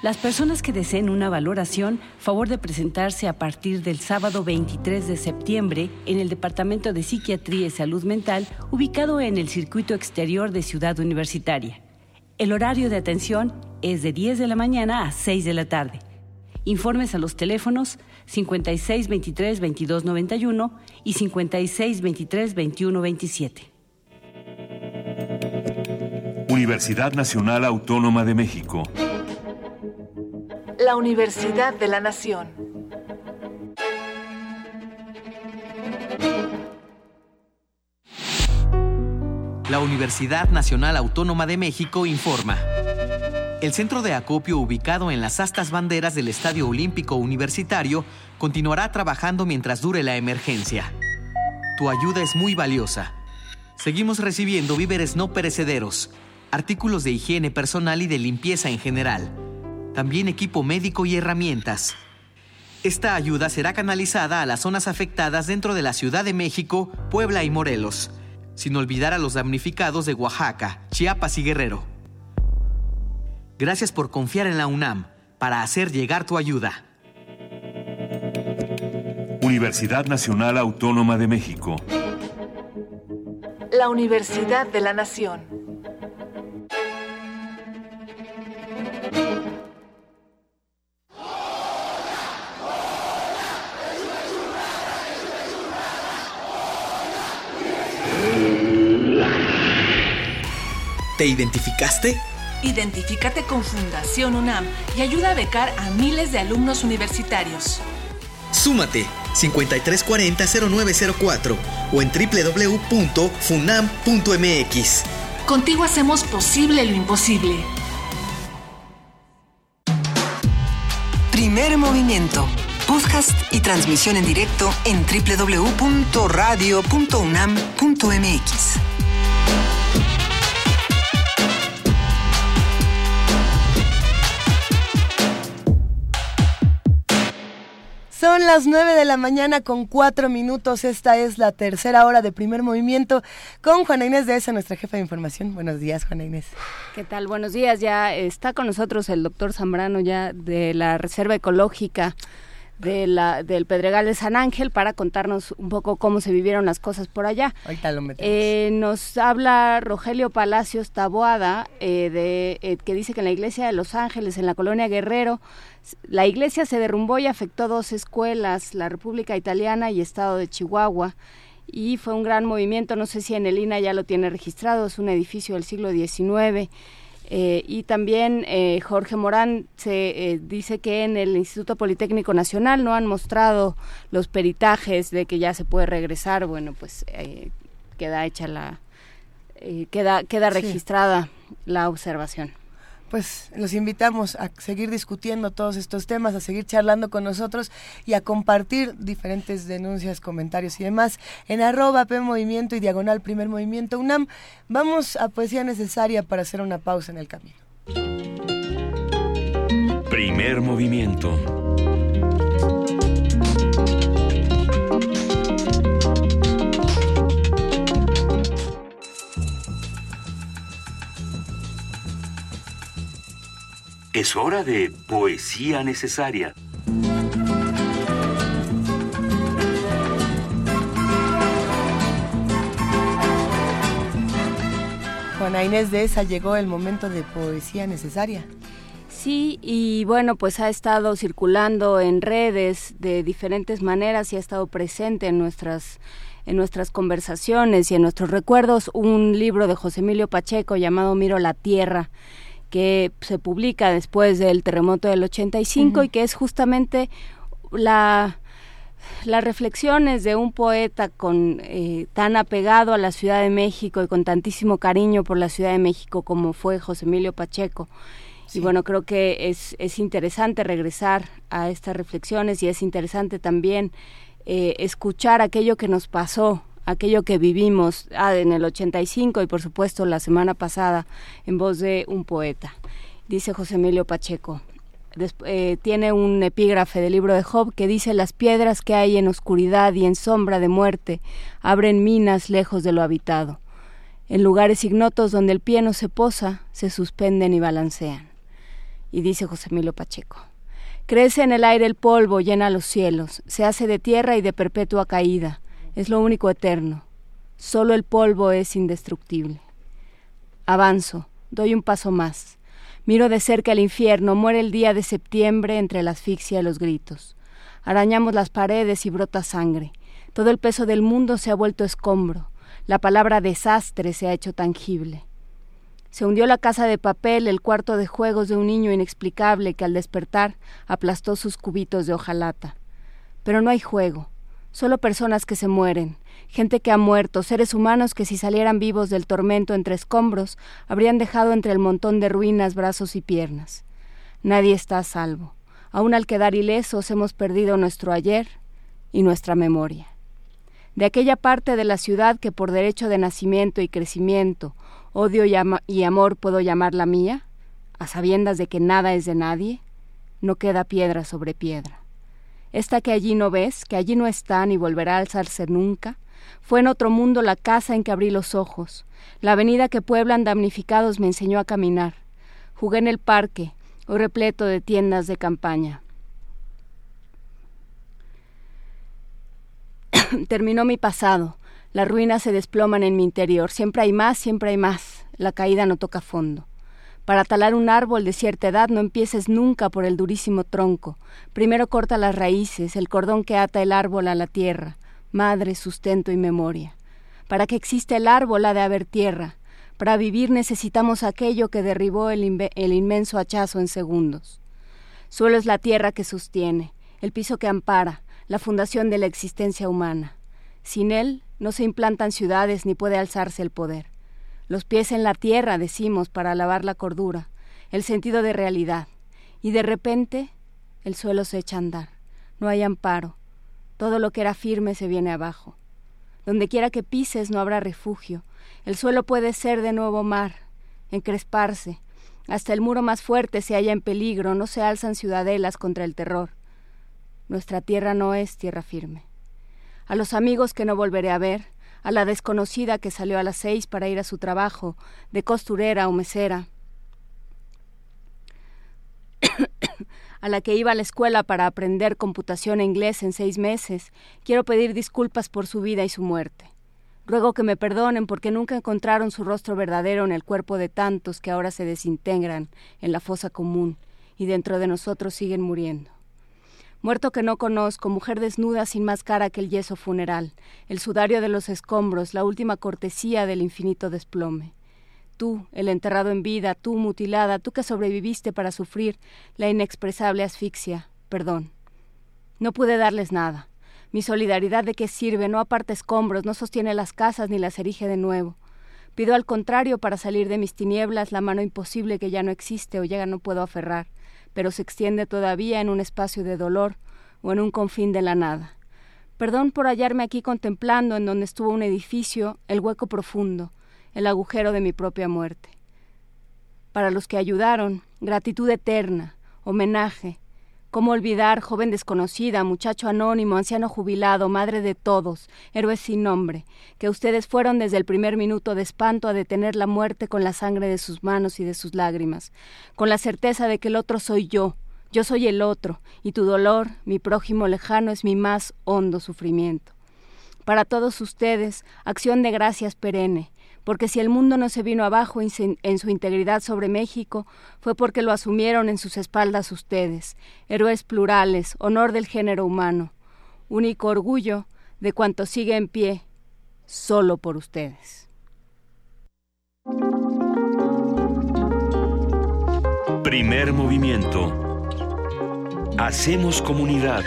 Las personas que deseen una valoración, favor de presentarse a partir del sábado 23 de septiembre en el Departamento de Psiquiatría y Salud Mental, ubicado en el circuito exterior de Ciudad Universitaria. El horario de atención es de 10 de la mañana a 6 de la tarde. Informes a los teléfonos 56 23 22 91 y 56 23 21 27. Universidad Nacional Autónoma de México. La Universidad de la Nación. La Universidad Nacional Autónoma de México informa. El centro de acopio ubicado en las astas banderas del Estadio Olímpico Universitario continuará trabajando mientras dure la emergencia. Tu ayuda es muy valiosa. Seguimos recibiendo víveres no perecederos, artículos de higiene personal y de limpieza en general, también equipo médico y herramientas. Esta ayuda será canalizada a las zonas afectadas dentro de la Ciudad de México, Puebla y Morelos sin olvidar a los damnificados de Oaxaca, Chiapas y Guerrero. Gracias por confiar en la UNAM para hacer llegar tu ayuda. Universidad Nacional Autónoma de México. La Universidad de la Nación. ¿Te identificaste? Identifícate con Fundación UNAM y ayuda a becar a miles de alumnos universitarios. Súmate 5340-0904 o en www.funam.mx. Contigo hacemos posible lo imposible. Primer movimiento. Podcast y transmisión en directo en www.radio.unam.mx. Son las 9 de la mañana con cuatro minutos. Esta es la tercera hora de primer movimiento con Juana Inés de esa, nuestra jefa de información. Buenos días, Juana Inés. ¿Qué tal? Buenos días. Ya está con nosotros el doctor Zambrano ya de la Reserva Ecológica de la, del Pedregal de San Ángel para contarnos un poco cómo se vivieron las cosas por allá. Ahorita lo metemos. Eh, nos habla Rogelio Palacios Taboada, eh, de, eh, que dice que en la iglesia de Los Ángeles, en la colonia Guerrero, la iglesia se derrumbó y afectó dos escuelas, la República Italiana y Estado de Chihuahua. Y fue un gran movimiento, no sé si en el INA ya lo tiene registrado, es un edificio del siglo XIX. Eh, y también eh, Jorge Morán se eh, dice que en el Instituto Politécnico Nacional no han mostrado los peritajes de que ya se puede regresar. Bueno, pues queda hecha la queda queda registrada la observación pues los invitamos a seguir discutiendo todos estos temas, a seguir charlando con nosotros y a compartir diferentes denuncias, comentarios y demás en arroba P Movimiento y Diagonal Primer Movimiento UNAM. Vamos a poesía necesaria para hacer una pausa en el camino. Primer movimiento. Es hora de poesía necesaria. Juana Inés de esa llegó el momento de poesía necesaria. Sí, y bueno, pues ha estado circulando en redes de diferentes maneras y ha estado presente en nuestras en nuestras conversaciones y en nuestros recuerdos un libro de José Emilio Pacheco llamado Miro la Tierra que se publica después del terremoto del 85 y que es justamente la las reflexiones de un poeta con eh, tan apegado a la Ciudad de México y con tantísimo cariño por la Ciudad de México como fue José Emilio Pacheco. Y bueno, creo que es, es interesante regresar a estas reflexiones y es interesante también eh, escuchar aquello que nos pasó aquello que vivimos ah, en el 85 y por supuesto la semana pasada en voz de un poeta. Dice José Emilio Pacheco. Eh, tiene un epígrafe del libro de Job que dice las piedras que hay en oscuridad y en sombra de muerte abren minas lejos de lo habitado. En lugares ignotos donde el pie no se posa, se suspenden y balancean. Y dice José Emilio Pacheco. Crece en el aire el polvo, llena los cielos, se hace de tierra y de perpetua caída es lo único eterno. Solo el polvo es indestructible. Avanzo, doy un paso más. Miro de cerca el infierno, muere el día de septiembre entre la asfixia y los gritos. Arañamos las paredes y brota sangre. Todo el peso del mundo se ha vuelto escombro. La palabra desastre se ha hecho tangible. Se hundió la casa de papel, el cuarto de juegos de un niño inexplicable que al despertar aplastó sus cubitos de hojalata. Pero no hay juego, Solo personas que se mueren, gente que ha muerto, seres humanos que si salieran vivos del tormento entre escombros, habrían dejado entre el montón de ruinas brazos y piernas. Nadie está a salvo. Aún al quedar ilesos hemos perdido nuestro ayer y nuestra memoria. De aquella parte de la ciudad que por derecho de nacimiento y crecimiento, odio y, y amor puedo llamar la mía, a sabiendas de que nada es de nadie, no queda piedra sobre piedra. Esta que allí no ves, que allí no está ni volverá a alzarse nunca, fue en otro mundo la casa en que abrí los ojos, la avenida que pueblan damnificados me enseñó a caminar. Jugué en el parque, hoy repleto de tiendas de campaña. Terminó mi pasado, las ruinas se desploman en mi interior, siempre hay más, siempre hay más, la caída no toca fondo. Para talar un árbol de cierta edad no empieces nunca por el durísimo tronco. Primero corta las raíces, el cordón que ata el árbol a la tierra, madre, sustento y memoria. Para que exista el árbol ha de haber tierra. Para vivir necesitamos aquello que derribó el, inmenso hachazo en segundos. Suelo es la tierra que sostiene, el piso que ampara, la fundación de la existencia humana. Sin él no se implantan ciudades ni puede alzarse el poder. Los pies en la tierra, decimos, para alabar la cordura, el sentido de realidad. Y de repente el suelo se echa a andar. No hay amparo. Todo lo que era firme se viene abajo. Donde quiera que pises no habrá refugio. El suelo puede ser de nuevo mar, encresparse. Hasta el muro más fuerte se halla en peligro, no se alzan ciudadelas contra el terror. Nuestra tierra no es tierra firme. A los amigos que no volveré a ver, a la desconocida que salió a las seis para ir a su trabajo, de costurera o mesera, a la que iba a la escuela para aprender computación e inglés en seis meses, quiero pedir disculpas por su vida y su muerte. Ruego que me perdonen porque nunca encontraron su rostro verdadero en el cuerpo de tantos que ahora se desintegran en la fosa común y dentro de nosotros siguen muriendo. Muerto que no conozco, mujer desnuda sin más cara que el yeso funeral, el sudario de los escombros, la última cortesía del infinito desplome. Tú, el enterrado en vida, tú mutilada, tú que sobreviviste para sufrir la inexpresable asfixia, perdón. No pude darles nada. Mi solidaridad de qué sirve, no aparta escombros, no sostiene las casas ni las erige de nuevo. Pido al contrario para salir de mis tinieblas la mano imposible que ya no existe o ya no puedo aferrar pero se extiende todavía en un espacio de dolor o en un confín de la nada. Perdón por hallarme aquí contemplando en donde estuvo un edificio el hueco profundo, el agujero de mi propia muerte. Para los que ayudaron, gratitud eterna, homenaje, ¿Cómo olvidar, joven desconocida, muchacho anónimo, anciano jubilado, madre de todos, héroes sin nombre, que ustedes fueron desde el primer minuto de espanto a detener la muerte con la sangre de sus manos y de sus lágrimas, con la certeza de que el otro soy yo, yo soy el otro, y tu dolor, mi prójimo lejano, es mi más hondo sufrimiento. Para todos ustedes, acción de gracias perenne, porque si el mundo no se vino abajo en su integridad sobre México, fue porque lo asumieron en sus espaldas ustedes, héroes plurales, honor del género humano, único orgullo de cuanto sigue en pie, solo por ustedes. Primer movimiento. Hacemos comunidad.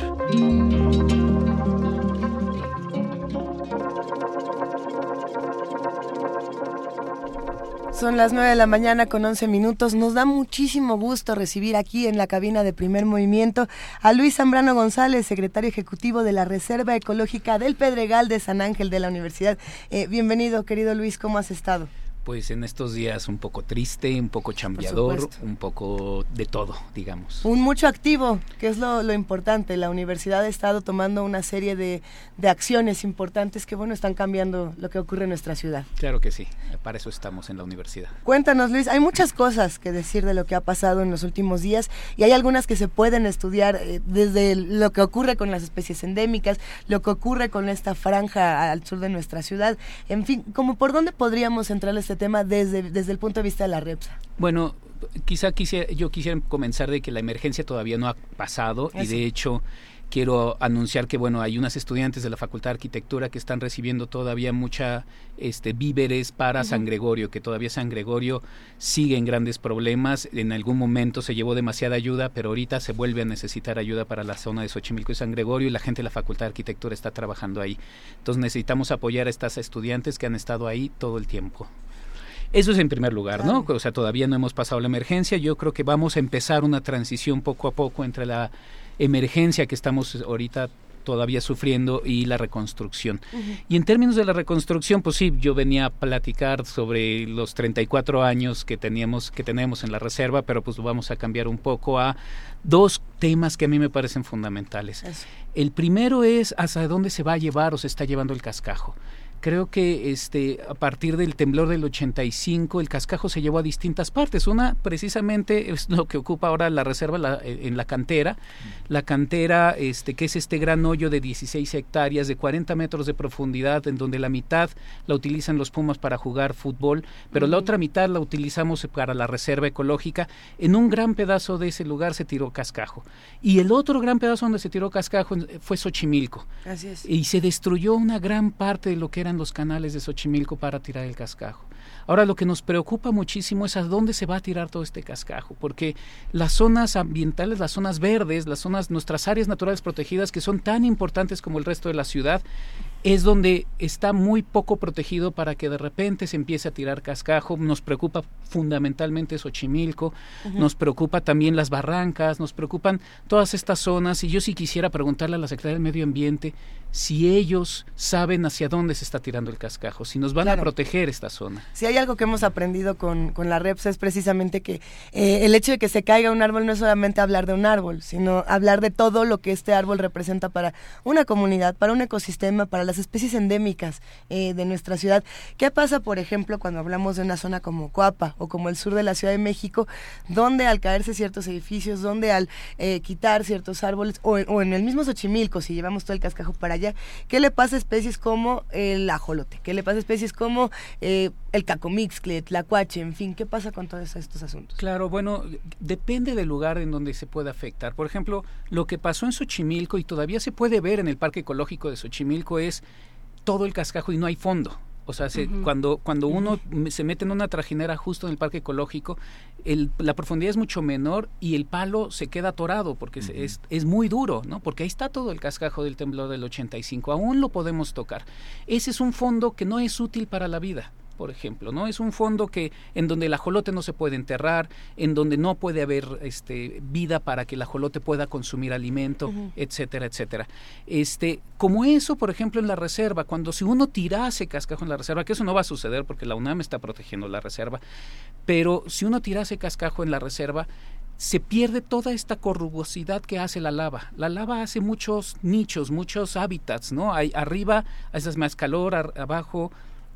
Son las 9 de la mañana con 11 minutos. Nos da muchísimo gusto recibir aquí en la cabina de primer movimiento a Luis Zambrano González, secretario ejecutivo de la Reserva Ecológica del Pedregal de San Ángel de la Universidad. Eh, bienvenido, querido Luis, ¿cómo has estado? Pues en estos días un poco triste, un poco chambeador, un poco de todo, digamos. Un mucho activo, que es lo, importante. La universidad ha estado tomando una serie de, de, acciones importantes que, bueno, están cambiando lo que ocurre en nuestra ciudad. Claro que sí, para eso estamos en la universidad. Cuéntanos, Luis, hay muchas cosas que decir de lo que ha pasado en los últimos días y hay algunas que se pueden estudiar eh, desde lo que ocurre con las especies endémicas, lo que ocurre con esta franja al sur de nuestra ciudad. En fin, como por dónde podríamos entrar este tema desde, desde el punto de vista de la REPSA? Bueno, quizá quisiera, yo quisiera comenzar de que la emergencia todavía no ha pasado y de hecho quiero anunciar que bueno hay unas estudiantes de la Facultad de Arquitectura que están recibiendo todavía mucha este víveres para San Gregorio que todavía San Gregorio sigue en grandes problemas. En algún momento se llevó demasiada ayuda pero ahorita se vuelve a necesitar ayuda para la zona de Xochimilco y San Gregorio y la gente de la Facultad de Arquitectura está trabajando ahí. Entonces necesitamos apoyar a estas estudiantes que han estado ahí todo el tiempo eso es en primer lugar, ¿no? O sea, todavía no hemos pasado la emergencia. Yo creo que vamos a empezar una transición poco a poco entre la emergencia que estamos ahorita todavía sufriendo y la reconstrucción. Y en términos de la reconstrucción, pues sí, yo venía a platicar sobre los 34 años que teníamos que tenemos en la reserva, pero pues vamos a cambiar un poco a dos temas que a mí me parecen fundamentales. El primero es hasta dónde se va a llevar o se está llevando el cascajo creo que este a partir del temblor del 85 el cascajo se llevó a distintas partes. Una precisamente es lo que ocupa ahora la reserva eh, en la cantera. La cantera este que es este gran hoyo de 16 hectáreas de 40 metros de profundidad en donde la mitad la utilizan los Pumas para jugar fútbol, pero la otra mitad la utilizamos para la reserva ecológica. En un gran pedazo de ese lugar se tiró cascajo. Y el otro gran pedazo donde se tiró cascajo fue Xochimilco. Así es. Y se destruyó una gran parte de lo que era los canales de Xochimilco para tirar el cascajo. Ahora lo que nos preocupa muchísimo es a dónde se va a tirar todo este cascajo, porque las zonas ambientales, las zonas verdes, las zonas, nuestras áreas naturales protegidas que son tan importantes como el resto de la ciudad, es donde está muy poco protegido para que de repente se empiece a tirar cascajo. Nos preocupa fundamentalmente Xochimilco, nos preocupa también las barrancas, nos preocupan todas estas zonas y yo sí quisiera preguntarle a la Secretaría del Medio Ambiente si ellos saben hacia dónde se está tirando el cascajo, si nos van a proteger esta zona. Si hay algo que hemos aprendido con, con la REPS es precisamente que eh, el hecho de que se caiga un árbol no es solamente hablar de un árbol, sino hablar de todo lo que este árbol representa para una comunidad, para un ecosistema, para las especies endémicas eh, de nuestra ciudad. ¿Qué pasa, por ejemplo, cuando hablamos de una zona como Coapa o como el sur de la Ciudad de México, donde al caerse ciertos edificios, donde al eh, quitar ciertos árboles, o, o en el mismo Xochimilco, si llevamos todo el cascajo para allá, ¿qué le pasa a especies como el ajolote? ¿Qué le pasa a especies como eh, el cacomixcle, la cuache, en fin? ¿Qué pasa con todos estos asuntos? Claro, bueno, depende del lugar en donde se puede afectar. Por ejemplo, lo que pasó en Xochimilco y todavía se puede ver en el Parque Ecológico de Xochimilco es todo el cascajo y no hay fondo. O sea, cuando, cuando uno se mete en una trajinera justo en el parque ecológico, el, la profundidad es mucho menor y el palo se queda atorado porque es, es, muy duro, ¿no? Porque ahí está todo el cascajo del temblor del 85, aún lo podemos tocar. Ese es un fondo que no es útil para la vida por ejemplo, ¿no? Es un fondo que en donde el ajolote no se puede enterrar, en donde no puede haber este vida para que el ajolote pueda consumir alimento, etcétera, etcétera. Este, como eso, por ejemplo, en la reserva, cuando si uno tirase cascajo en la reserva, que eso no va a suceder porque la UNAM está protegiendo la reserva, pero si uno tirase cascajo en la reserva, se pierde toda esta corrugosidad que hace la lava. La lava hace muchos nichos, muchos hábitats, ¿no? Hay, arriba haces más calor, abajo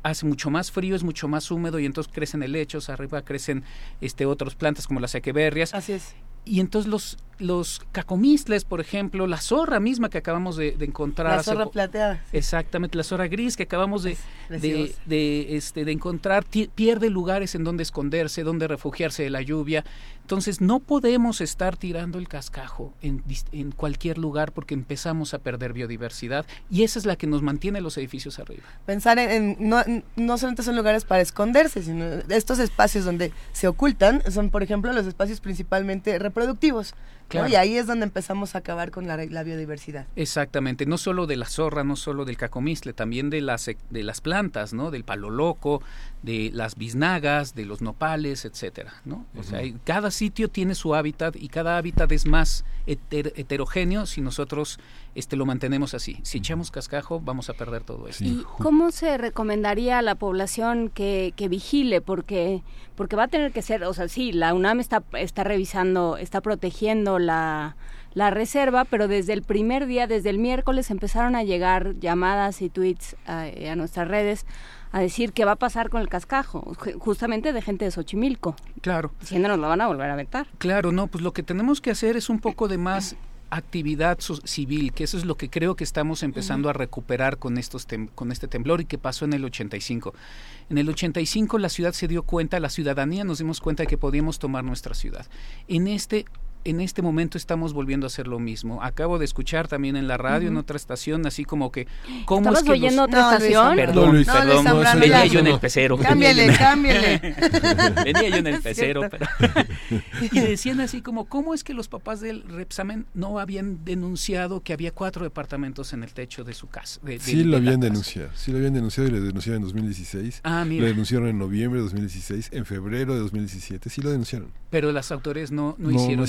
hace mucho más frío, es mucho más húmedo y entonces crecen helechos, arriba crecen este otras plantas como las equeberrias. Así es. Y entonces los los cacomistles, por ejemplo, la zorra misma que acabamos de, encontrar. La zorra plateada. Exactamente, la zorra gris que acabamos de, de, este, de encontrar, pierde lugares en donde esconderse, donde refugiarse de la lluvia. Entonces no podemos estar tirando el cascajo en, en cualquier lugar porque empezamos a perder biodiversidad y esa es la que nos mantiene los edificios arriba. Pensar en, no, no solamente son lugares para esconderse, sino estos espacios donde se ocultan son, por ejemplo, los espacios principalmente reproductivos y ahí es donde empezamos a acabar con la, biodiversidad. Exactamente, no solo de la zorra, no solo del cacomistle, también de las, de las plantas, ¿no? Del palo loco, de las biznagas, de los nopales, etcétera, ¿no? O sea, cada sitio tiene su hábitat y cada hábitat es más heterogéneo si nosotros este, lo mantenemos así. Si echamos cascajo, vamos a perder todo esto. ¿Y cómo se recomendaría a la población que, que vigile? Porque, porque va a tener que ser, o sea, sí, la UNAM está, está revisando, está protegiendo la, la reserva, pero desde el primer día, desde el miércoles, empezaron a llegar llamadas y tweets a, a nuestras redes a decir qué va a pasar con el cascajo, justamente de gente de Xochimilco. Claro. Diciéndonos lo van a volver a vetar. Claro, no, pues lo que tenemos que hacer es un poco de más actividad civil, que eso es lo que creo que estamos empezando a recuperar con estos con este temblor y que pasó en el 85. En el 85 la ciudad se dio cuenta, la ciudadanía nos dimos cuenta de que podíamos tomar nuestra ciudad. En este en este momento estamos volviendo a hacer lo mismo. Acabo de escuchar también en la radio, en otra estación, así como que... ¿cómo es que oyendo otra estación? Perdón, perdón, venía yo en el pecero. Cámbiale, cámbiale. venía yo en el pecero. Pero y decían así como, ¿cómo es que los papás del Repsamen no habían denunciado que había cuatro departamentos en el techo de su casa? sí lo habían denunciado, sí lo habían denunciado y lo denunciaron en 2016. Ah, mira. Lo denunciaron en noviembre de 2016, en febrero de 2017, sí lo denunciaron. Pero las autoridades no, no, hicieron,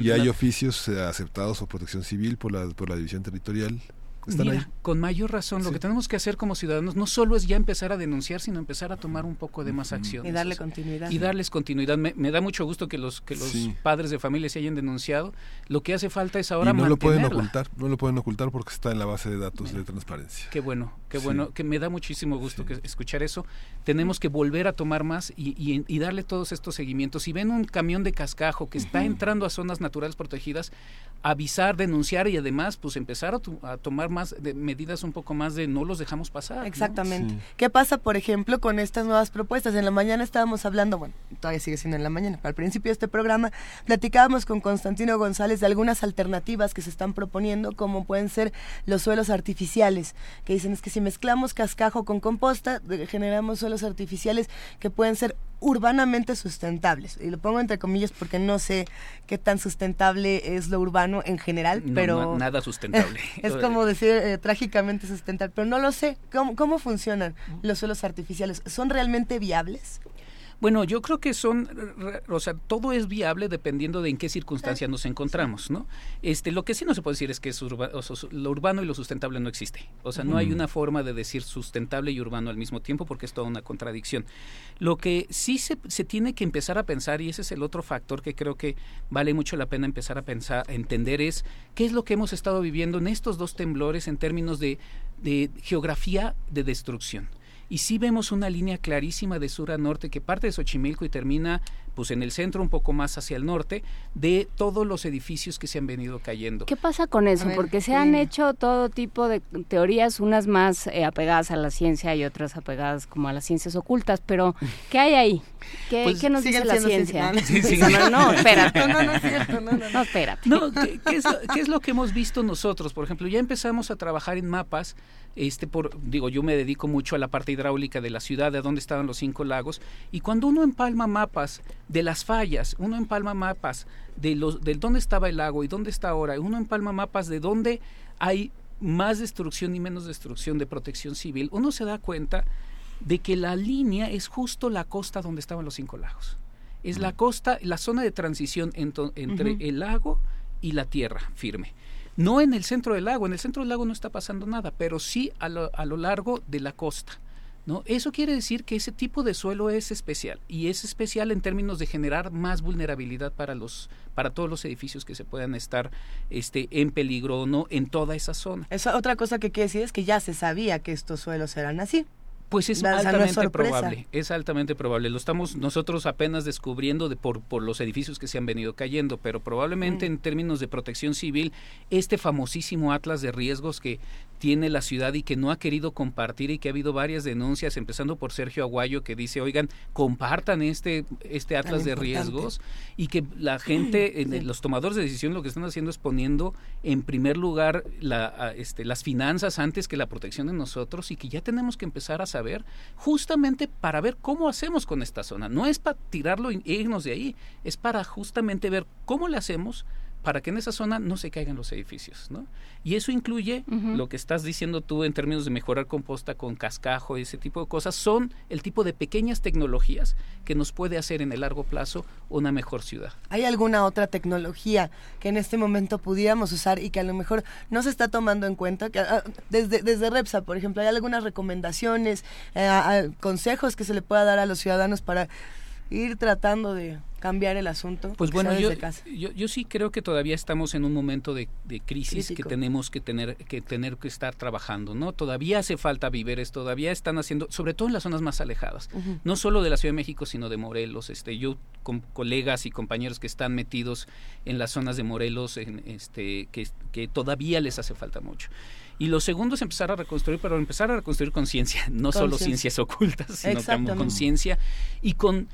Y hay oficios eh, aceptados por protección civil, por la, por la división territorial Mira, con mayor razón, lo que tenemos que hacer como ciudadanos no solo es ya empezar a denunciar, sino empezar a tomar un poco de más acción. Y darle continuidad. Y darles continuidad. Me, da mucho gusto que los que los padres de familia se hayan denunciado. Lo que hace falta es ahora y no lo pueden ocultar, no lo pueden ocultar porque está en la base de datos de transparencia. Qué bueno, qué bueno, que me da muchísimo gusto que escuchar eso. Tenemos que volver a tomar más y, y, darle todos estos seguimientos. Si ven un camión de cascajo que está entrando a zonas naturales protegidas, avisar, denunciar y además pues empezar a, tomar más de medidas un poco más de no los dejamos pasar. Exactamente. ¿Qué pasa, por ejemplo, con estas nuevas propuestas? En la mañana estábamos hablando, bueno, todavía sigue siendo en la mañana, pero al principio de este programa platicábamos con Constantino González de algunas alternativas que se están proponiendo, como pueden ser los suelos artificiales, que dicen es que si mezclamos cascajo con composta, generamos suelos artificiales que pueden ser urbanamente sustentables. Y lo pongo entre comillas porque no sé qué tan sustentable es lo urbano en general, pero... nada sustentable. es como decir eh, trágicamente sustentable, pero no lo sé. ¿Cómo, ¿Cómo funcionan los suelos artificiales? ¿Son realmente viables? Bueno, yo creo que son, o sea, todo es viable dependiendo de en qué circunstancias nos encontramos, ¿no? Este, lo que sí no se puede decir es que es lo urbano y lo sustentable no existe. O sea, no hay una forma de decir sustentable y urbano al mismo tiempo porque es toda una contradicción. Lo que sí se, se tiene que empezar a pensar, y ese es el otro factor que creo que vale mucho la pena empezar a pensar, a entender, es qué es lo que hemos estado viviendo en estos dos temblores en términos de, de geografía de destrucción y sí vemos una línea clarísima de sur a norte que parte de Xochimilco y termina pues en el centro un poco más hacia el norte de todos los edificios que se han venido cayendo. ¿Qué pasa con eso? Porque se han hecho todo tipo de teorías, unas más eh, apegadas a la ciencia y otras apegadas como a las ciencias ocultas, pero ¿qué hay ahí? ¿Qué, pues, nos dice la ciencia? No, no, espérate. No, no, es cierto, no, no, no. espérate. ¿qué, es lo, ¿qué, es lo, que hemos visto nosotros? Por ejemplo, ya empezamos a trabajar en mapas este por digo yo me dedico mucho a la parte hidráulica de la ciudad de dónde estaban los cinco lagos y cuando uno empalma mapas de las fallas uno empalma mapas de los de dónde estaba el lago y dónde está ahora uno empalma mapas de dónde hay más destrucción y menos destrucción de protección civil uno se da cuenta de que la línea es justo la costa donde estaban los cinco lagos es la costa la zona de transición entre el lago y la tierra firme no en el centro del lago, en el centro del lago no está pasando nada, pero sí a lo, a lo largo de la costa. ¿No? Eso quiere decir que ese tipo de suelo es especial y es especial en términos de generar más vulnerabilidad para los para todos los edificios que se puedan estar este en peligro o no en toda esa zona. Esa otra cosa que quiere decir es que ya se sabía que estos suelos eran así. Pues es altamente probable, es altamente probable. Lo estamos nosotros apenas descubriendo de por, por los edificios que se han venido cayendo, pero probablemente mm. en términos de protección civil, este famosísimo atlas de riesgos que tiene la ciudad y que no ha querido compartir y que ha habido varias denuncias, empezando por Sergio Aguayo, que dice, oigan, compartan este, este atlas de riesgos y que la gente, los tomadores de decisión lo que están haciendo es poniendo en primer lugar la, este, las finanzas antes que la protección de nosotros y que ya tenemos que empezar a saber justamente para ver cómo hacemos con esta zona. No es para tirarlo e irnos de ahí, es para justamente ver cómo le hacemos para que en esa zona no se caigan los edificios, ¿no? Y eso incluye lo que estás diciendo tú en términos de mejorar composta con cascajo, ese tipo de cosas, son el tipo de pequeñas tecnologías que nos puede hacer en el largo plazo una mejor ciudad. ¿Hay alguna otra tecnología que en este momento pudiéramos usar y que a lo mejor no se está tomando en cuenta? Que, ah, desde, desde Repsa, por ejemplo, ¿hay algunas recomendaciones, eh, consejos que se le pueda dar a los ciudadanos para ir tratando de cambiar el asunto. Pues bueno, yo, yo, sí creo que todavía estamos en un momento de, crisis que tenemos que tener que tener que estar trabajando, ¿no? Todavía hace falta víveres, todavía están haciendo, sobre todo en las zonas más alejadas, no solo de la Ciudad de México, sino de Morelos. Este, yo con colegas y compañeros que están metidos en las zonas de Morelos, en, este, que, que todavía les hace falta mucho. Y lo segundo es empezar a reconstruir, pero empezar a reconstruir con ciencia, no solo ciencias ocultas, sino con conciencia y con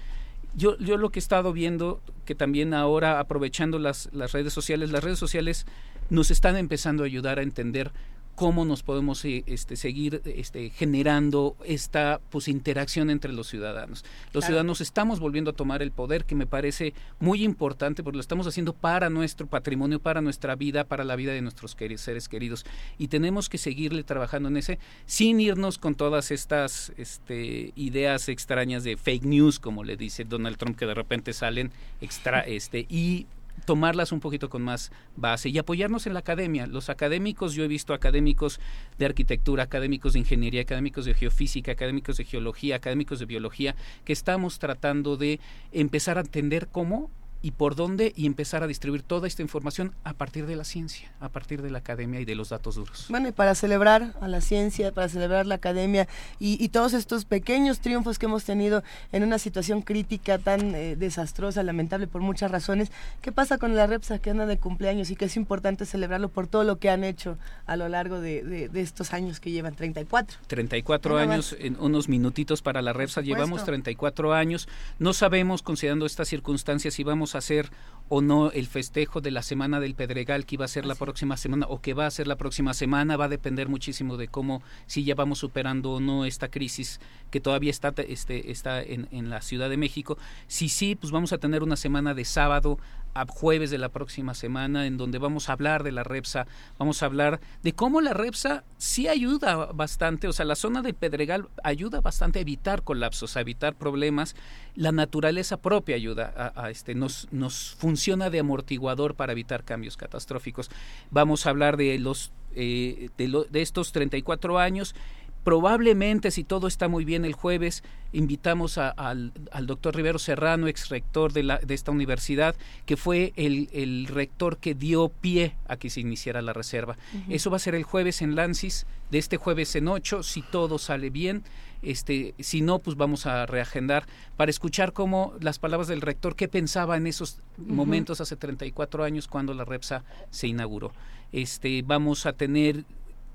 yo, yo lo que he estado viendo, que también ahora aprovechando las, las redes sociales, las redes sociales nos están empezando a ayudar a entender cómo nos podemos eh, este, seguir este, generando esta pues, interacción entre los ciudadanos. Los ciudadanos estamos volviendo a tomar el poder, que me parece muy importante, porque lo estamos haciendo para nuestro patrimonio, para nuestra vida, para la vida de nuestros seres queridos. Y tenemos que seguirle trabajando en ese, sin irnos con todas estas este, ideas extrañas de fake news, como le dice Donald Trump, que de repente salen extra, este, y tomarlas un poquito con más base y apoyarnos en la academia. Los académicos, yo he visto académicos de arquitectura, académicos de ingeniería, académicos de geofísica, académicos de geología, académicos de biología, que estamos tratando de empezar a entender cómo y por dónde y empezar a distribuir toda esta información a partir de la ciencia, a partir de la academia y de los datos duros. Bueno, y para celebrar a la ciencia, para celebrar la academia y, todos estos pequeños triunfos que hemos tenido en una situación crítica tan eh, desastrosa, lamentable por muchas razones, ¿qué pasa con la REPSA que anda de cumpleaños y que es importante celebrarlo por todo lo que han hecho a lo largo de, estos años que llevan, 34? 34 años, en unos minutitos para la REPSA, llevamos 34 años, no sabemos, considerando estas circunstancias, si vamos hacer o no el festejo de la Semana del Pedregal que iba a ser la próxima semana o que va a ser la próxima semana va a depender muchísimo de cómo si ya vamos superando o no esta crisis que todavía está este está en, en la Ciudad de México. Si sí, pues vamos a tener una semana de sábado a jueves de la próxima semana, en donde vamos a hablar de la REPSA, vamos a hablar de cómo la REPSA sí ayuda bastante, o sea, la zona del Pedregal ayuda bastante a evitar colapsos, a evitar problemas, la naturaleza propia ayuda a, este, nos, nos funciona de amortiguador para evitar cambios catastróficos. Vamos a hablar de los eh, de, de estos 34 años Probablemente, si todo está muy bien el jueves, invitamos al, doctor Rivero Serrano, ex rector de, la, de esta universidad, que fue el, rector que dio pie a que se iniciara la reserva. Eso va a ser el jueves en Lancis, de este jueves en ocho, si todo sale bien. Este, si no, pues vamos a reagendar para escuchar cómo las palabras del rector, qué pensaba en esos momentos hace 34 años cuando la REPSA se inauguró. Este, vamos a tener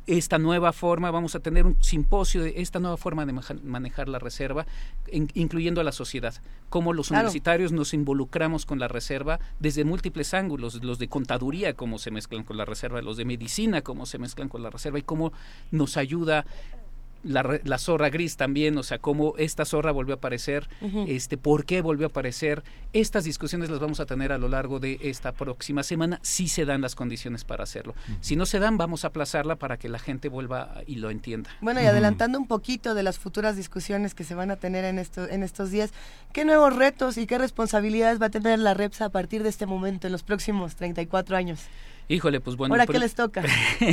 esta nueva forma, vamos a tener un simposio de esta nueva forma de manejar la reserva, incluyendo a la sociedad, cómo los universitarios nos involucramos con la reserva desde múltiples ángulos, los de contaduría, cómo se mezclan con la reserva, los de medicina, cómo se mezclan con la reserva y cómo nos ayuda la, la, zorra gris también, o sea, cómo esta zorra volvió a aparecer, este, por qué volvió a aparecer. Estas discusiones las vamos a tener a lo largo de esta próxima semana, si se dan las condiciones para hacerlo. Si no se dan, vamos a aplazarla para que la gente vuelva y lo entienda. Bueno, y adelantando un poquito de las futuras discusiones que se van a tener en, esto, en estos días, ¿qué nuevos retos y qué responsabilidades va a tener la REPSA a partir de este momento, en los próximos 34 años? Híjole, pues bueno. ¿Ahora qué les toca?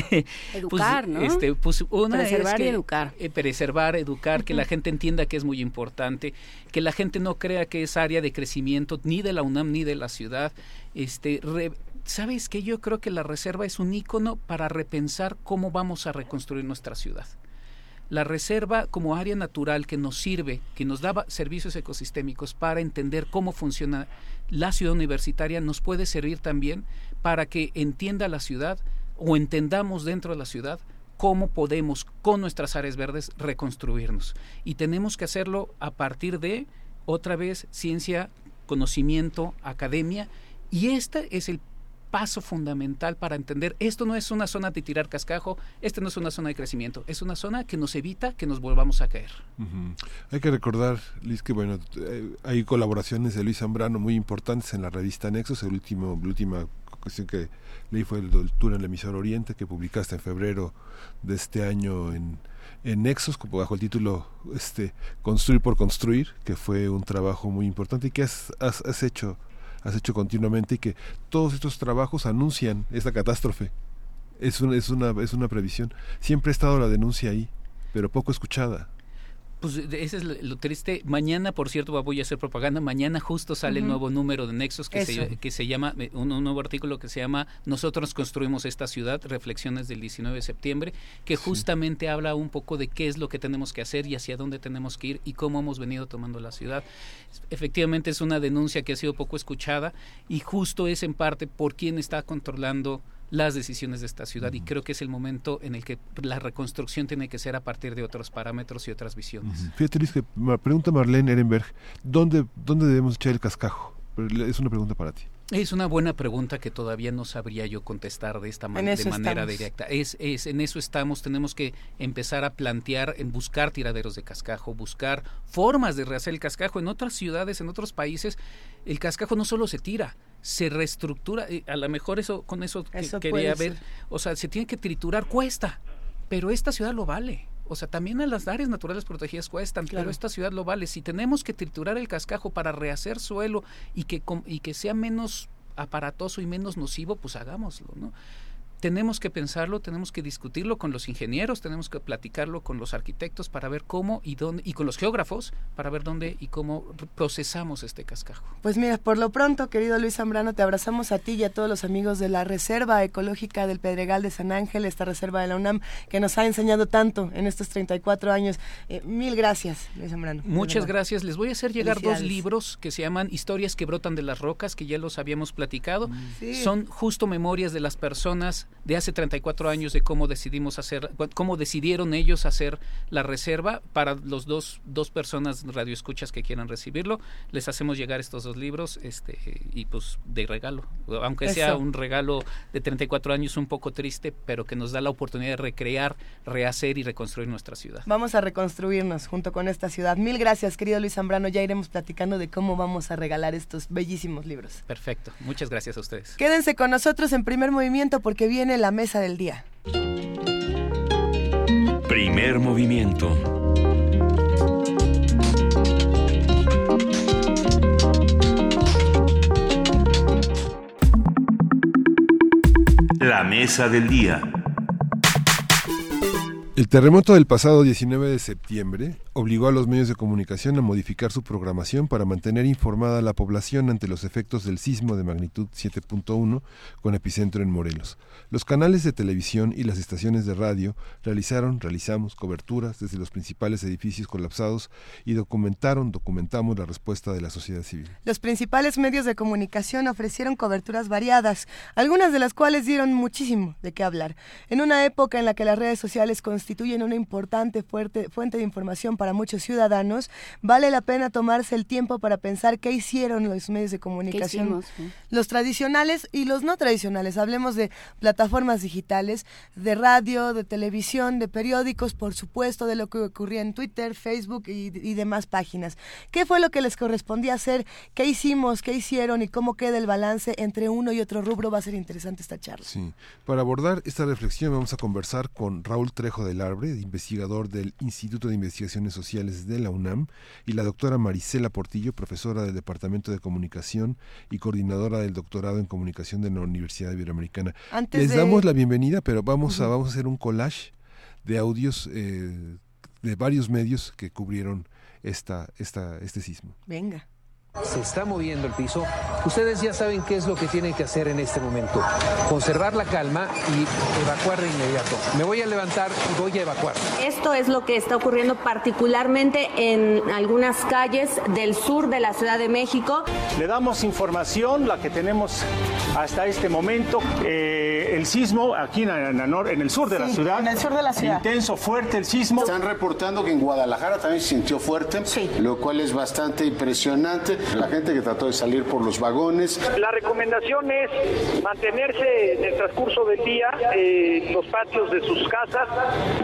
educar, ¿no? Este, pues una preservar y educar. Eh, preservar, educar, que la gente entienda que es muy importante, que la gente no crea que es área de crecimiento ni de la UNAM ni de la ciudad. Este, ¿Sabes qué? Yo creo que la reserva es un ícono para repensar cómo vamos a reconstruir nuestra ciudad la reserva como área natural que nos sirve, que nos da servicios ecosistémicos para entender cómo funciona la ciudad universitaria, nos puede servir también para que entienda la ciudad o entendamos dentro de la ciudad cómo podemos con nuestras áreas verdes reconstruirnos. Y tenemos que hacerlo a partir de, otra vez, ciencia, conocimiento, academia, y este es el paso fundamental para entender esto no es una zona de tirar cascajo, esta no es una zona de crecimiento, es una zona que nos evita que nos volvamos a caer. Hay que recordar, Liz, que bueno, eh, hay colaboraciones de Luis Zambrano muy importantes en la revista Nexos, el último, la última cuestión que leí fue el Tour en el emisor Oriente, que publicaste en febrero de este año en, en Nexos, bajo el título este Construir por Construir, que fue un trabajo muy importante y que has, has, has hecho has hecho continuamente y que todos estos trabajos anuncian esta catástrofe. Es, es, una, es una previsión. Siempre ha estado la denuncia ahí, pero poco escuchada. Pues ese es lo, triste. Mañana, por cierto, voy a hacer propaganda. Mañana justo sale el nuevo número de Nexos que se, que se llama, eh, un, nuevo artículo que se llama Nosotros construimos esta ciudad, reflexiones del 19 de septiembre, que justamente habla un poco de qué es lo que tenemos que hacer y hacia dónde tenemos que ir y cómo hemos venido tomando la ciudad. Efectivamente es una denuncia que ha sido poco escuchada y justo es en parte por quién está controlando las decisiones de esta ciudad y creo que es el momento en el que la reconstrucción tiene que ser a partir de otros parámetros y otras visiones. Fíjate Luis, que pregunta Marlene Ehrenberg, ¿dónde, ¿dónde debemos echar el cascajo? Es una pregunta para ti. Es una buena pregunta que todavía no sabría yo contestar de esta de manera directa. Es, es, en eso estamos, tenemos que empezar a plantear, en buscar tiraderos de cascajo, buscar formas de rehacer el cascajo. En otras ciudades, en otros países, el cascajo no solo se tira, se reestructura. A lo mejor eso, con eso, quería ver, o sea, se tiene que triturar, cuesta, pero esta ciudad lo vale. O sea, también en las áreas naturales protegidas cuestan, pero esta ciudad lo vale. Si tenemos que triturar el cascajo para rehacer suelo y que, y que sea menos aparatoso y menos nocivo, pues hagámoslo, ¿no? Tenemos que pensarlo, tenemos que discutirlo con los ingenieros, tenemos que platicarlo con los arquitectos para ver cómo y dónde, y con los geógrafos para ver dónde y cómo procesamos este cascajo. Pues mira, por lo pronto, querido Luis Zambrano, te abrazamos a ti y a todos los amigos de la Reserva Ecológica del Pedregal de San Ángel, esta reserva de la UNAM, que nos ha enseñado tanto en estos 34 años. Eh, mil gracias, Luis Zambrano. Muchas gracias. Les voy a hacer llegar dos libros que se llaman Historias que brotan de las rocas, que ya los habíamos platicado. Son justo memorias de las personas de hace 34 años de cómo decidimos hacer, cómo decidieron ellos hacer la reserva para los dos, dos personas radioescuchas que quieran recibirlo. Les hacemos llegar estos dos libros este, y pues de regalo, aunque sea un regalo de 34 años un poco triste, pero que nos da la oportunidad de recrear, rehacer y reconstruir nuestra ciudad. Vamos a reconstruirnos junto con esta ciudad. Mil gracias, querido Luis Zambrano. Ya iremos platicando de cómo vamos a regalar estos bellísimos libros. Perfecto. Muchas gracias a ustedes. Quédense con nosotros en primer movimiento porque viene viene la mesa del día. Primer movimiento. La mesa del día. El terremoto del pasado 19 de septiembre obligó a los medios de comunicación a modificar su programación para mantener informada a la población ante los efectos del sismo de magnitud 7.1 con epicentro en Morelos. Los canales de televisión y las estaciones de radio realizaron, realizamos coberturas desde los principales edificios colapsados y documentaron, documentamos la respuesta de la sociedad civil. Los principales medios de comunicación ofrecieron coberturas variadas, algunas de las cuales dieron muchísimo de qué hablar. En una época en la que las redes sociales una importante fuerte, fuente de información para muchos ciudadanos, vale la pena tomarse el tiempo para pensar qué hicieron los medios de comunicación, los tradicionales y los no tradicionales. Hablemos de plataformas digitales, de radio, de televisión, de periódicos, por supuesto, de lo que ocurría en Twitter, Facebook y, y demás páginas. ¿Qué fue lo que les correspondía hacer? ¿Qué hicimos? ¿Qué hicieron? ¿Y cómo queda el balance entre uno y otro rubro? Va a ser interesante esta charla. Sí. Para abordar esta reflexión vamos a conversar con Raúl Trejo del Arbre, investigador del Instituto de Investigaciones Sociales de la UNAM, y la doctora Marisela Portillo, profesora del Departamento de Comunicación y coordinadora del doctorado en Comunicación de la Universidad Iberoamericana. Les damos la bienvenida, pero vamos, a, vamos a hacer un collage de audios eh, de varios medios que cubrieron esta, esta, este sismo. Venga. Se está moviendo el piso. Ustedes ya saben qué es lo que tienen que hacer en este momento. Conservar la calma y evacuar de inmediato. Me voy a levantar y voy a evacuar. Esto es lo que está ocurriendo particularmente en algunas calles del sur de la Ciudad de México. Le damos información, la que tenemos hasta este momento. Eh, el sismo aquí en, en, el sur de la ciudad. En el sur de la ciudad. Intenso, fuerte el sismo. Están reportando que en Guadalajara también se sintió fuerte, lo cual es bastante impresionante la gente que trató de salir por los vagones. La recomendación es mantenerse en el transcurso del día en los patios de sus casas,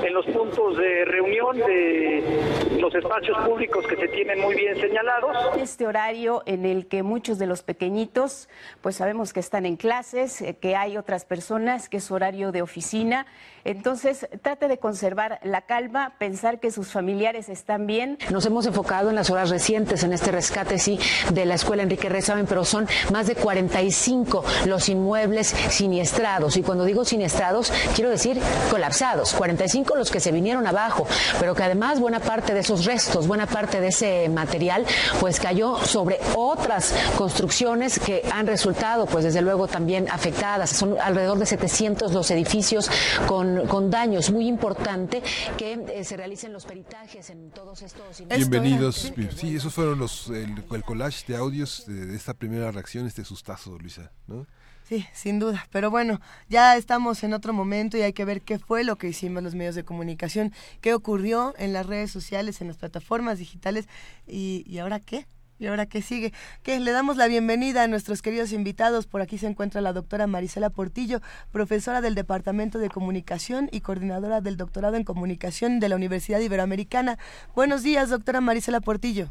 en los puntos de reunión de los espacios públicos que se tienen muy bien señalados. Este horario en el que muchos de los pequeñitos, pues sabemos que están en clases, eh, que hay otras personas, que es horario de oficina. Entonces, trate de conservar la calma, pensar que sus familiares están bien. Nos hemos enfocado en las horas recientes en este rescate, sí, de la escuela Enrique Rezaben, pero son más de 45 los inmuebles siniestrados. Y cuando digo siniestrados, quiero decir colapsados. 45 los que se vinieron abajo, pero que además buena parte de esos restos, buena parte de ese material, pues cayó sobre otras construcciones que han resultado, pues desde luego también afectadas. Son alrededor de 700 los edificios con con, daños. Muy importante que eh, se realicen los peritajes en todos estos. Bienvenidos. Sí, esos fueron los, el, collage de audios de, esta primera reacción, este sustazo, Luisa, ¿no? Sí, sin duda. Pero bueno, ya estamos en otro momento y hay que ver qué fue lo que hicimos los medios de comunicación, qué ocurrió en las redes sociales, en las plataformas digitales y, y ahora qué. ¿Y ahora qué sigue? Que le damos la bienvenida a nuestros queridos invitados. Por aquí se encuentra la doctora Marisela Portillo, profesora del Departamento de Comunicación y coordinadora del doctorado en Comunicación de la Universidad Iberoamericana. Buenos días, doctora Marisela Portillo.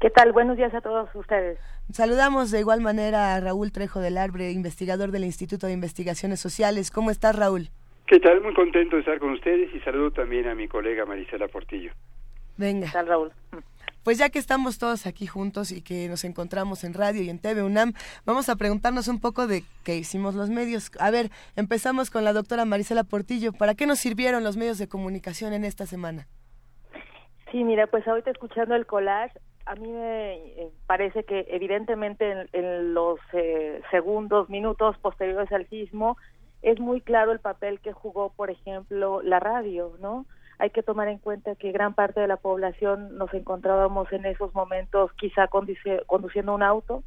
¿Qué tal? Buenos días a todos ustedes. Saludamos de igual manera a Raúl Trejo del Arbre, investigador del Instituto de Investigaciones Sociales. ¿Cómo estás, Raúl? ¿Qué tal? Muy contento de estar con ustedes y saludo también a mi colega Marisela Portillo. Venga. ¿Qué tal, Raúl? Pues ya que estamos todos aquí juntos y que nos encontramos en radio y en TV UNAM, vamos a preguntarnos un poco de qué hicimos los medios. A ver, empezamos con la doctora Marisela Portillo. ¿Para qué nos sirvieron los medios de comunicación en esta semana? Sí, mira, pues ahorita escuchando el collage, a mí me eh, parece que evidentemente en, los eh, segundos, minutos posteriores al sismo, es muy claro el papel que jugó, por ejemplo, la radio, ¿no? Hay que tomar en cuenta que gran parte de la población nos encontrábamos en esos momentos quizá conduciendo un auto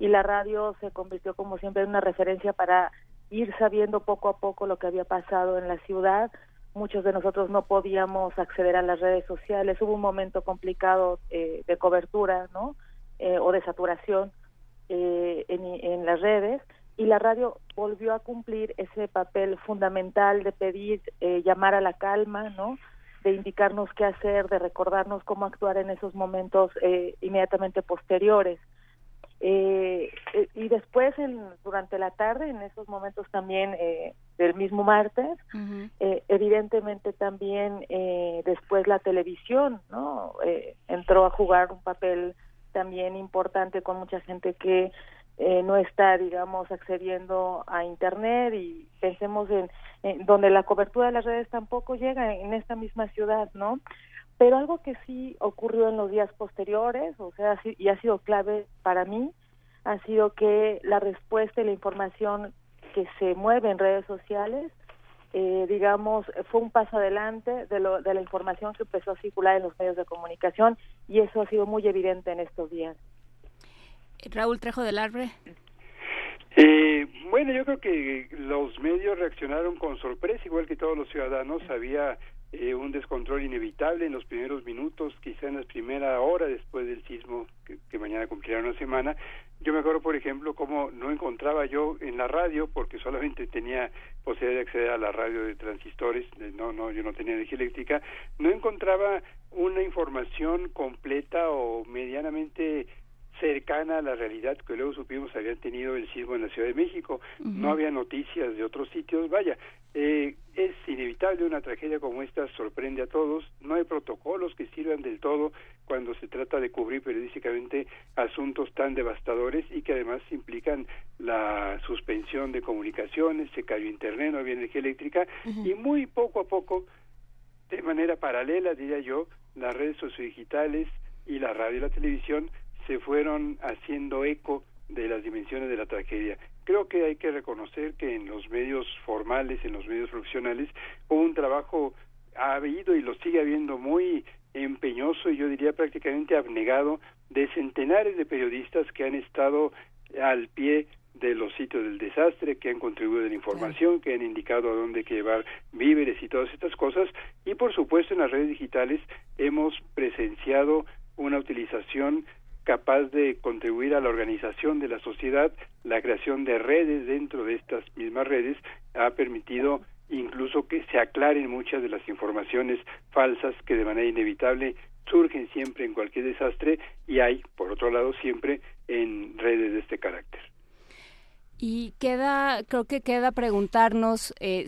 y la radio se convirtió como siempre en una referencia para ir sabiendo poco a poco lo que había pasado en la ciudad, muchos de nosotros no podíamos acceder a las redes sociales, hubo un momento complicado eh, de cobertura, ¿no? Eh, o de saturación eh, en, en, las redes y la radio volvió a cumplir ese papel fundamental de pedir, llamar a la calma, ¿no? De indicarnos qué hacer, de recordarnos cómo actuar en esos momentos inmediatamente posteriores. Eh, y después, en, durante la tarde, en esos momentos también eh, del mismo martes, eh, evidentemente también eh, después la televisión, ¿no? Eh, entró a jugar un papel también importante con mucha gente que no está, digamos, accediendo a Internet y pensemos en, en, donde la cobertura de las redes tampoco llega en esta misma ciudad, ¿no? Pero algo que sí ocurrió en los días posteriores, o sea, y ha sido clave para mí, ha sido que la respuesta y la información que se mueve en redes sociales, eh, digamos, fue un paso adelante de, lo, de la información que empezó a circular en los medios de comunicación y eso ha sido muy evidente en estos días. Raúl Trejo del Arbre. Eh, bueno, yo creo que los medios reaccionaron con sorpresa, igual que todos los ciudadanos. Había eh, un descontrol inevitable en los primeros minutos, quizá en la primera hora después del sismo, que, mañana cumplirá una semana, yo me acuerdo, por ejemplo, cómo no encontraba yo en la radio, porque solamente tenía posibilidad de acceder a la radio de transistores, no, no, yo no tenía energía eléctrica, no encontraba una información completa o medianamente cercana a la realidad que luego supimos habían tenido el sismo en la Ciudad de México. No había noticias de otros sitios. Vaya, eh, es inevitable una tragedia como esta, sorprende a todos. No hay protocolos que sirvan del todo cuando se trata de cubrir periodísticamente asuntos tan devastadores y que además implican la suspensión de comunicaciones, se cayó Internet, no había energía eléctrica y muy poco a poco, de manera paralela, diría yo, las redes sociodigitales y la radio y la televisión se fueron haciendo eco de las dimensiones de la tragedia. Creo que hay que reconocer que en los medios formales, en los medios profesionales, hubo un trabajo, ha habido y lo sigue habiendo muy empeñoso y yo diría prácticamente abnegado de centenares de periodistas que han estado al pie de los sitios del desastre, que han contribuido a la información, que han indicado a dónde hay que llevar víveres y todas estas cosas. Y por supuesto en las redes digitales hemos presenciado una utilización capaz de contribuir a la organización de la sociedad, la creación de redes dentro de estas mismas redes ha permitido incluso que se aclaren muchas de las informaciones falsas que de manera inevitable surgen siempre en cualquier desastre y hay, por otro lado, siempre en redes de este carácter. Y queda, creo que queda preguntarnos eh,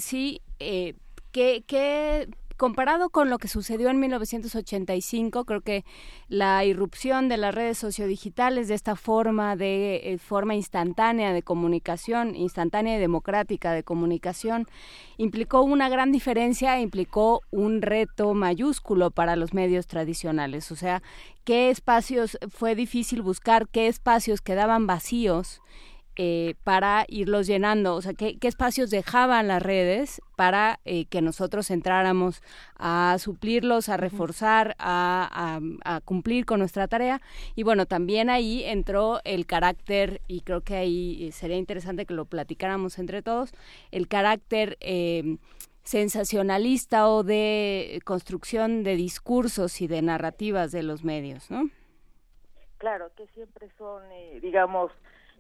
eh, ¿qué, ¿qué comparado con lo que sucedió en 1985, creo que la irrupción de las redes sociodigitales, de esta forma de eh, forma instantánea de comunicación, instantánea y democrática de comunicación, implicó una gran diferencia, implicó un reto mayúsculo para los medios tradicionales. O sea, qué espacios fue difícil buscar, qué espacios quedaban vacíos eh, para irlos llenando, o sea, ¿qué, espacios dejaban las redes para eh, que nosotros entráramos a suplirlos, a reforzar, a, cumplir con nuestra tarea. Y bueno, también ahí entró el carácter, y creo que ahí sería interesante que lo platicáramos entre todos, el carácter... Eh, sensacionalista o de construcción de discursos y de narrativas de los medios, ¿no? Claro, que siempre son, digamos,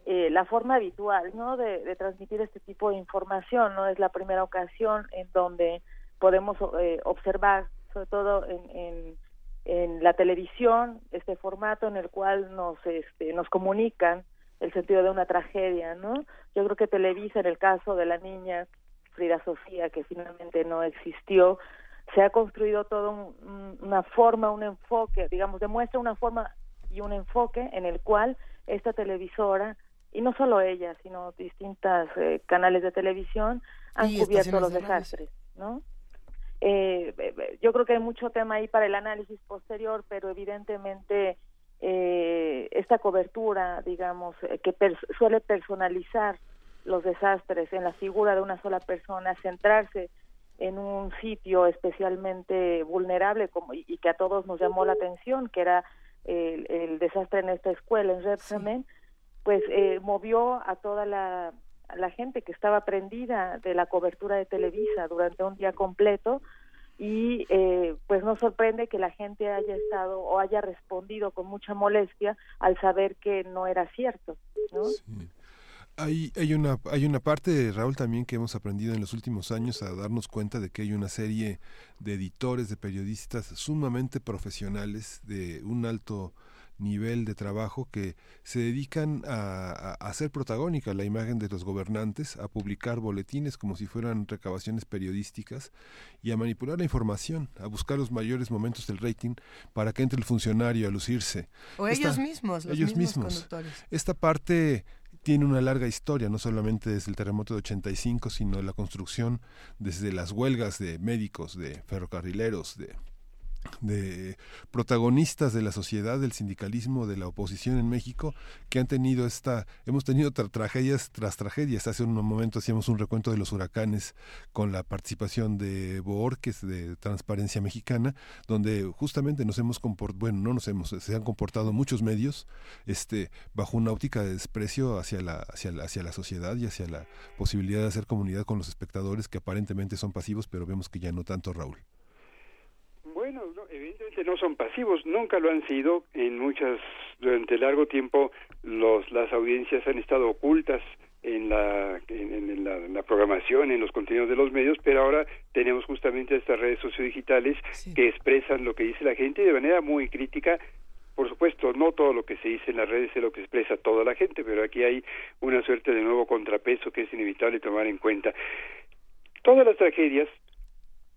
eh, la forma habitual ¿no? De, transmitir este tipo de información. No es la primera ocasión en donde podemos eh, observar, sobre todo en, en, en, la televisión, este formato en el cual nos, este, nos comunican el sentido de una tragedia. ¿no? Yo creo que Televisa, en el caso de la niña Frida Sofía, que finalmente no existió, se ha construido toda una forma, un enfoque, digamos, demuestra una forma y un enfoque en el cual esta televisora y no solo ella, sino distintas eh, canales de televisión han cubierto los desastres, ¿no? Eh, yo creo que hay mucho tema ahí para el análisis posterior, pero evidentemente eh, esta cobertura, digamos, eh, que suele personalizar los desastres en la figura de una sola persona, centrarse en un sitio especialmente vulnerable como, y, que a todos nos llamó la atención, que era el, desastre en esta escuela en Repsamen, pues eh, movió a toda la, gente que estaba prendida de la cobertura de Televisa durante un día completo y eh, pues no sorprende que la gente haya estado o haya respondido con mucha molestia al saber que no era cierto, ¿no? Hay, hay, una, hay una parte, Raúl, también que hemos aprendido en los últimos años a darnos cuenta de que hay una serie de editores, de periodistas sumamente profesionales, de un alto nivel de trabajo que se dedican a, hacer protagónica la imagen de los gobernantes, a publicar boletines como si fueran recabaciones periodísticas y a manipular la información, a buscar los mayores momentos del rating para que entre el funcionario a lucirse. O ellos mismos, los ellos mismos. Conductores. Esta parte tiene una larga historia, no solamente desde el terremoto de 85, sino la construcción desde las huelgas de médicos, de ferrocarrileros, de de protagonistas de la sociedad, del sindicalismo, de la oposición en México, que han tenido esta, hemos tenido tragedias tras tragedias. Hace un momento hacíamos un recuento de los huracanes con la participación de Boorques, de Transparencia Mexicana, donde justamente nos hemos comportado, bueno, no nos hemos, se han comportado muchos medios, este, bajo una óptica de desprecio hacia la, hacia la, hacia la sociedad y hacia la posibilidad de hacer comunidad con los espectadores que aparentemente son pasivos, pero vemos que ya no tanto, Raúl. No son pasivos, nunca lo han sido. En muchas, durante largo tiempo, los, las audiencias han estado ocultas en la, en, la, programación, en los contenidos de los medios, pero ahora tenemos justamente estas redes sociodigitales que expresan lo que dice la gente de manera muy crítica. Por supuesto, no todo lo que se dice en las redes es lo que expresa toda la gente, pero aquí hay una suerte de nuevo contrapeso que es inevitable tomar en cuenta. Todas las tragedias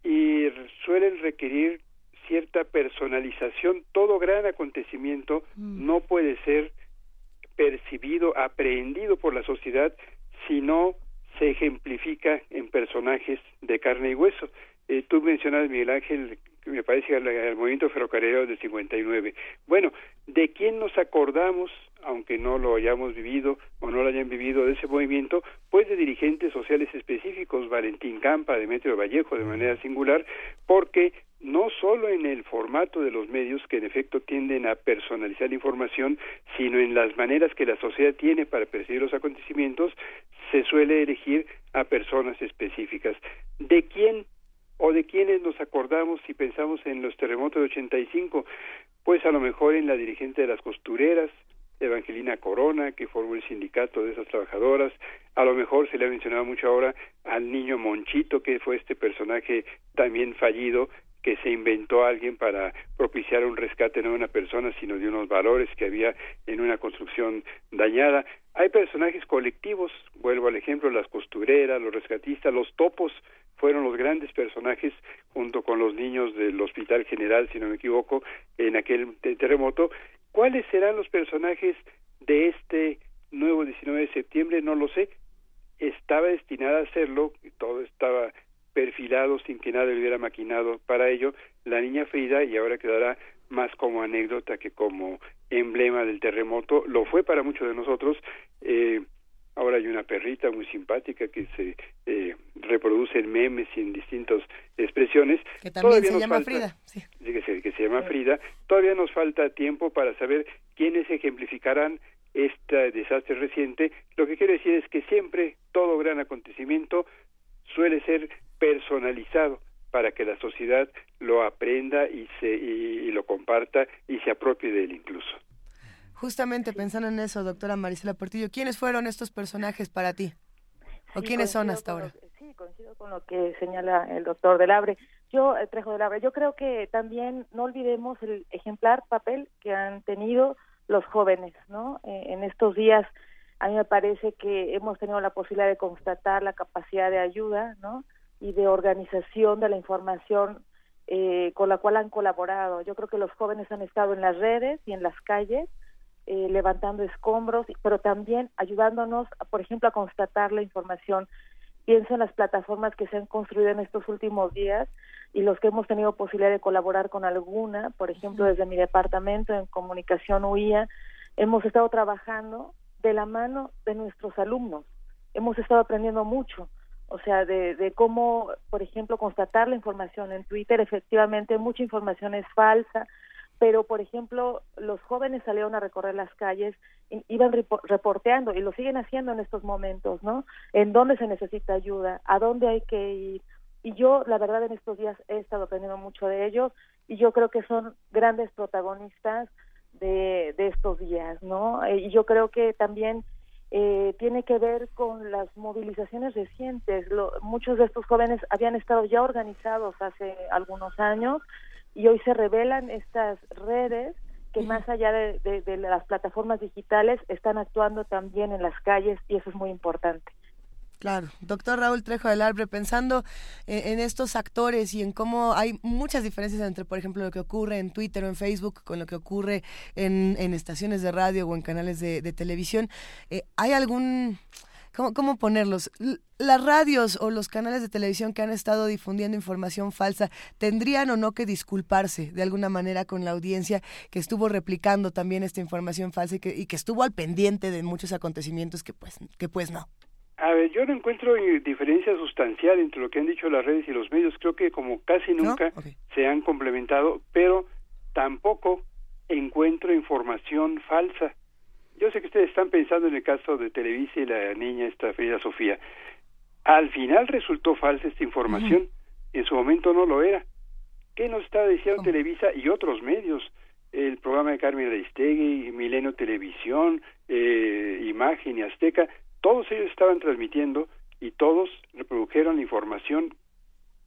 y suelen requerir cierta personalización, todo gran acontecimiento mm. no puede ser percibido, aprehendido por la sociedad si no se ejemplifica en personajes de carne y hueso. Eh, tú mencionas, Miguel Ángel, que me parece el, movimiento ferrocarril del 59. Bueno, ¿de quién nos acordamos, aunque no lo hayamos vivido o no lo hayan vivido de ese movimiento? Pues de dirigentes sociales específicos, Valentín Campa, Demetrio Vallejo, de manera singular, porque no solo en el formato de los medios que en efecto tienden a personalizar la información, sino en las maneras que la sociedad tiene para percibir los acontecimientos, se suele elegir a personas específicas. ¿De quién o de quiénes nos acordamos si pensamos en los terremotos de 85? Pues a lo mejor en la dirigente de las costureras, Evangelina Corona, que formó el sindicato de esas trabajadoras, a lo mejor se le ha mencionado mucho ahora al niño Monchito, que fue este personaje también fallido que se inventó alguien para propiciar un rescate no de una persona, sino de unos valores que había en una construcción dañada. Hay personajes colectivos, vuelvo al ejemplo, las costureras, los rescatistas, los topos fueron los grandes personajes junto con los niños del Hospital General, si no me equivoco, en aquel terremoto. ¿Cuáles serán los personajes de este nuevo 19 de septiembre? No lo sé. Estaba destinada a hacerlo, todo estaba perfilado sin que nadie hubiera maquinado para ello la niña Frida y ahora quedará más como anécdota que como emblema del terremoto lo fue para muchos de nosotros eh, perrita muy simpática que se eh, reproduce en memes y en distintas expresiones. Que también se llama Frida. Que, se, que se llama Frida. Todavía nos falta tiempo para saber quiénes ejemplificarán este desastre reciente. Lo que quiero decir es que siempre todo gran acontecimiento suele ser personalizado para que la sociedad lo aprenda y, se, y, lo comparta y se apropie de él incluso. Justamente pensando en eso, doctora Marisela Portillo, ¿quiénes fueron estos personajes para ti? ¿O quiénes son hasta ahora? sí, coincido con lo que señala el doctor Delabre. Yo, eh, Trejo Delabre, yo creo que también no olvidemos el ejemplar papel que han tenido los jóvenes, ¿no? Eh, en estos días a mí me parece que hemos tenido la posibilidad de constatar la capacidad de ayuda, ¿no? Y de organización de la información eh, con la cual han colaborado. Yo creo que los jóvenes han estado en las redes y en las calles eh, levantando escombros, pero también ayudándonos, por ejemplo, a constatar la información. Pienso en las plataformas que se han construido en estos últimos días y los que hemos tenido posibilidad de colaborar con alguna, por ejemplo, desde mi departamento en comunicación UIA, hemos estado trabajando de la mano de nuestros alumnos. Hemos estado aprendiendo mucho o sea, de, de cómo, por ejemplo, constatar la información en Twitter, efectivamente mucha información es falsa, pero por ejemplo, los jóvenes salieron a recorrer las calles, iban reporteando y lo siguen haciendo en estos momentos, ¿no? En dónde se necesita ayuda, a dónde hay que ir. Y yo, la verdad, en estos días he estado aprendiendo mucho de ellos y yo creo que son grandes protagonistas de, de estos días, ¿no? Y yo creo que también eh, tiene que ver con las movilizaciones recientes. muchos de estos jóvenes habían estado ya organizados hace algunos años y hoy se revelan estas redes que más allá de, de las plataformas digitales están actuando también en las calles y eso es muy importante. Claro, doctor Raúl Trejo del Arbre, pensando eh, en, estos actores y en cómo hay muchas diferencias entre, por ejemplo, lo que ocurre en Twitter o en Facebook con lo que ocurre en, estaciones de radio o en canales de, televisión, eh, ¿hay algún... ¿Cómo, ¿Cómo ponerlos? Las radios o los canales de televisión que han estado difundiendo información falsa tendrían o no que disculparse de alguna manera con la audiencia que estuvo replicando también esta información falsa y que, y que estuvo al pendiente de muchos acontecimientos que pues, que pues no. A ver, yo no encuentro diferencia sustancial entre lo que han dicho las redes y los medios. Creo que como casi nunca se han complementado, pero tampoco encuentro información falsa. Yo sé que ustedes están pensando en el caso de Televisa y la niña esta Frida Sofía. Al final resultó falsa esta información. En su momento no lo era. ¿Qué nos está diciendo Televisa y otros medios? El programa de Carmen Aristegui, Milenio Televisión, eh, Imagen y Azteca todos ellos estaban transmitiendo y todos reprodujeron la información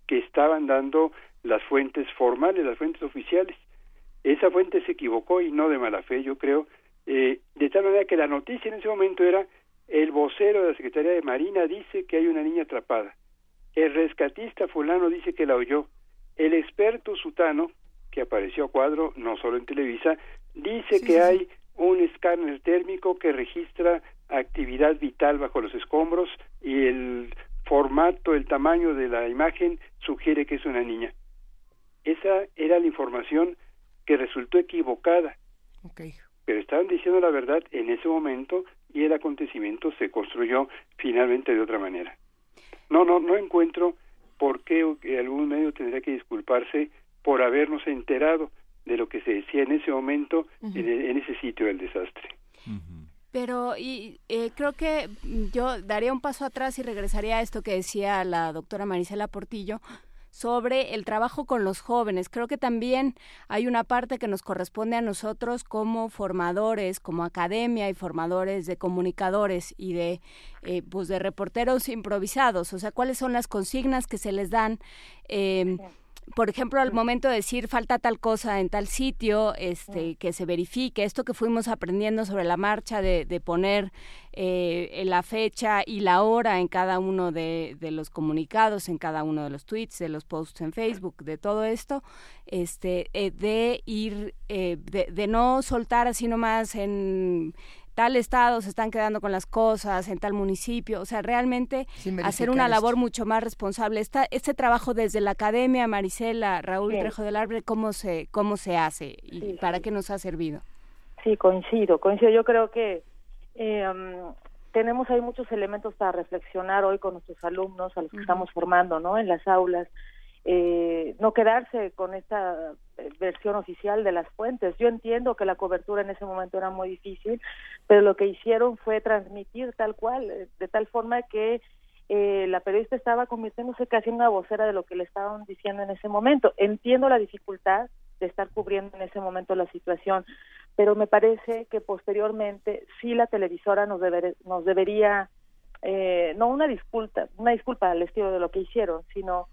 que estaban dando las fuentes formales, las fuentes oficiales. Esa fuente se equivocó y no de mala fe, yo creo, eh, de tal manera que la noticia en ese momento era el vocero de la Secretaría de Marina dice que hay una niña atrapada, el rescatista fulano dice que la oyó, el experto sutano, que apareció a cuadro no solo en Televisa, dice que hay un escáner térmico que registra actividad vital bajo los escombros y el formato, el tamaño de la imagen sugiere que es una niña. Esa era la información que resultó equivocada. Pero estaban diciendo la verdad en ese momento y el acontecimiento se construyó finalmente de otra manera. No, no, no encuentro por qué algún medio tendría que disculparse por habernos enterado de lo que se decía en ese momento en, ese sitio del desastre. Pero y, eh, creo que yo daría un paso atrás y regresaría a esto que decía la doctora Marisela Portillo sobre el trabajo con los jóvenes. Creo que también hay una parte que nos corresponde a nosotros como formadores, como academia y formadores de comunicadores y de, eh, pues de reporteros improvisados. O sea, cuáles son las consignas que se les dan. Eh, por ejemplo, al momento de decir falta tal cosa en tal sitio, este, que se verifique, esto que fuimos aprendiendo sobre la marcha de, de poner eh, la fecha y la hora en cada uno de, de, los comunicados, en cada uno de los tweets, de los posts en Facebook, de todo esto, este, eh, de ir, eh, de, de no soltar así nomás en tal estado se están quedando con las cosas, en tal municipio, o sea, realmente hacer una labor mucho más responsable. Esta, este trabajo desde la academia, Marisela, Raúl Trejo del Arbre, ¿cómo se, cómo se hace y para qué nos ha servido? Sí, coincido, coincido. Yo creo que eh, um, tenemos ahí muchos elementos para reflexionar hoy con nuestros alumnos, a los que estamos formando, ¿no? En las aulas. Eh, no quedarse con esta eh, versión oficial de las fuentes. Yo entiendo que la cobertura en ese momento era muy difícil, pero lo que hicieron fue transmitir tal cual, eh, de tal forma que eh, la periodista estaba convirtiéndose casi en una vocera de lo que le estaban diciendo en ese momento. Entiendo la dificultad de estar cubriendo en ese momento la situación, pero me parece que posteriormente sí la televisora nos, nos debería, eh, no una disculpa, una disculpa al estilo de lo que hicieron, sino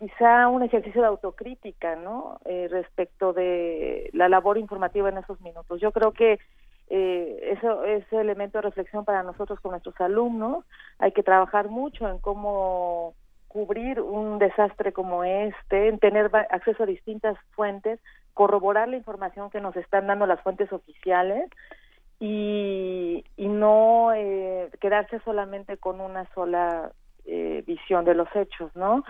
quizá un ejercicio de autocrítica, ¿no? Eh, respecto de la labor informativa en esos minutos. Yo creo que eh, eso ese elemento de reflexión para nosotros con nuestros alumnos. Hay que trabajar mucho en cómo cubrir un desastre como este, en tener acceso a distintas fuentes, corroborar la información que nos están dando las fuentes oficiales y, y no eh, quedarse solamente con una sola eh, visión de los hechos, ¿no?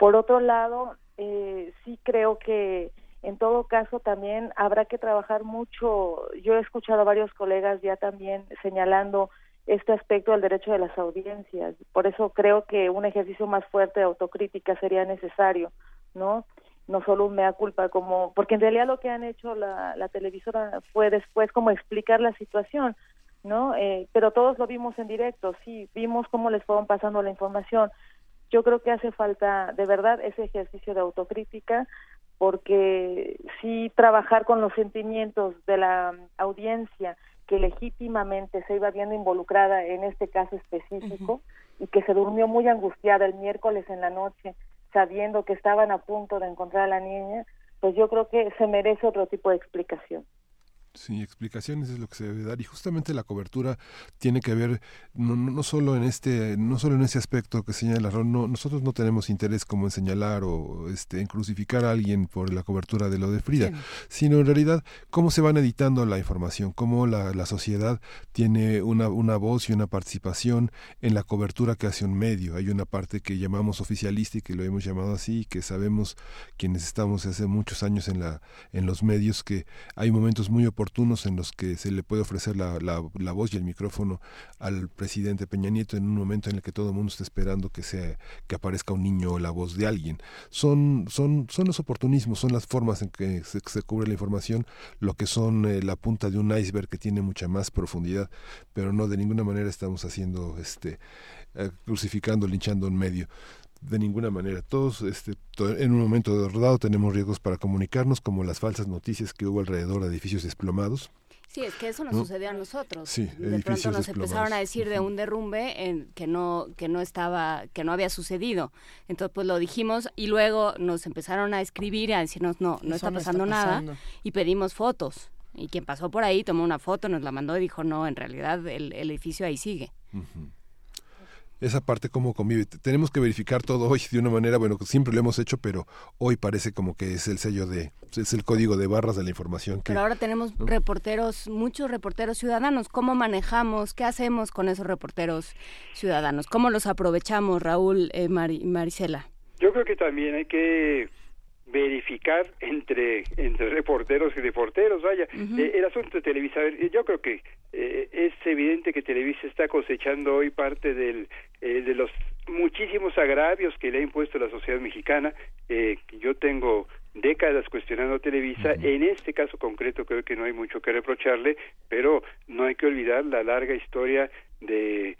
Por otro lado, eh, sí creo que en todo caso también habrá que trabajar mucho. Yo he escuchado a varios colegas ya también señalando este aspecto del derecho de las audiencias. Por eso creo que un ejercicio más fuerte de autocrítica sería necesario, ¿no? No solo un mea culpa, como, porque en realidad lo que han hecho la, la televisora fue después como explicar la situación, ¿no? Eh, pero todos lo vimos en directo, sí, vimos cómo les fueron pasando la información. Yo creo que hace falta de verdad ese ejercicio de autocrítica porque sí trabajar con los sentimientos de la audiencia que legítimamente se iba viendo involucrada en este caso específico y que se durmió muy angustiada el miércoles en la noche sabiendo que estaban a punto de encontrar a la niña, pues yo creo que se merece otro tipo de explicación. Sí, explicaciones es lo que se debe dar y justamente la cobertura tiene que ver no, no solo en este no solo en ese aspecto que señala no, nosotros no tenemos interés como en señalar o este en crucificar a alguien por la cobertura de lo de Frida, sino en realidad cómo se van editando la información, cómo la, la sociedad tiene una, una voz y una participación en la cobertura que hace un medio. Hay una parte que llamamos oficialista y que lo hemos llamado así, que sabemos quienes estamos hace muchos años en la en los medios que hay momentos muy oportunos en los que se le puede ofrecer la, la, voz y el micrófono al presidente Peña Nieto en un momento en el que todo el mundo está esperando que sea que aparezca un niño o la voz de alguien. Son son son los oportunismos, son las formas en que se, cubre la información, lo que son eh, la punta de un iceberg que tiene mucha más profundidad, pero no de ninguna manera estamos haciendo este eh, crucificando, linchando un medio de ninguna manera. Todos este, en un momento de rodado tenemos riesgos para comunicarnos, como las falsas noticias que hubo alrededor de edificios desplomados. Sí, es que eso nos sucedió a nosotros. Sí, de pronto nos empezaron a decir de un derrumbe en que no que no estaba que no había sucedido. Entonces pues lo dijimos y luego nos empezaron a escribir y a decirnos no no está pasando nada y pedimos fotos. Y quien pasó por ahí tomó una foto, nos la mandó y dijo no, en realidad el, edificio ahí sigue esa parte cómo convive. Tenemos que verificar todo hoy de una manera, bueno, que siempre lo hemos hecho, pero hoy parece como que es el sello de, es el código de barras de la información. pero ahora tenemos reporteros, muchos reporteros ciudadanos. ¿Cómo manejamos? ¿Qué hacemos con esos reporteros ciudadanos? ¿Cómo los aprovechamos, Raúl, eh, Marisela? Yo creo que también hay que verificar entre entre reporteros y reporteros vaya. Eh, el asunto de Televisa yo creo que eh, es evidente que Televisa está cosechando hoy parte del eh, de los muchísimos agravios que le ha impuesto la sociedad mexicana. Yo tengo décadas cuestionando a Televisa. En este caso concreto creo que no hay mucho que reprocharle pero no hay que olvidar la larga historia de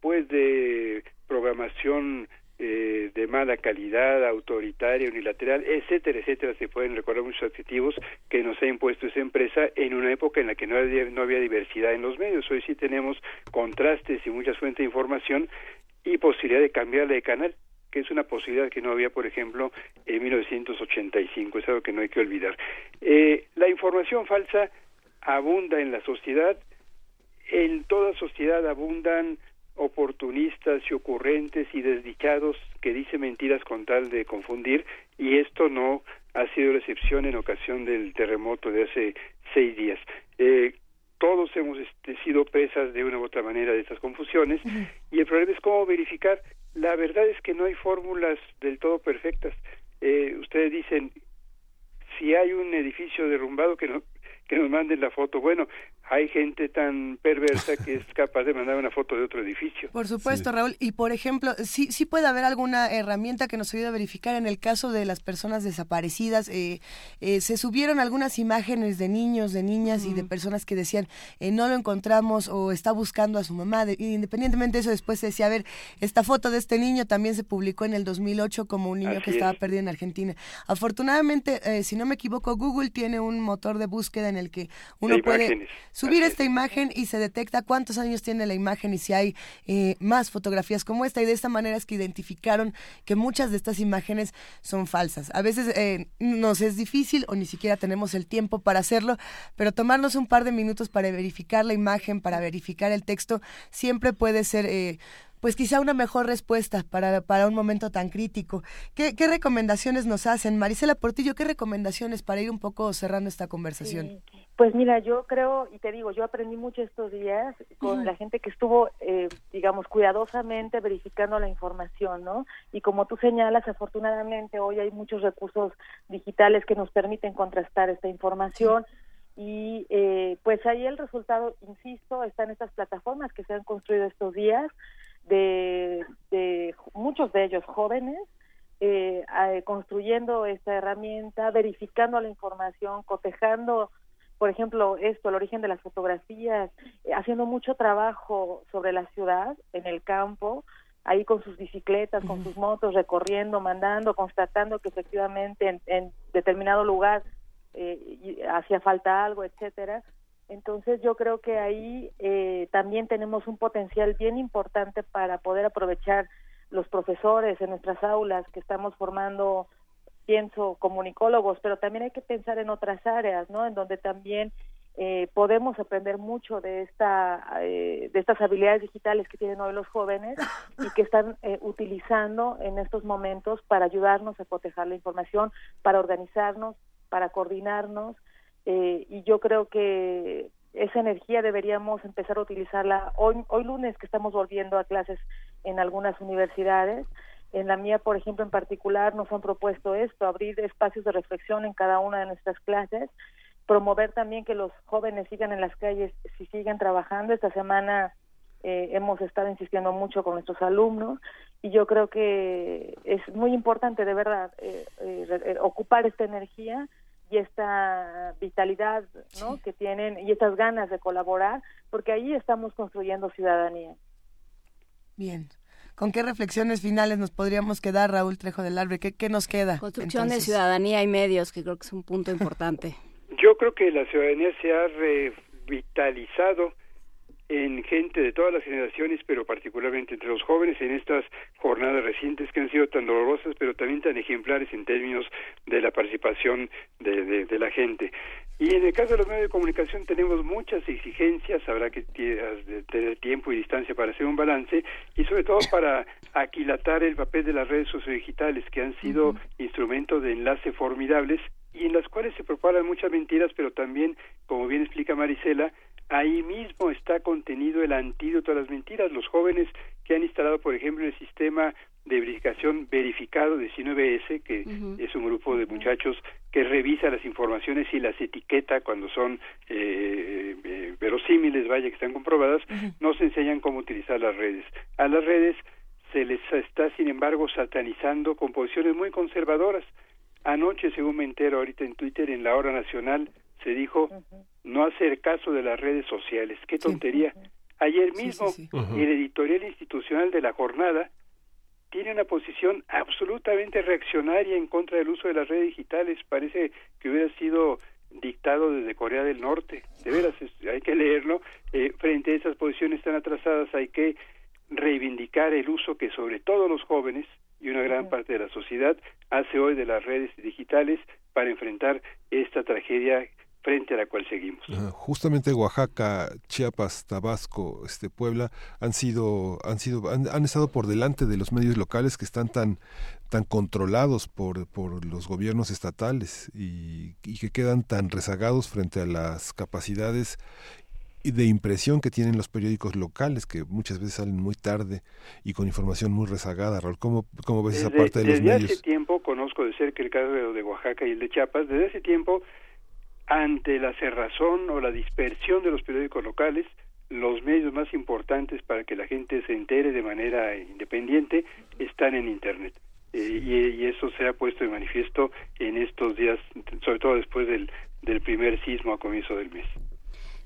pues de programación eh, de mala calidad, autoritaria, unilateral, etcétera, etcétera. Se pueden recordar muchos adjetivos que nos ha impuesto esa empresa en una época en la que no había, no había diversidad en los medios. Hoy sí tenemos contrastes y muchas fuentes de información y posibilidad de cambiarle de canal que es una posibilidad que no había, por ejemplo, en 1985, es algo que no hay que olvidar. Eh, la información falsa abunda en la sociedad, en toda sociedad abundan oportunistas y ocurrentes y desdichados que dicen mentiras con tal de confundir y esto no ha sido la excepción en ocasión del terremoto de hace seis días. Eh, todos hemos este, sido presas de una u otra manera de estas confusiones y el problema es cómo verificar. La verdad es que no hay fórmulas del todo perfectas. Eh, ustedes dicen, si hay un edificio derrumbado que no, que nos manden la foto. Bueno, hay gente tan perversa que es capaz de mandar una foto de otro edificio. Por supuesto, Raúl. Y por ejemplo, sí, sí puede haber alguna herramienta que nos ayude a verificar en el caso de las personas desaparecidas. Eh, eh, se subieron algunas imágenes de niños, de niñas y de personas que decían eh, no lo encontramos o está buscando a su mamá. independientemente de eso, después se decía, a ver, esta foto de este niño también se publicó en el 2008 como un niño que estaba perdido en Argentina. Afortunadamente, si no me equivoco, Google tiene un motor de búsqueda en el que uno puede subir esta imagen y se detecta cuántos años tiene la imagen y si hay eh, más fotografías como esta. Y de esta manera es que identificaron que muchas de estas imágenes son falsas. A veces eh, nos es difícil o ni siquiera tenemos el tiempo para hacerlo, pero tomarnos un par de minutos para verificar la imagen, para verificar el texto, siempre puede ser... Eh, pues quizá una mejor respuesta para, para un momento tan crítico. ¿Qué, ¿Qué, recomendaciones nos hacen? Marisela Portillo, ¿qué recomendaciones para ir un poco cerrando esta conversación? Pues mira, yo creo, y te digo, yo aprendí mucho estos días con la gente que estuvo, eh, digamos, cuidadosamente verificando la información, ¿no? Y como tú señalas, afortunadamente hoy hay muchos recursos digitales que nos permiten contrastar esta información. Y eh, pues ahí el resultado, insisto, está en estas plataformas que se han construido estos días, de, de muchos de ellos jóvenes, eh, construyendo esta herramienta, verificando la información, cotejando, por ejemplo, esto, el origen de las fotografías, eh, haciendo mucho trabajo sobre la ciudad, en el campo, ahí con sus bicicletas, con sus motos, recorriendo, mandando, constatando que efectivamente en, determinado lugar eh, hacía falta algo, etcétera. Entonces yo creo que ahí eh, también tenemos un potencial bien importante para poder aprovechar los profesores en nuestras aulas que estamos formando, pienso, comunicólogos, pero también hay que pensar en otras áreas, ¿no? En donde también eh, podemos aprender mucho de esta eh, de estas habilidades digitales que tienen hoy los jóvenes y que están utilizando en estos momentos para ayudarnos a proteger la información, para organizarnos, para coordinarnos eh, y yo creo que esa energía deberíamos empezar a utilizarla hoy, hoy lunes que estamos volviendo a clases en algunas universidades. En la mía, por ejemplo, en particular, nos han propuesto esto, abrir espacios de reflexión en cada una de nuestras clases, promover también que los jóvenes sigan en las calles, si siguen trabajando. Esta semana eh, hemos estado insistiendo mucho con nuestros alumnos y yo creo que es muy importante, de verdad, eh, ocupar esta energía y esta vitalidad ¿no? que tienen y estas ganas de colaborar, porque ahí estamos construyendo ciudadanía. Bien. ¿Con qué reflexiones finales nos podríamos quedar, Raúl Trejo del Arbre? ¿Qué, qué nos queda? Construcción de ciudadanía y medios, que creo que es un punto importante. Yo creo que la ciudadanía se ha revitalizado en gente de todas las generaciones, pero particularmente entre los jóvenes, en estas jornadas recientes que han sido tan dolorosas, pero también tan ejemplares en términos de la participación de, de, la gente. Y en el caso de los medios de comunicación tenemos muchas exigencias, habrá que tener tiempo y distancia para hacer un balance y sobre todo para aquilatar el papel de las redes sociodigitales que han sido instrumentos de enlace formidables y en las cuales se propagan muchas mentiras, pero también, como bien explica Marisela, ahí mismo está contenido el antídoto a las mentiras. Los jóvenes que han instalado, por ejemplo, el sistema de verificación verificado de 19S, que es un grupo de muchachos que revisa las informaciones y las etiqueta cuando son eh, eh, verosímiles, vaya, que están comprobadas, no se enseñan cómo utilizar las redes. A las redes se les está, sin embargo, satanizando con posiciones muy conservadoras. Anoche, según me entero ahorita en Twitter, en la hora nacional, se dijo no hacer caso de las redes sociales. Qué tontería. Ayer mismo el editorial institucional de la jornada tiene una posición absolutamente reaccionaria en contra del uso de las redes digitales. Parece que hubiera sido dictado desde Corea del Norte. De veras, hay que leerlo. Eh, frente a esas posiciones tan atrasadas hay que reivindicar el uso que sobre todo los jóvenes y una gran parte de la sociedad hace hoy de las redes digitales para enfrentar esta tragedia frente a la cual seguimos. justamente Oaxaca, Chiapas, Tabasco, este Puebla han sido han sido han, estado por delante de los medios locales que están tan tan controlados por, por los gobiernos estatales y, y que quedan tan rezagados frente a las capacidades de impresión que tienen los periódicos locales, que muchas veces salen muy tarde y con información muy rezagada. Raúl, ¿cómo, cómo ves esa parte de los medios? Desde hace tiempo, conozco de cerca el caso de Oaxaca y el de Chiapas, desde ese tiempo ante la cerrazón o la dispersión de los periódicos locales, los medios más importantes para que la gente se entere de manera independiente están en Internet. Eh, y, eso se ha puesto de manifiesto en estos días, sobre todo después del, del primer sismo a comienzo del mes.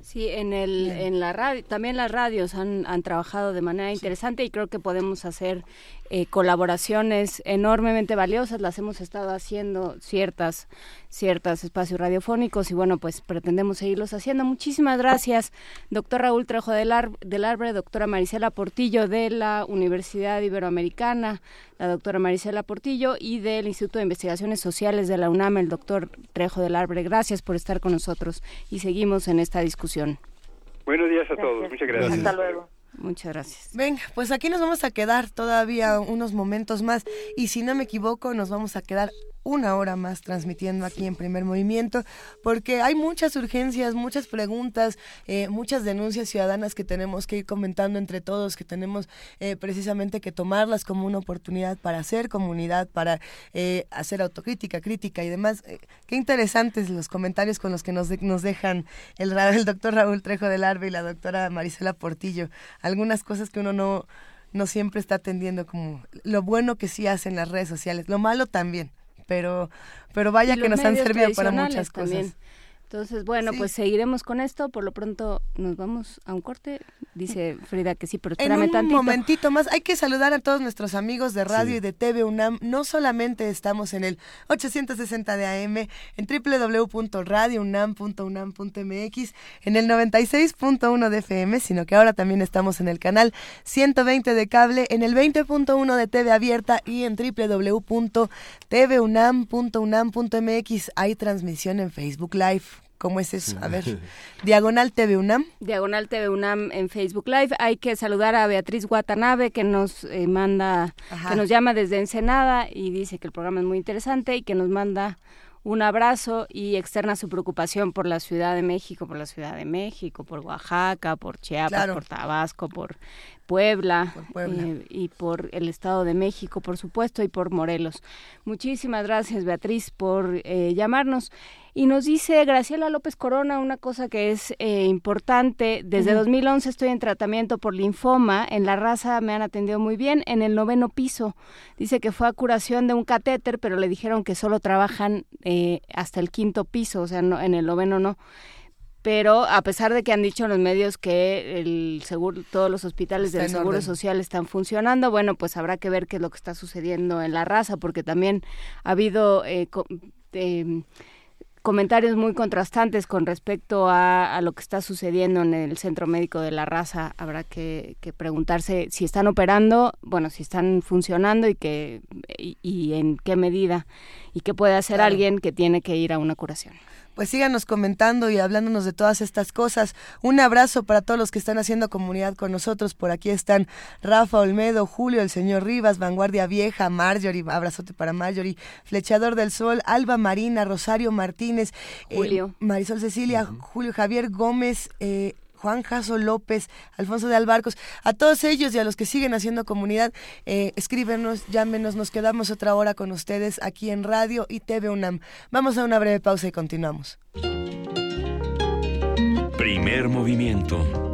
Sí, en, el, en la radio, también las radios han, han trabajado de manera interesante y creo que podemos hacer eh, colaboraciones enormemente valiosas. Las hemos estado haciendo ciertas, ciertos espacios radiofónicos y bueno, pues pretendemos seguirlos haciendo. Muchísimas gracias, doctor Raúl Trejo del, del Arbre, doctora Marisela Portillo de la Universidad Iberoamericana, la doctora Marisela Portillo y del Instituto de Investigaciones Sociales de la UNAM, el doctor Trejo del Arbre. Gracias por estar con nosotros y seguimos en esta discusión. Buenos días a todos, muchas gracias. Hasta luego. Muchas gracias. Venga, pues aquí nos vamos a quedar todavía unos momentos más y si no me equivoco nos vamos a quedar una hora más transmitiendo aquí en primer movimiento, porque hay muchas urgencias, muchas preguntas, eh, muchas denuncias ciudadanas que tenemos que ir comentando entre todos, que tenemos eh, precisamente que tomarlas como una oportunidad para hacer comunidad, para eh, hacer autocrítica, crítica y demás. qué interesantes los comentarios con los que nos, nos dejan el, el doctor Raúl Trejo del Arbe y la doctora Marisela Portillo. Algunas cosas que uno no no siempre está atendiendo como lo bueno que sí hacen las redes sociales, lo malo también pero, pero vaya que nos han servido para muchas cosas. Entonces, bueno, pues seguiremos con esto. Por lo pronto nos vamos a un corte. Dice Frida que sí, pero espérame en un momentito más. Hay que saludar a todos nuestros amigos de radio y de TV UNAM. No solamente estamos en el 860 de AM, en www.radiounam.unam.mx, en el 96.1 de FM, sino que ahora también estamos en el canal 120 de cable, en el 20.1 de TV abierta y en www.tvunam.unam.mx. Hay transmisión en Facebook Live. ¿Cómo es eso? A ver, Diagonal TV UNAM. Diagonal TV UNAM en Facebook Live. Hay que saludar a Beatriz Watanabe que nos eh, manda, que nos llama desde Ensenada y dice que el programa es muy interesante y que nos manda un abrazo y externa su preocupación por la Ciudad de México, por la Ciudad de México, por Oaxaca, por Chiapas, por Tabasco, por Puebla, eh, y por el Estado de México, por supuesto, y por Morelos. Muchísimas gracias, Beatriz, por eh, llamarnos. Y nos dice Graciela López Corona una cosa que es eh, importante. Desde 2011 estoy en tratamiento por linfoma. En la raza me han atendido muy bien. En el noveno piso dice que fue a curación de un catéter, pero le dijeron que solo trabajan hasta el quinto piso, o sea, no, en el noveno no pero a pesar de que han dicho en los medios que el seguro, todos los hospitales del Seguro Social están funcionando, bueno, pues habrá que ver qué es lo que está sucediendo en la raza, porque también ha habido eh, em, comentarios muy contrastantes con respecto a, lo que está sucediendo en el centro médico de la raza. Habrá que, preguntarse si están operando, bueno, si están funcionando y, que, y, en qué medida y qué puede hacer alguien que tiene que ir a una curación pues síganos comentando y hablándonos de todas estas cosas. Un abrazo para todos los que están haciendo comunidad con nosotros. Por aquí están Rafa Olmedo, Julio, el señor Rivas, Vanguardia Vieja, Marjorie, abrazote para Marjorie, Flechador del Sol, Alba Marina, Rosario Martínez, eh, Julio. Marisol Cecilia, Julio Javier Gómez, eh, Juan Jaso López, Alfonso de Albarcos, a todos ellos y a los que siguen haciendo comunidad, eh, escríbenos, llámenos, nos quedamos otra hora con ustedes aquí en Radio y TV UNAM. Vamos a una breve pausa y continuamos. Primer movimiento.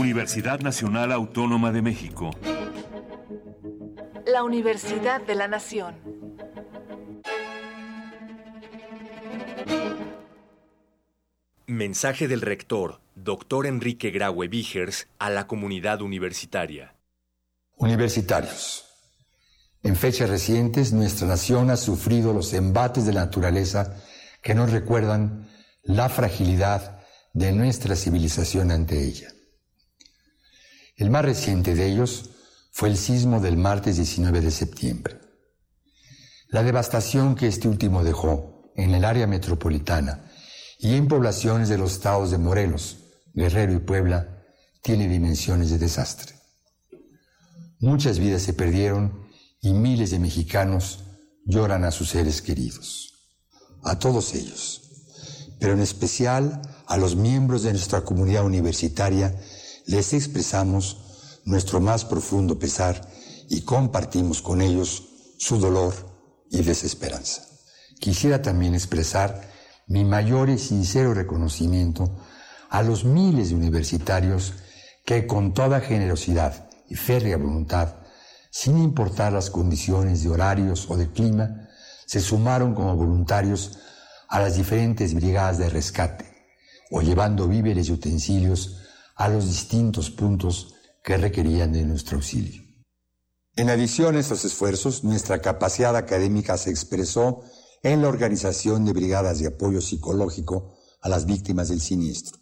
Universidad Nacional Autónoma de México. La Universidad de la Nación. Mensaje del rector, doctor Enrique Graue Vigers, a la comunidad universitaria. Universitarios. En fechas recientes, nuestra nación ha sufrido los embates de la naturaleza que nos recuerdan la fragilidad de nuestra civilización ante ella. El más reciente de ellos fue el sismo del martes 19 de septiembre. La devastación que este último dejó en el área metropolitana y en poblaciones de los estados de Morelos, Guerrero y Puebla tiene dimensiones de desastre. Muchas vidas se perdieron y miles de mexicanos lloran a sus seres queridos. A todos ellos, pero en especial a los miembros de nuestra comunidad universitaria, les expresamos nuestro más profundo pesar y compartimos con ellos su dolor y desesperanza. Quisiera también expresar mi mayor y sincero reconocimiento a los miles de universitarios que con toda generosidad y férrea voluntad, sin importar las condiciones de horarios o de clima, se sumaron como voluntarios a las diferentes brigadas de rescate o llevando víveres y utensilios a los distintos puntos que requerían de nuestro auxilio. En adición a estos esfuerzos, nuestra capacidad académica se expresó en la organización de brigadas de apoyo psicológico a las víctimas del siniestro,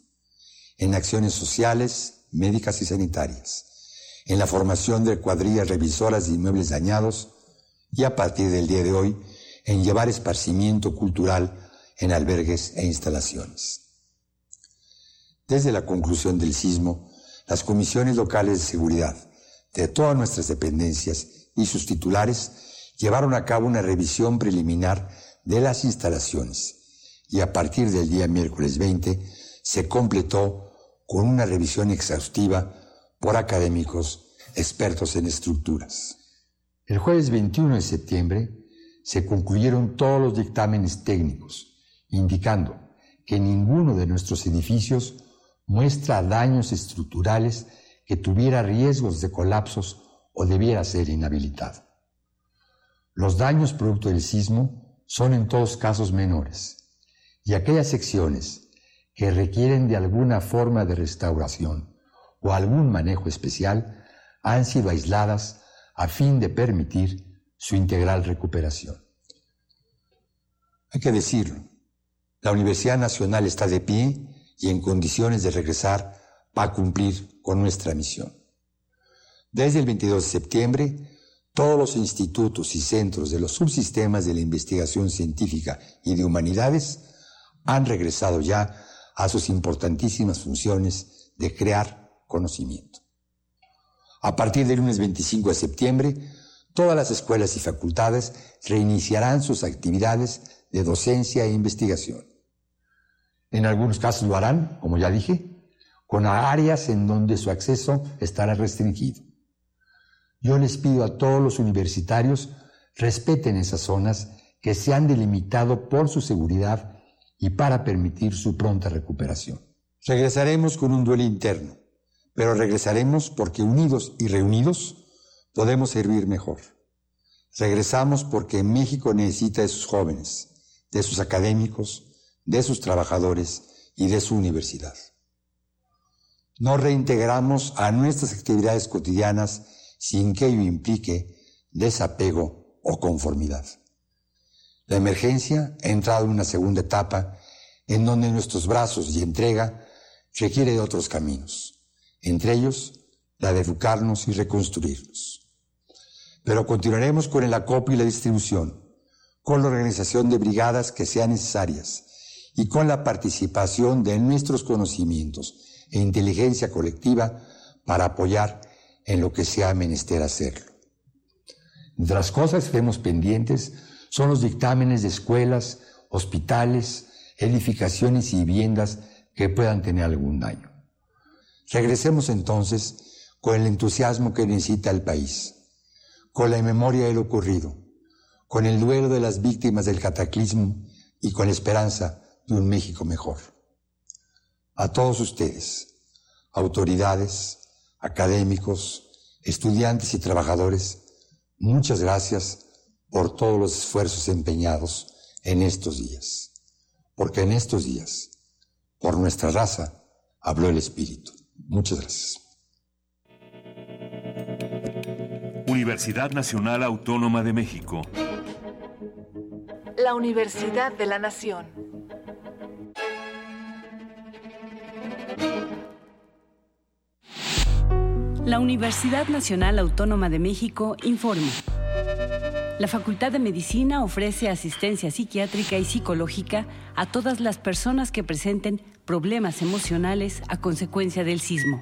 en acciones sociales, médicas y sanitarias, en la formación de cuadrillas revisoras de inmuebles dañados y a partir del día de hoy en llevar esparcimiento cultural en albergues e instalaciones. Desde la conclusión del sismo, las comisiones locales de seguridad de todas nuestras dependencias y sus titulares llevaron a cabo una revisión preliminar de las instalaciones y a partir del día miércoles 20 se completó con una revisión exhaustiva por académicos expertos en estructuras. El jueves 21 de septiembre se concluyeron todos los dictámenes técnicos, indicando que ninguno de nuestros edificios muestra daños estructurales que tuviera riesgos de colapsos o debiera ser inhabilitado. Los daños producto del sismo son en todos casos menores y aquellas secciones que requieren de alguna forma de restauración o algún manejo especial han sido aisladas a fin de permitir su integral recuperación. Hay que decirlo, la Universidad Nacional está de pie y en condiciones de regresar para cumplir con nuestra misión. Desde el 22 de septiembre, todos los institutos y centros de los subsistemas de la investigación científica y de humanidades han regresado ya a sus importantísimas funciones de crear conocimiento. A partir del lunes 25 de septiembre, todas las escuelas y facultades reiniciarán sus actividades de docencia e investigación. En algunos casos lo harán, como ya dije, con áreas en donde su acceso estará restringido. Yo les pido a todos los universitarios respeten esas zonas que se han delimitado por su seguridad y para permitir su pronta recuperación. Regresaremos con un duelo interno, pero regresaremos porque unidos y reunidos podemos servir mejor. Regresamos porque México necesita de sus jóvenes, de sus académicos, de sus trabajadores y de su universidad. Nos reintegramos a nuestras actividades cotidianas sin que ello implique desapego o conformidad. La emergencia ha entrado en una segunda etapa en donde nuestros brazos y entrega requiere de otros caminos, entre ellos la de educarnos y reconstruirnos. Pero continuaremos con el acopio y la distribución, con la organización de brigadas que sean necesarias, y con la participación de nuestros conocimientos e inteligencia colectiva para apoyar en lo que sea menester hacerlo. Entre las cosas que estemos pendientes son los dictámenes de escuelas, hospitales, edificaciones y viviendas que puedan tener algún daño. Regresemos entonces con el entusiasmo que necesita el país, con la memoria de lo ocurrido, con el duelo de las víctimas del cataclismo y con la esperanza un México mejor. A todos ustedes, autoridades, académicos, estudiantes y trabajadores, muchas gracias por todos los esfuerzos empeñados en estos días, porque en estos días, por nuestra raza, habló el Espíritu. Muchas gracias. Universidad Nacional Autónoma de México. La Universidad de la Nación. La Universidad Nacional Autónoma de México informa. La Facultad de Medicina ofrece asistencia psiquiátrica y psicológica a todas las personas que presenten problemas emocionales a consecuencia del sismo.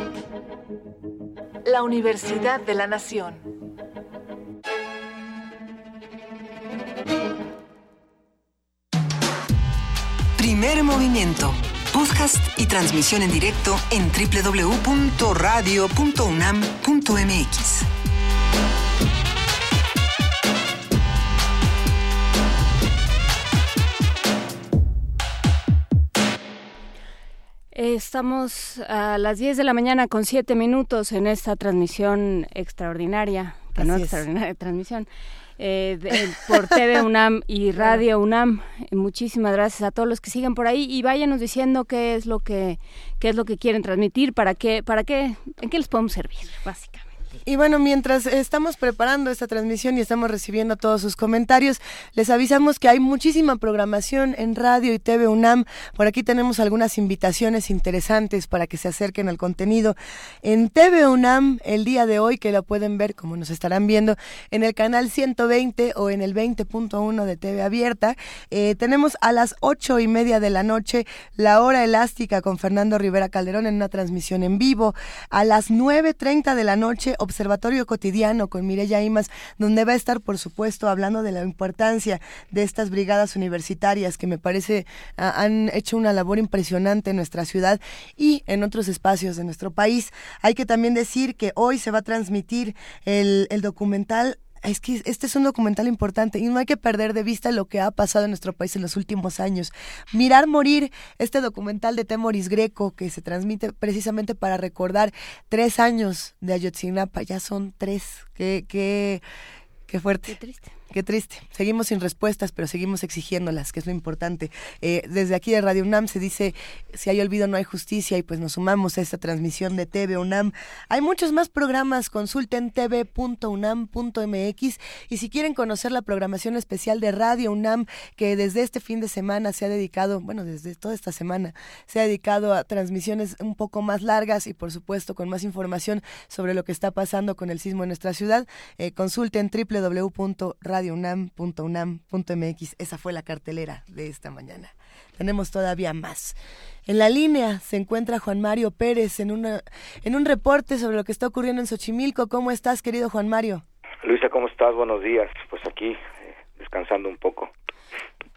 La Universidad de la Nación. Primer movimiento. Podcast y transmisión en directo en www.radio.unam.mx. Estamos a las 10 de la mañana con 7 minutos en esta transmisión extraordinaria, que no extraordinaria transmisión, eh, por TV UNAM y Radio UNAM. Muchísimas gracias a todos los que siguen por ahí y váyanos diciendo qué es lo que qué es lo que quieren transmitir, para qué para qué en qué les podemos servir, básicamente. Y bueno, mientras estamos preparando esta transmisión y estamos recibiendo todos sus comentarios, les avisamos que hay muchísima programación en radio y TV UNAM. Por aquí tenemos algunas invitaciones interesantes para que se acerquen al contenido. En TV UNAM, el día de hoy, que lo pueden ver como nos estarán viendo, en el canal 120 o en el 20.1 de TV Abierta, eh, tenemos a las ocho y media de la noche la hora elástica con Fernando Rivera Calderón en una transmisión en vivo. A las 9.30 de la noche, Observatorio Cotidiano con Mireya Imas, donde va a estar, por supuesto, hablando de la importancia de estas brigadas universitarias que me parece han hecho una labor impresionante en nuestra ciudad y en otros espacios de nuestro país. Hay que también decir que hoy se va a transmitir el documental es que este es un documental importante y no hay que perder de vista lo que ha pasado en nuestro país en los últimos años. Mirar morir, este documental de Temoris Greco que se transmite precisamente para recordar tres años de Ayotzinapa, ya son tres, qué, qué, qué fuerte. Qué triste. Qué triste. Seguimos sin respuestas, pero seguimos exigiéndolas, que es lo importante. Eh, desde aquí de Radio UNAM se dice, si hay olvido no hay justicia, y pues nos sumamos a esta transmisión de TV UNAM. Hay muchos más programas, consulten tv.unam.mx y si quieren conocer la programación especial de Radio UNAM, que desde este fin de semana se ha dedicado, bueno, desde toda esta semana, se ha dedicado a transmisiones un poco más largas y por supuesto con más información sobre lo que está pasando con el sismo en nuestra ciudad, eh, consulten www.radio radiounam.unam.mx. Esa fue la cartelera de esta mañana. Tenemos todavía más. En la línea se encuentra Juan Mario Pérez en, una, en un reporte sobre lo que está ocurriendo en Xochimilco. ¿Cómo estás, querido Juan Mario? Luisa, ¿cómo estás? Buenos días. Pues aquí, eh, descansando un poco.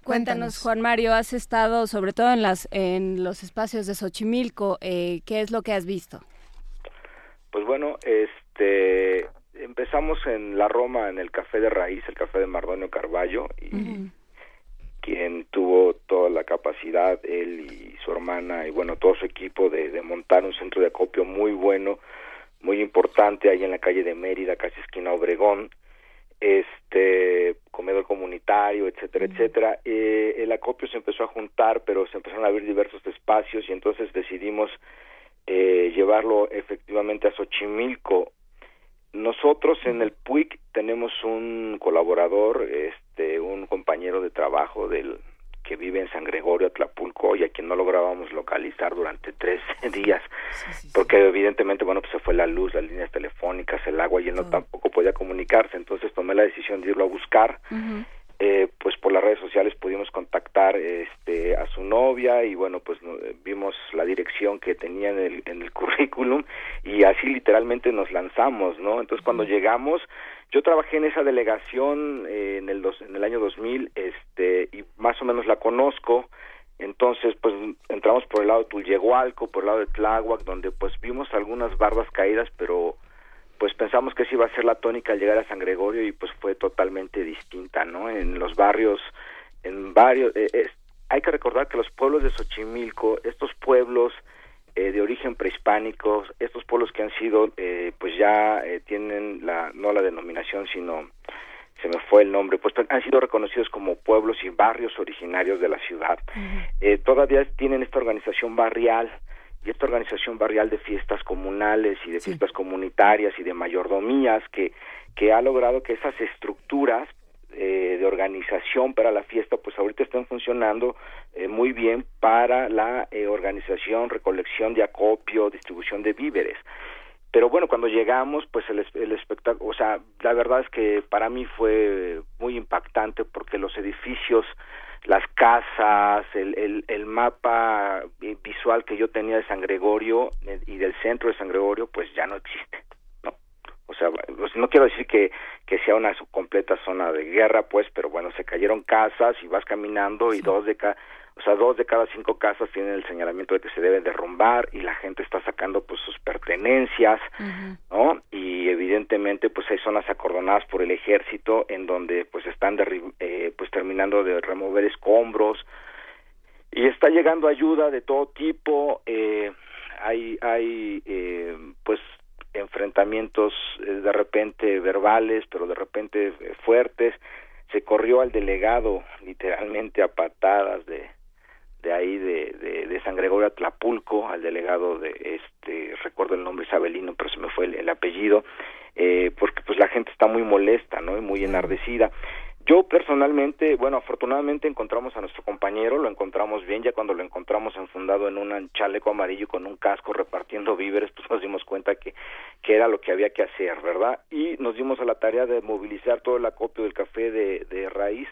Cuéntanos, Juan Mario, has estado sobre todo en, las, en los espacios de Xochimilco. Eh, ¿Qué es lo que has visto? Pues bueno, este empezamos en la Roma, en el café de raíz, el café de Mardonio Carballo, y quien tuvo toda la capacidad, él y su hermana, y bueno, todo su equipo, de, de montar un centro de acopio muy bueno, muy importante, ahí en la calle de Mérida, casi esquina Obregón, este comedor comunitario, etcétera, etcétera. Eh, el acopio se empezó a juntar, pero se empezaron a abrir diversos espacios y entonces decidimos eh, llevarlo efectivamente a Xochimilco, nosotros en el PUIC tenemos un colaborador, este, un compañero de trabajo del que vive en San Gregorio, Atlapulco, y a quien no lográbamos localizar durante tres días, porque evidentemente, bueno, pues se fue la luz, las líneas telefónicas, el agua, y él no tampoco podía comunicarse, entonces tomé la decisión de irlo a buscar, eh, pues por las redes sociales pudimos contactar este a su novia y bueno pues vimos la dirección que tenía en el, en el currículum y así literalmente nos lanzamos no entonces cuando llegamos yo trabajé en esa delegación eh, en el dos, en el año 2000 este y más o menos la conozco. Entonces pues entramos por el lado de Tulyehualco por el lado de Tláhuac donde pues vimos algunas bardas caídas pero pues pensamos que esa iba a ser la tónica al llegar a San Gregorio y pues fue totalmente distinta, ¿no? En los barrios, en varios, eh, hay que recordar que los pueblos de Xochimilco, estos pueblos eh, de origen prehispánico, estos pueblos que han sido, eh, pues ya tienen la, no la denominación, sino se me fue el nombre, pues han sido reconocidos como pueblos y barrios originarios de la ciudad. todavía tienen esta organización barrial, y esta organización barrial de fiestas comunales y de fiestas comunitarias y de mayordomías que, que ha logrado que esas estructuras eh, de organización para la fiesta pues ahorita están funcionando eh, muy bien para la eh, organización, recolección de acopio, distribución de víveres. Pero bueno, cuando llegamos, pues el, el espectáculo, o sea, la verdad es que para mí fue muy impactante porque los edificios las casas, el, el, el, mapa visual que yo tenía de San Gregorio eh, y del centro de San Gregorio, pues ya no existe, ¿no? O sea, pues, no quiero decir que, que sea una completa zona de guerra, pues, pero bueno, se cayeron casas y vas caminando y dos de cada o sea, dos de cada cinco casas tienen el señalamiento de que se deben derrumbar y la gente está sacando pues sus pertenencias, ¿no? Y evidentemente pues hay zonas acordonadas por el ejército en donde pues están eh, pues terminando de remover escombros y está llegando ayuda de todo tipo, eh, hay hay eh, pues enfrentamientos eh, de repente verbales, pero de repente eh, fuertes. Se corrió al delegado literalmente a patadas de, de ahí de, de, San Gregorio Tlapulco, al delegado de este, recuerdo el nombre Isabelino, pero se me fue el, apellido, eh, porque pues la gente está muy molesta, ¿no? Y muy enardecida. Yo personalmente, bueno, afortunadamente encontramos a nuestro compañero, lo encontramos bien, ya cuando lo encontramos enfundado en un chaleco amarillo con un casco repartiendo víveres, pues nos dimos cuenta que, que era lo que había que hacer, ¿verdad? Y nos dimos a la tarea de movilizar todo el acopio del café de, de raíz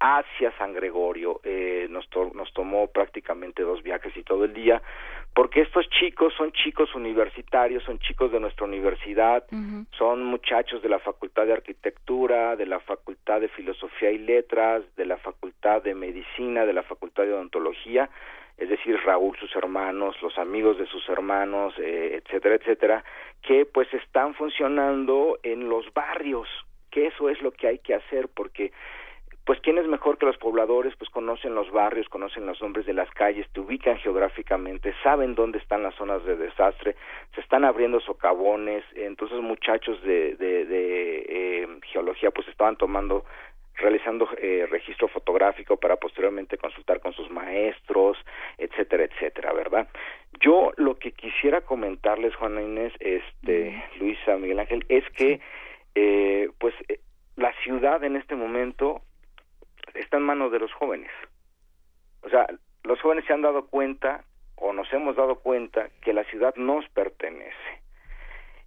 hacia San Gregorio. Eh, nos, nos tomó prácticamente dos viajes y todo el día, porque estos chicos son chicos universitarios, son chicos de nuestra universidad, son muchachos de la Facultad de Arquitectura, de la Facultad de Filosofía y Letras, de la Facultad de Medicina, de la Facultad de Odontología, es decir, Raúl, sus hermanos, los amigos de sus hermanos, eh, etcétera, etcétera, que pues están funcionando en los barrios, que eso es lo que hay que hacer, porque pues quién es mejor que los pobladores, pues conocen los barrios, conocen los nombres de las calles, te ubican geográficamente, saben dónde están las zonas de desastre, se están abriendo socavones, entonces muchachos de, de, de eh, geología pues estaban tomando realizando eh, registro fotográfico para posteriormente consultar con sus maestros, etcétera, etcétera, ¿verdad? Yo lo que quisiera comentarles, Juana Inés, este, Luisa, Miguel Ángel, es que, eh, pues, eh, la ciudad en este momento está en manos de los jóvenes. O sea, los jóvenes se han dado cuenta o nos hemos dado cuenta que la ciudad nos pertenece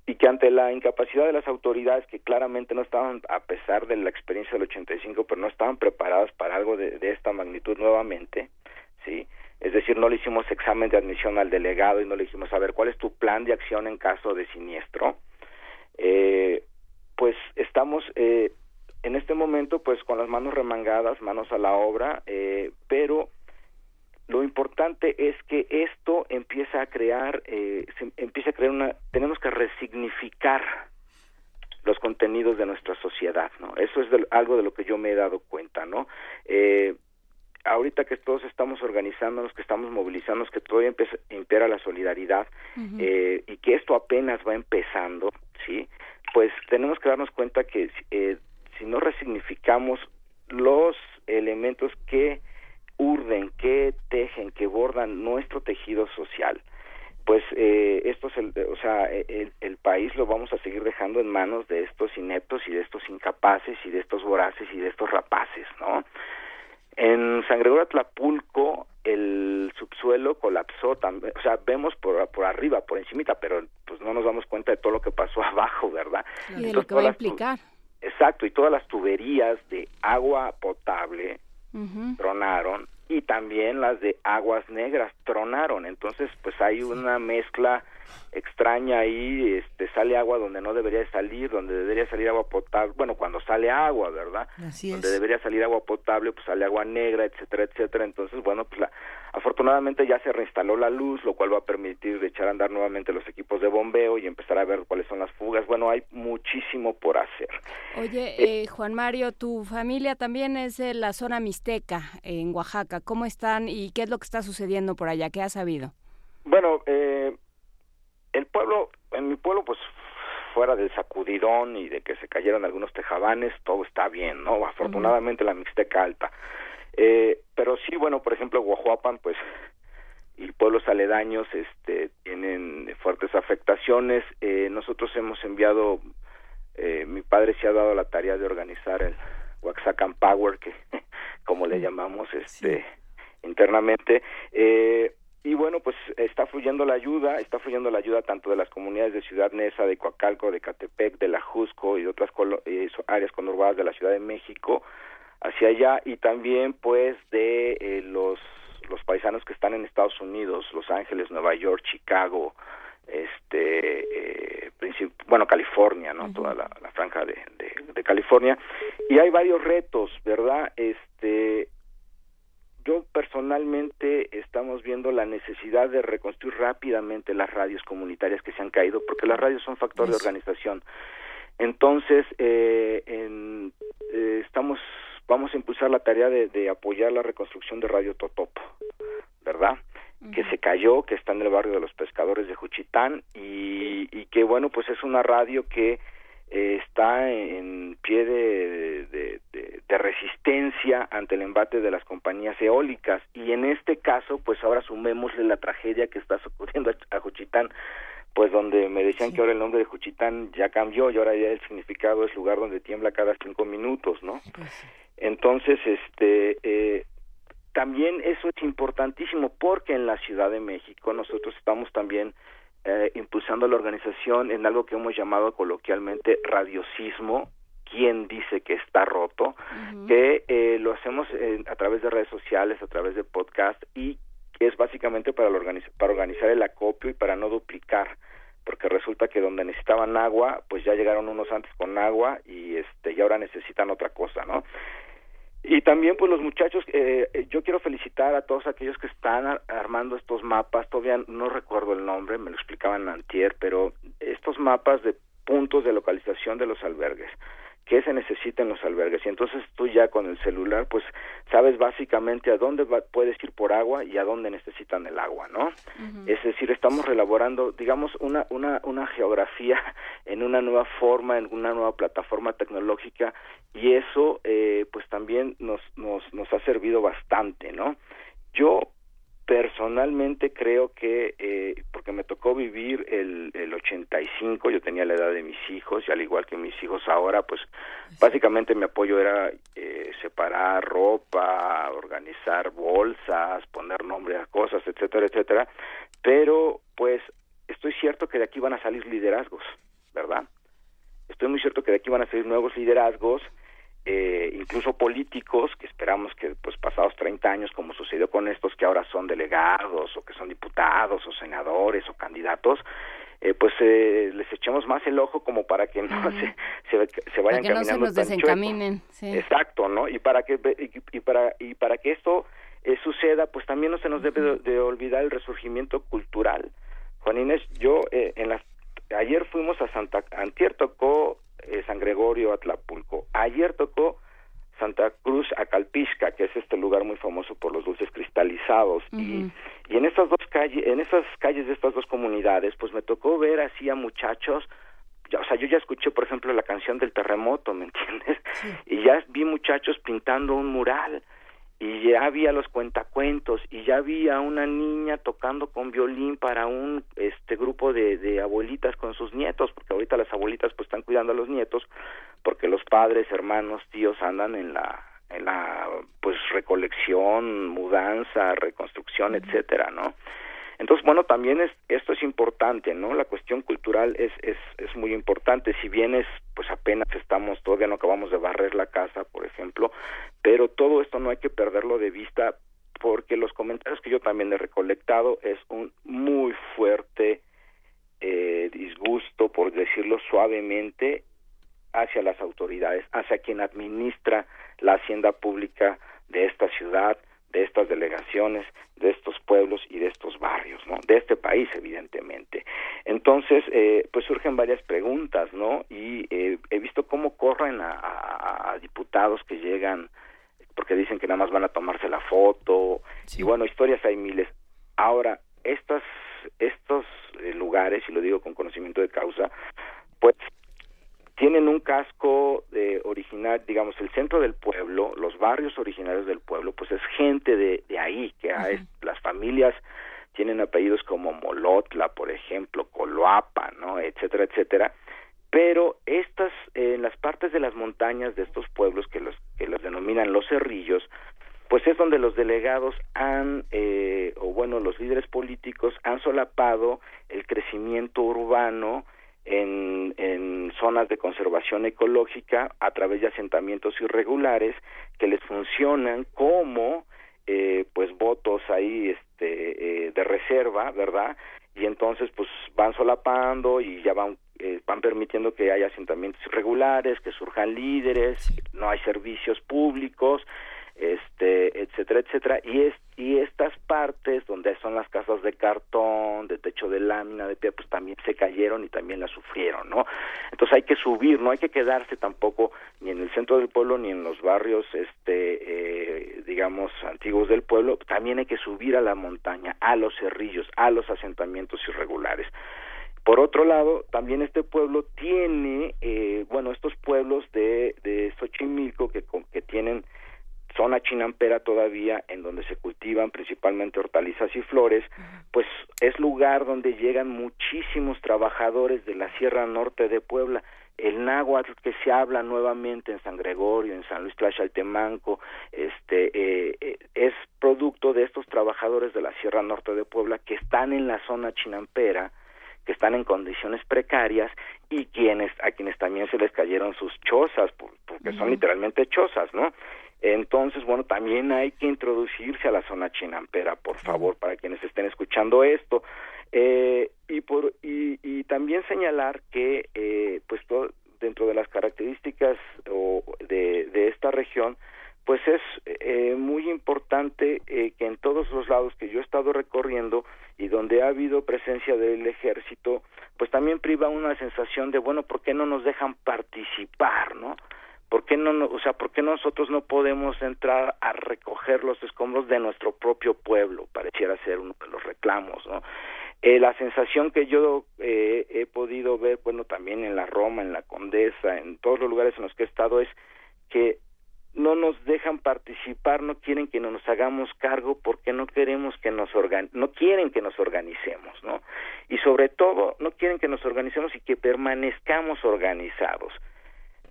y que ante la incapacidad de las autoridades que claramente no estaban, a pesar de la experiencia del 85, pero no estaban preparadas para algo de, esta magnitud nuevamente, ¿sí? Es decir, no le hicimos examen de admisión al delegado y no le dijimos, a ver, ¿cuál es tu plan de acción en caso de siniestro? Eh, pues estamos eh, en este momento pues con las manos remangadas, manos a la obra, eh, pero lo importante es que esto empieza a crear, eh, empieza a crear una, tenemos que resignificar los contenidos de nuestra sociedad, ¿no? Eso es algo de lo que yo me he dado cuenta, ¿no? Eh, ahorita que todos estamos organizándonos, que estamos movilizándonos, que todavía impera la solidaridad eh, y que esto apenas va empezando, ¿sí? Pues tenemos que darnos cuenta que eh, si no resignificamos los elementos que urden, que tejen, que bordan nuestro tejido social, pues eh, esto es el, o sea, el, el, país lo vamos a seguir dejando en manos de estos ineptos y de estos incapaces y de estos voraces y de estos rapaces, ¿no? En San Gregorio Tlapulco el subsuelo colapsó también, o sea, vemos por, por arriba, por encimita, pero pues no nos damos cuenta de todo lo que pasó abajo, ¿verdad? Y de lo que va a implicar. Exacto, y todas las tuberías de agua potable tronaron y también las de aguas negras tronaron. Entonces, pues hay una mezcla extraña ahí, este, sale agua donde no debería salir, donde debería salir agua potable, bueno, cuando sale agua, ¿verdad? Así donde debería salir agua potable, pues sale agua negra, etcétera, etcétera. Entonces, bueno, pues la, afortunadamente ya se reinstaló la luz, lo cual va a permitir echar a andar nuevamente los equipos de bombeo y empezar a ver cuáles son las fugas. Bueno, hay muchísimo por hacer. Oye, eh, Juan Mario, tu familia también es de la zona mixteca en Oaxaca. ¿Cómo están y qué es lo que está sucediendo por allá? ¿Qué has sabido? Bueno, eh, el pueblo, en mi pueblo, pues fuera del sacudidón y de que se cayeron algunos tejabanes, todo está bien, ¿no? Afortunadamente la Mixteca alta. Eh, pero sí, bueno, por ejemplo, Guajuapan, pues, y pueblos aledaños, este, tienen fuertes afectaciones. Eh, nosotros hemos enviado, eh, mi padre se ha dado la tarea de organizar el Waxacan Power, que, como le llamamos, este, internamente. Eh, y bueno, pues está fluyendo la ayuda, está fluyendo la ayuda tanto de las comunidades de Ciudad Neza, de Coacalco, de Catepec, de La Jusco y de otras áreas conurbadas de la Ciudad de México hacia allá y también pues de eh, los los paisanos que están en Estados Unidos, Los Ángeles, Nueva York, Chicago, este, eh, bueno, California, ¿no? Toda la, franja de, de, de, California. Y hay varios retos, ¿verdad? Este, yo personalmente estamos viendo la necesidad de reconstruir rápidamente las radios comunitarias que se han caído, porque las radios son factor de organización. Entonces, eh, en, eh, estamos, vamos a impulsar la tarea de, apoyar la reconstrucción de Radio Totopo, ¿verdad? que se cayó, que está en el barrio de los pescadores de Juchitán y, y que bueno, pues es una radio que eh, está en pie de, de, resistencia ante el embate de las compañías eólicas. Y en este caso pues ahora sumémosle la tragedia que está ocurriendo a Juchitán pues donde me decían que ahora el nombre de Juchitán ya cambió y ahora ya el significado es lugar donde tiembla cada cinco minutos, ¿no? Pues Entonces, este, eh, también eso es importantísimo porque en la Ciudad de México nosotros estamos también eh, impulsando la organización en algo que hemos llamado coloquialmente radiosismo, quien dice que está roto, que eh, lo hacemos a través de redes sociales, a través de podcast y es básicamente para, para organizar el acopio y para no duplicar porque resulta que donde necesitaban agua, pues ya llegaron unos antes con agua y este y ahora necesitan otra cosa, ¿no? Y también pues los muchachos, eh, yo quiero felicitar a todos aquellos que están armando estos mapas, todavía no recuerdo el nombre, me lo explicaban antier, pero estos mapas de puntos de localización de los albergues qué se necesita en los albergues. Y entonces tú ya con el celular pues sabes básicamente a dónde puedes ir por agua y a dónde necesitan el agua no es decir estamos relaborando digamos una una una geografía en una nueva forma en una nueva plataforma tecnológica y eso eh, pues también nos nos nos ha servido bastante no yo personalmente creo que, eh, porque me tocó vivir el, el 85, yo tenía la edad de mis hijos y al igual que mis hijos ahora, pues básicamente mi apoyo era eh, separar ropa, organizar bolsas, poner nombre a cosas, etcétera, etcétera, pero pues estoy cierto que de aquí van a salir liderazgos, ¿verdad? Estoy muy cierto que de aquí van a salir nuevos liderazgos eh, incluso políticos, que esperamos que pues pasados 30 años, como sucedió con estos que ahora son delegados o que son diputados o senadores o candidatos, eh, pues eh, les echemos más el ojo como para que no se, se, vayan para que no se nos desencaminen. Exacto, ¿no? Y para que y, para y para que esto eh, suceda, pues también no se nos debe de, olvidar el resurgimiento cultural. Juan Inés, yo en las ayer fuimos a Santa Antier tocó eh, San Gregorio, Atlapulco. Ayer tocó Santa Cruz Acalpisca, que es este lugar muy famoso por los dulces cristalizados. y, y en estas dos calles, en esas calles de estas dos comunidades, pues me tocó ver así a muchachos o sea, yo ya escuché, por ejemplo, la canción del terremoto, ¿me entiendes? Y ya vi muchachos pintando un mural y ya había los cuentacuentos y ya había una niña tocando con violín para un este grupo de, de abuelitas con sus nietos porque ahorita las abuelitas pues están cuidando a los nietos porque los padres hermanos tíos andan en la en la pues recolección mudanza reconstrucción etcétera no entonces bueno también es esto es importante no la cuestión cultural es es es muy importante. Si bien es pues apenas estamos, todavía no acabamos de barrer la casa, por ejemplo, pero todo esto no hay que perderlo de vista porque los comentarios que yo también he recolectado es un muy fuerte eh, disgusto, por decirlo suavemente, hacia las autoridades, hacia quien administra la hacienda pública de esta ciudad, de estas delegaciones, de estos pueblos y de estos barrios, ¿no? De este país, evidentemente. Entonces, eh, pues surgen varias preguntas, ¿no? Y eh, he visto cómo corren a, diputados que llegan porque dicen que nada más van a tomarse la foto y bueno, historias hay miles. Ahora, estas estos eh, lugares, y lo digo con conocimiento de causa, pues tienen un casco de original, digamos, el centro del pueblo, los barrios originarios del pueblo, pues es gente de, de ahí, que las familias tienen apellidos como Molotla, por ejemplo, Coloapa, ¿no? etcétera, etcétera. Pero estas, en las partes de las montañas de estos pueblos que los, que los denominan los cerrillos, pues es donde los delegados han, eh, o bueno, los líderes políticos han solapado el crecimiento urbano, en, en zonas de conservación ecológica a través de asentamientos irregulares que les funcionan como eh, pues votos ahí este eh, de reserva verdad y entonces pues van solapando y ya van eh, van permitiendo que haya asentamientos irregulares que surjan líderes no hay servicios públicos este etcétera etcétera. Y es y estas partes donde son las casas de cartón de techo de lámina de piedra pues también se cayeron y también las sufrieron no entonces hay que subir no hay que quedarse tampoco ni en el centro del pueblo ni en los barrios este eh, digamos antiguos del pueblo. También hay que subir a la montaña a los cerrillos a los asentamientos irregulares. Por otro lado, también este pueblo tiene, eh, bueno, estos pueblos de, de Xochimilco que, que tienen zona chinampera todavía, en donde se cultivan principalmente hortalizas y flores, pues es lugar donde llegan muchísimos trabajadores de la Sierra Norte de Puebla. El náhuatl que se habla nuevamente en San Gregorio, en San Luis Tlaxaltemanco, este, eh, eh, es producto de estos trabajadores de la Sierra Norte de Puebla que están en la zona chinampera, que están en condiciones precarias y quienes a quienes también se les cayeron sus chozas porque son literalmente chozas, ¿no? Entonces, bueno, también hay que introducirse a la zona chinampera, por favor, para quienes estén escuchando esto. Eh, y, por, y, y, también señalar que, eh, pues, todo, dentro de las características o de, de esta región, pues es eh, muy importante eh, que en todos los lados que yo he estado recorriendo y donde ha habido presencia del ejército, pues también priva una sensación de, bueno, ¿por qué no nos dejan participar, no? ¿Por qué no, o sea, por qué nosotros no podemos entrar a recoger los escombros de nuestro propio pueblo? Pareciera ser uno de los reclamos, ¿no? Eh, la sensación que yo eh, he podido ver, bueno, también en la Roma, en la Condesa, en todos los lugares en los que he estado, es que no nos dejan participar, no quieren que nos hagamos cargo porque no queremos que nos no quieren que nos organicemos, ¿no? Y sobre todo no quieren que nos organicemos y que permanezcamos organizados.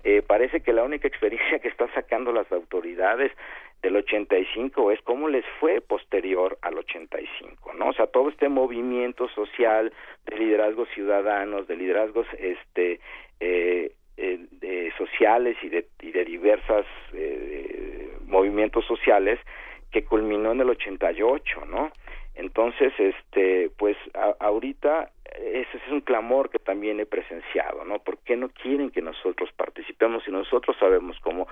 Eh, parece que la única experiencia que están sacando las autoridades del 85 es cómo les fue posterior al 85, ¿no? O sea, todo este movimiento social de liderazgos ciudadanos, de liderazgos este eh, eh, sociales y de, y de diversas movimientos sociales que culminó en el 88, ¿no? Entonces, este, pues ahorita ese es un clamor que también he presenciado, ¿no? ¿Por qué no quieren que nosotros participemos si nosotros sabemos cómo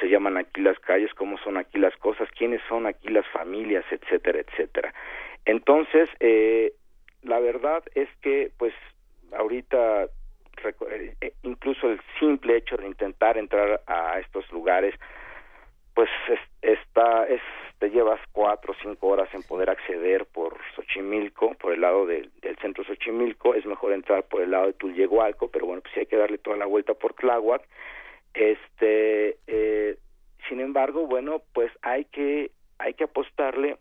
se llaman aquí las calles, cómo son aquí las cosas, quiénes son aquí las familias, etcétera, etcétera? Entonces, eh, la verdad es que, pues, ahorita eh, eh, incluso el simple hecho de intentar entrar a estos lugares pues está es te llevas cuatro o cinco horas en poder acceder por Xochimilco, por el lado del centro Xochimilco, es mejor entrar por el lado de Tulyehualco, pero bueno, pues sí hay que darle toda la vuelta por Tláhuac. Este, eh, sin embargo, bueno, pues hay que hay que apostarle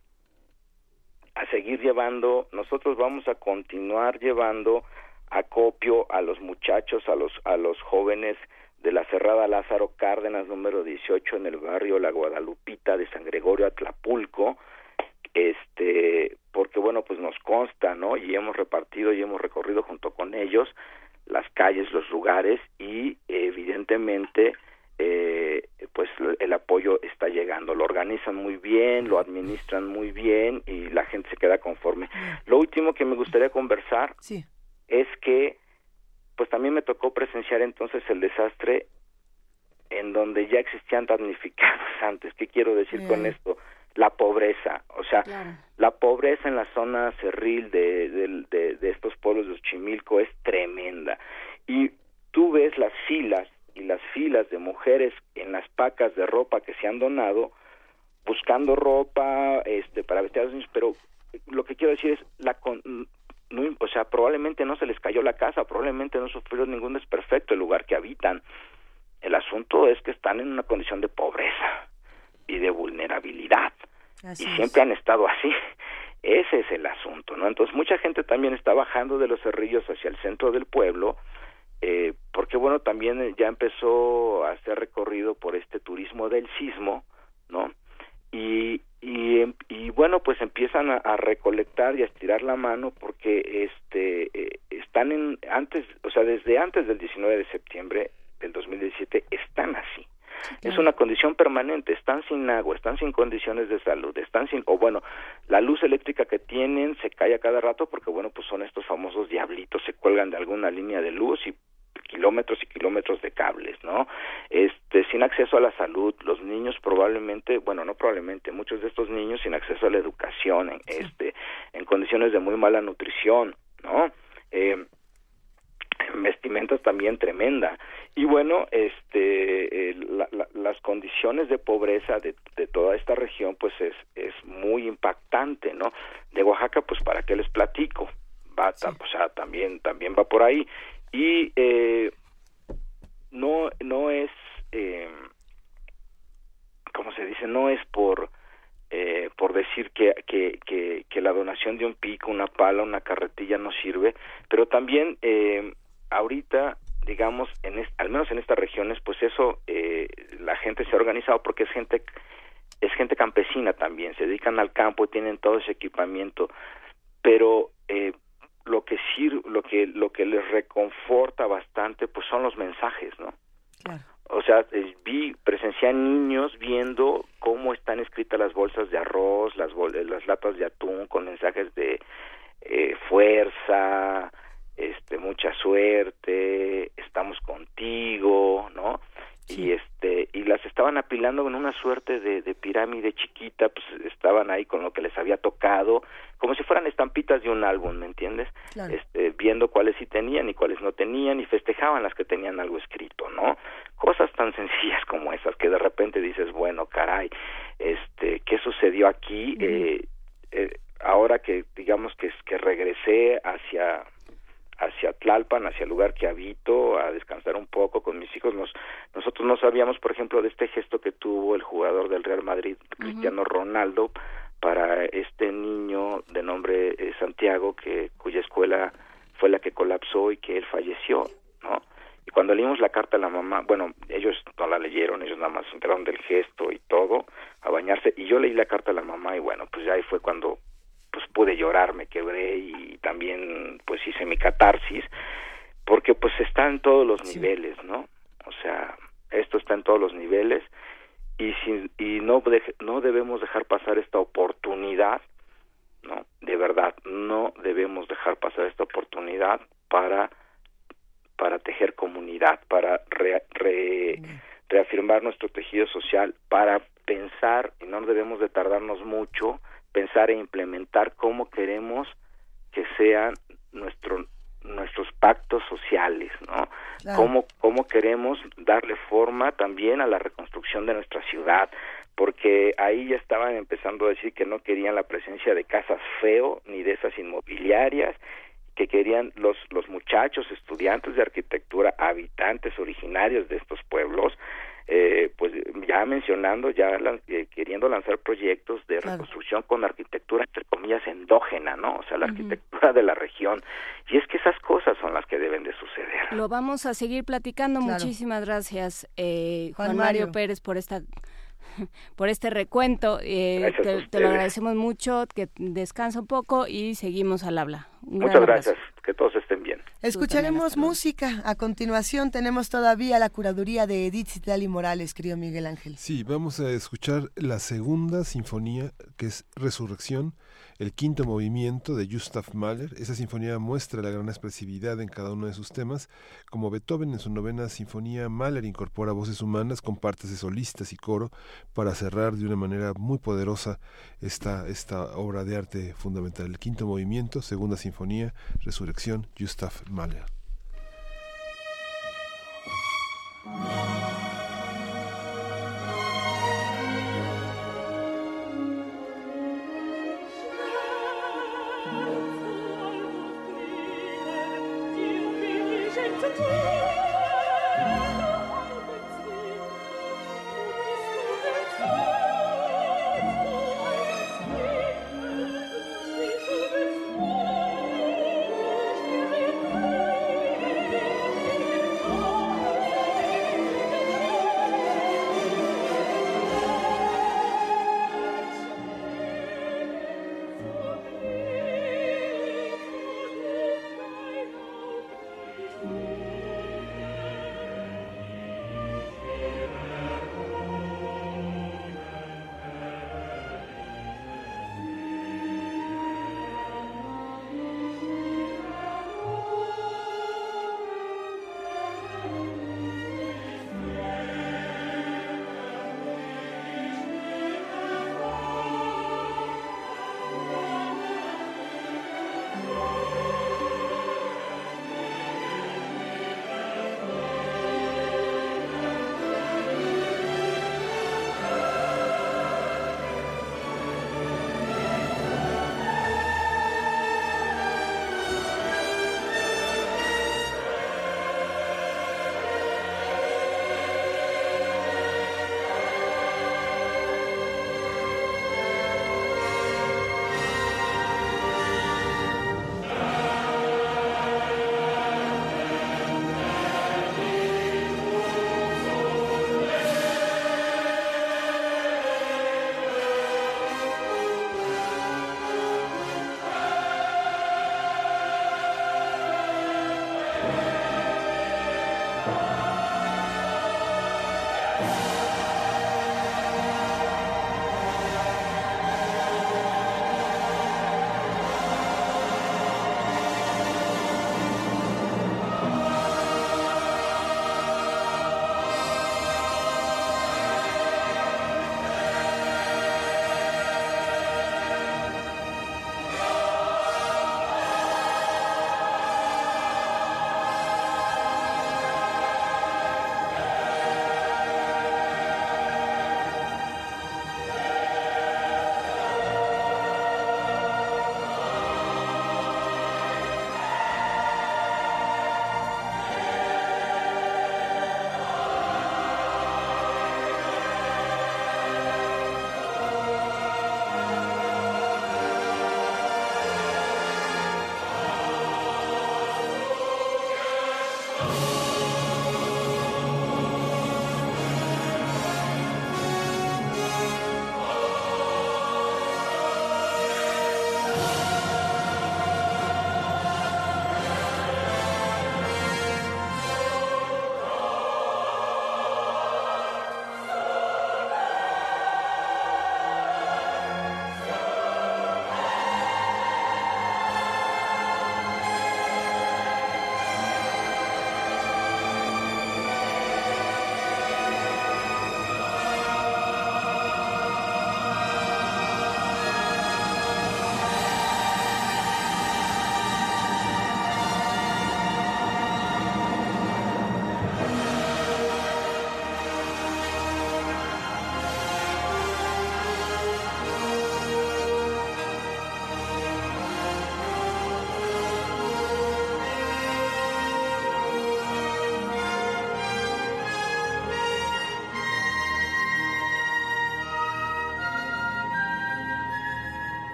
a seguir llevando, nosotros vamos a continuar llevando acopio a los muchachos, a los a los jóvenes de la Cerrada Lázaro Cárdenas número 18 en el barrio La Guadalupita de San Gregorio Atlapulco. Este porque bueno pues nos consta no y hemos repartido y hemos recorrido junto con ellos las calles, los lugares y evidentemente eh, pues el apoyo está llegando, lo organizan muy bien, lo administran muy bien y la gente se queda conforme. Lo último que me gustaría conversar es que pues también me tocó presenciar entonces el desastre en donde ya existían damnificados antes. ¿Qué quiero decir con esto? La pobreza, o sea, la pobreza en la zona cerril de, de, de estos pueblos de Ochimilco es tremenda. Y tú ves las filas y las filas de mujeres en las pacas de ropa que se han donado buscando ropa este para vestir a los niños pero lo que quiero decir es la no, o sea probablemente no se les cayó la casa probablemente no sufrieron ningún desperfecto el lugar que habitan. El asunto es que están en una condición de pobreza y de vulnerabilidad. Y siempre han estado así. Ese es el asunto no entonces mucha gente también está bajando de los cerrillos hacia el centro del pueblo eh, porque bueno, también ya empezó a ser recorrido por este turismo del sismo, ¿no? Y, y, y bueno, pues empiezan a, recolectar y a estirar la mano porque este eh, están en antes, o sea, desde antes del 19 de septiembre del 2017 están así. Es una condición permanente, están sin agua, están sin condiciones de salud, están sin, o bueno, la luz eléctrica que tienen se cae a cada rato porque bueno, pues son estos famosos diablitos, se cuelgan de alguna línea de luz y kilómetros y kilómetros de cables, ¿no? Este, sin acceso a la salud, los niños probablemente, bueno, no probablemente, muchos de estos niños sin acceso a la educación, en, este, en condiciones de muy mala nutrición, ¿no? Eh, vestimentas también tremenda. Y bueno este eh, las condiciones de pobreza de, de, toda esta región pues es es muy impactante no de Oaxaca pues para qué les platico va o sea también también va por ahí y eh, no no es eh, como se dice no es por eh, por decir que, que, que, que, la donación de un pico, una pala, una carretilla no sirve, pero también eh, ahorita, digamos, en al menos en estas regiones, pues eso, eh, la gente se ha organizado porque es gente, es gente campesina también, se dedican al campo, tienen todo ese equipamiento, pero eh, lo que sirve, lo que lo que les reconforta bastante pues son los mensajes no o sea eh, vi presencié niños viendo cómo están escritas las bolsas de arroz las las latas de atún con mensajes de eh, fuerza este mucha suerte estamos contigo no y este y las estaban apilando con una suerte de, de, pirámide chiquita pues estaban ahí con lo que les había tocado como si fueran estampitas de un álbum me entiendes este viendo cuáles sí tenían y cuáles no tenían y festejaban las que tenían algo escrito no cosas tan sencillas como esas que de repente dices bueno caray este qué sucedió aquí eh, eh, ahora que digamos que que regresé hacia hacia Tlalpan, hacia el lugar que habito, a descansar un poco con mis hijos. Nos, nosotros no sabíamos, por ejemplo, de este gesto que tuvo el jugador del Real Madrid, Cristiano Ronaldo, para este niño de nombre eh, Santiago, que cuya escuela fue la que colapsó y que él falleció, ¿no? Y cuando leímos la carta a la mamá, bueno, ellos no la leyeron, ellos nada más se enteraron del gesto y todo, a bañarse, y yo leí la carta a la mamá y bueno, pues ya ahí fue cuando pues pude llorar, me quebré y también pues hice mi catarsis, porque pues está en todos los niveles, ¿no? O sea, esto está en todos los niveles y si, y no no debemos dejar pasar esta oportunidad, ¿no? De verdad, no debemos dejar pasar esta oportunidad para para tejer comunidad, para reafirmar nuestro tejido social, para pensar, y no debemos de tardarnos mucho, pensar e implementar cómo queremos que sean nuestro, nuestros pactos sociales, ¿no? Cómo, cómo queremos darle forma también a la reconstrucción de nuestra ciudad, porque ahí ya estaban empezando a decir que no querían la presencia de casas feo ni de esas inmobiliarias que querían los los muchachos estudiantes de arquitectura habitantes originarios de estos pueblos eh, pues ya mencionando, ya eh, queriendo lanzar proyectos de reconstrucción con arquitectura, entre comillas, endógena, ¿no? O sea, la arquitectura de la región. Y es que esas cosas son las que deben de suceder. Lo vamos a seguir platicando. Muchísimas gracias, eh, Juan, Mario. Pérez, por esta por este recuento. Eh, te, lo agradecemos mucho, que descansa un poco y seguimos al habla. Muchas gracias, que todos estén bien. Escucharemos música. A continuación tenemos todavía la curaduría de Edith Citlali Morales, querido Miguel Ángel. Sí, vamos a escuchar la segunda sinfonía, que es Resurrección, el quinto movimiento de Gustav Mahler. Esa sinfonía muestra la gran expresividad en cada uno de sus temas. Como Beethoven en su novena sinfonía, Mahler incorpora voces humanas con partes de solistas y coro para cerrar de una manera muy poderosa esta, esta obra de arte fundamental. El quinto movimiento, segunda sinfonía, Resurrección, Gustav Mahler.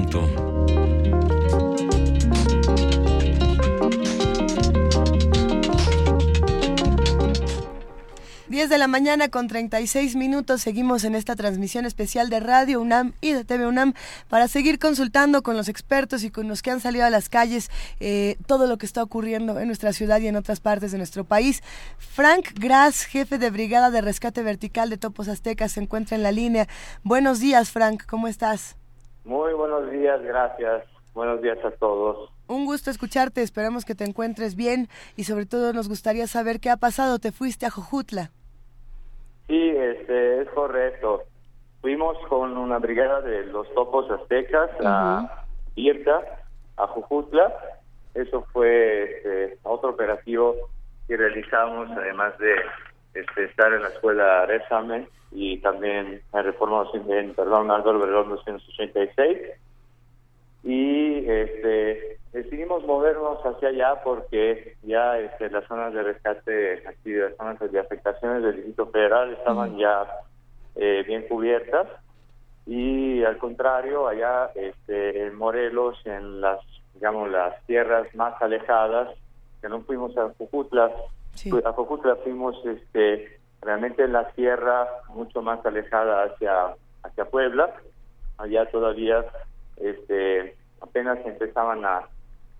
momento. de la mañana con 36 minutos. Seguimos en esta transmisión especial de Radio UNAM y de TV UNAM para seguir consultando con los expertos y con los que han salido a las calles eh, todo lo que está ocurriendo en nuestra ciudad y en otras partes de nuestro país. Frank Gras, jefe de Brigada de Rescate Vertical de Topos Aztecas, se encuentra en la línea. Buenos días, Frank, ¿cómo estás? Muy buenos días, gracias. Buenos días a todos. Un gusto escucharte, esperamos que te encuentres bien y sobre todo nos gustaría saber qué ha pasado. ¿Te fuiste a Jojutla? Sí, este, es correcto. Fuimos con una brigada de los topos aztecas a Irta, a Jujutla. Eso fue este, otro operativo que realizamos, además de este, estar en la escuela Resame y también en Reforma en, perdón, Álvaro Verón 286 y este decidimos movernos hacia allá porque ya este, las zonas de rescate, aquí las zonas de afectaciones del Distrito Federal estaban ya eh, bien cubiertas. Y al contrario allá este, en Morelos en las digamos las tierras más alejadas que no fuimos a Jujutla a Jujutla fuimos este realmente en la sierra mucho más alejada hacia hacia Puebla. Allá todavía este apenas empezaban a,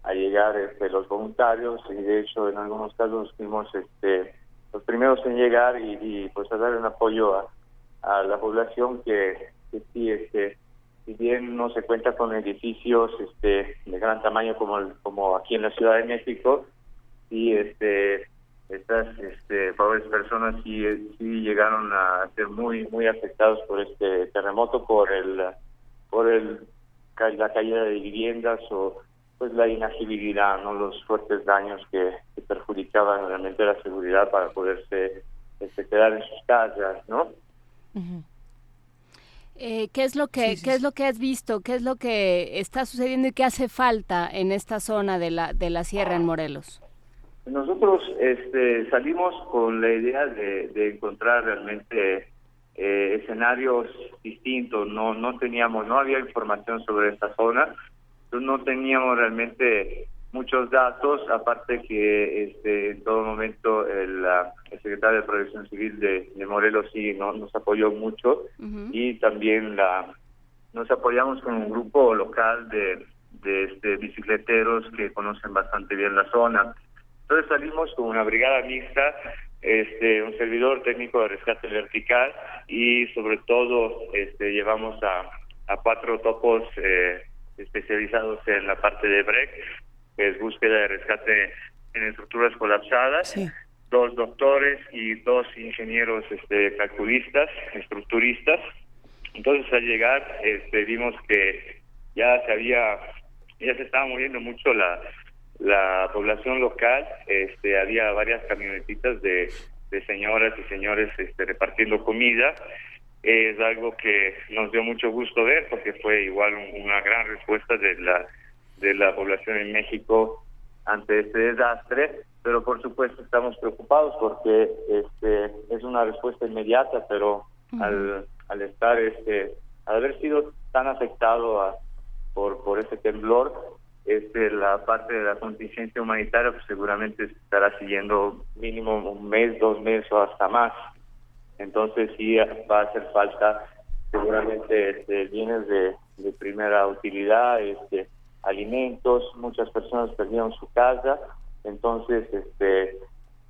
a llegar este, los voluntarios y de hecho en algunos casos fuimos este, los primeros en llegar y, pues a dar un apoyo a, a la población que, que sí este si bien no se cuenta con edificios este de gran tamaño como como aquí en la Ciudad de México y este estas este pobres personas sí, sí llegaron a ser muy muy afectados por este terremoto por el por el la caída de viviendas o pues la inagibilidad, no los fuertes daños que, perjudicaban realmente la seguridad para poderse este, quedar en sus casas, ¿no? Eh, ¿Qué es lo que qué es lo que has visto? ¿Qué es lo que está sucediendo y qué hace falta en esta zona de la de la sierra en Morelos? Nosotros este, salimos con la idea de, de encontrar realmente eh, escenarios distintos, no no teníamos, no había información sobre esta zona, no teníamos realmente muchos datos, aparte que este, en todo momento el, secretario de Protección Civil de, Morelos sí no, nos apoyó mucho. Y también la nos apoyamos con un grupo local de, de este, bicicleteros que conocen bastante bien la zona. Entonces salimos con una brigada mixta este un servidor técnico de rescate vertical y sobre todo este llevamos a, a cuatro topos eh, especializados en la parte de BREC, que es búsqueda de rescate en estructuras colapsadas, dos doctores y dos ingenieros este calculistas, estructuristas. Entonces al llegar este vimos que ya se había ya se estaba muriendo mucho la la población local, este, había varias camionetitas de, de señoras y señores este, repartiendo comida. Es algo que nos dio mucho gusto ver porque fue igual una gran respuesta de la, de la población en México ante este desastre, pero por supuesto estamos preocupados porque este, es una respuesta inmediata, pero al, al estar, este, al haber sido tan afectado a, por, por ese temblor, este, la parte de la contingencia humanitaria pues seguramente estará siguiendo mínimo un mes, dos meses o hasta más. Entonces sí va a hacer falta seguramente este, bienes de, primera utilidad, este, alimentos, muchas personas perdieron su casa, entonces este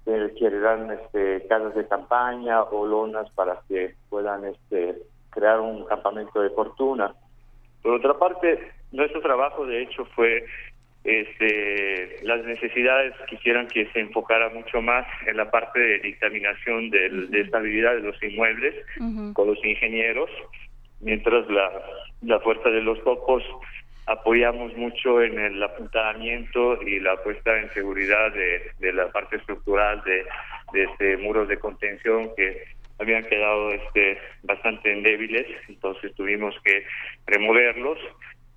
requerirán este, casas de campaña o lonas para que puedan este, crear un campamento de fortuna. Por otra parte, nuestro trabajo, de hecho, fue este, las necesidades quisieran que se enfocara mucho más en la parte de dictaminación de estabilidad de los inmuebles con los ingenieros, mientras la, la fuerza de los topos apoyamos mucho en el apuntamiento y la puesta en seguridad de, de la parte estructural de, de este muros de contención que habían quedado este bastante débiles, entonces tuvimos que removerlos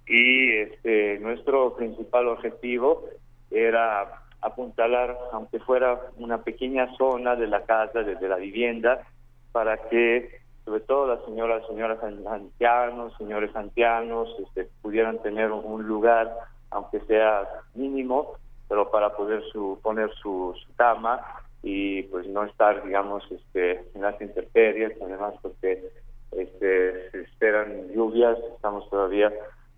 y este nuestro principal objetivo era apuntalar, aunque fuera una pequeña zona de la casa, desde la vivienda, para que sobre todo las señoras, señoras ancianos, señores ancianos, este, pudieran tener un lugar, aunque sea mínimo, pero para poder su, poner su, cama y pues no estar, digamos, este, en las intemperies, además porque este, se esperan lluvias, estamos todavía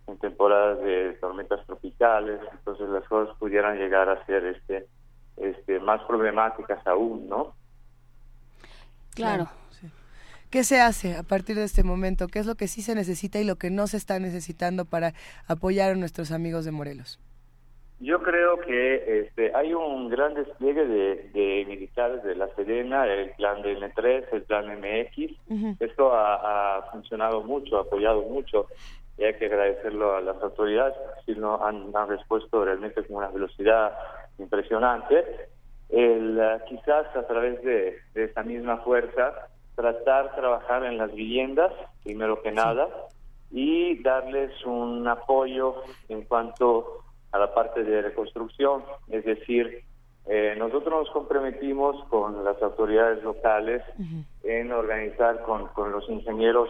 en temporadas de tormentas tropicales, entonces las cosas pudieran llegar a ser este, este, más problemáticas aún, ¿no? Claro. ¿Qué se hace a partir de este momento? ¿Qué es lo que sí se necesita y lo que no se está necesitando para apoyar a nuestros amigos de Morelos? Yo creo que este, hay un gran despliegue de, militares de la Sedena, el plan de M3, el plan MX. Esto ha, funcionado mucho, ha apoyado mucho y hay que agradecerlo a las autoridades, si no han, han respuesto realmente con una velocidad impresionante. El, quizás a través de, de esta misma fuerza tratar de trabajar en las viviendas, primero que nada, y darles un apoyo en cuanto a la parte de reconstrucción, es decir, eh, nosotros nos comprometimos con las autoridades locales en organizar con, con, los ingenieros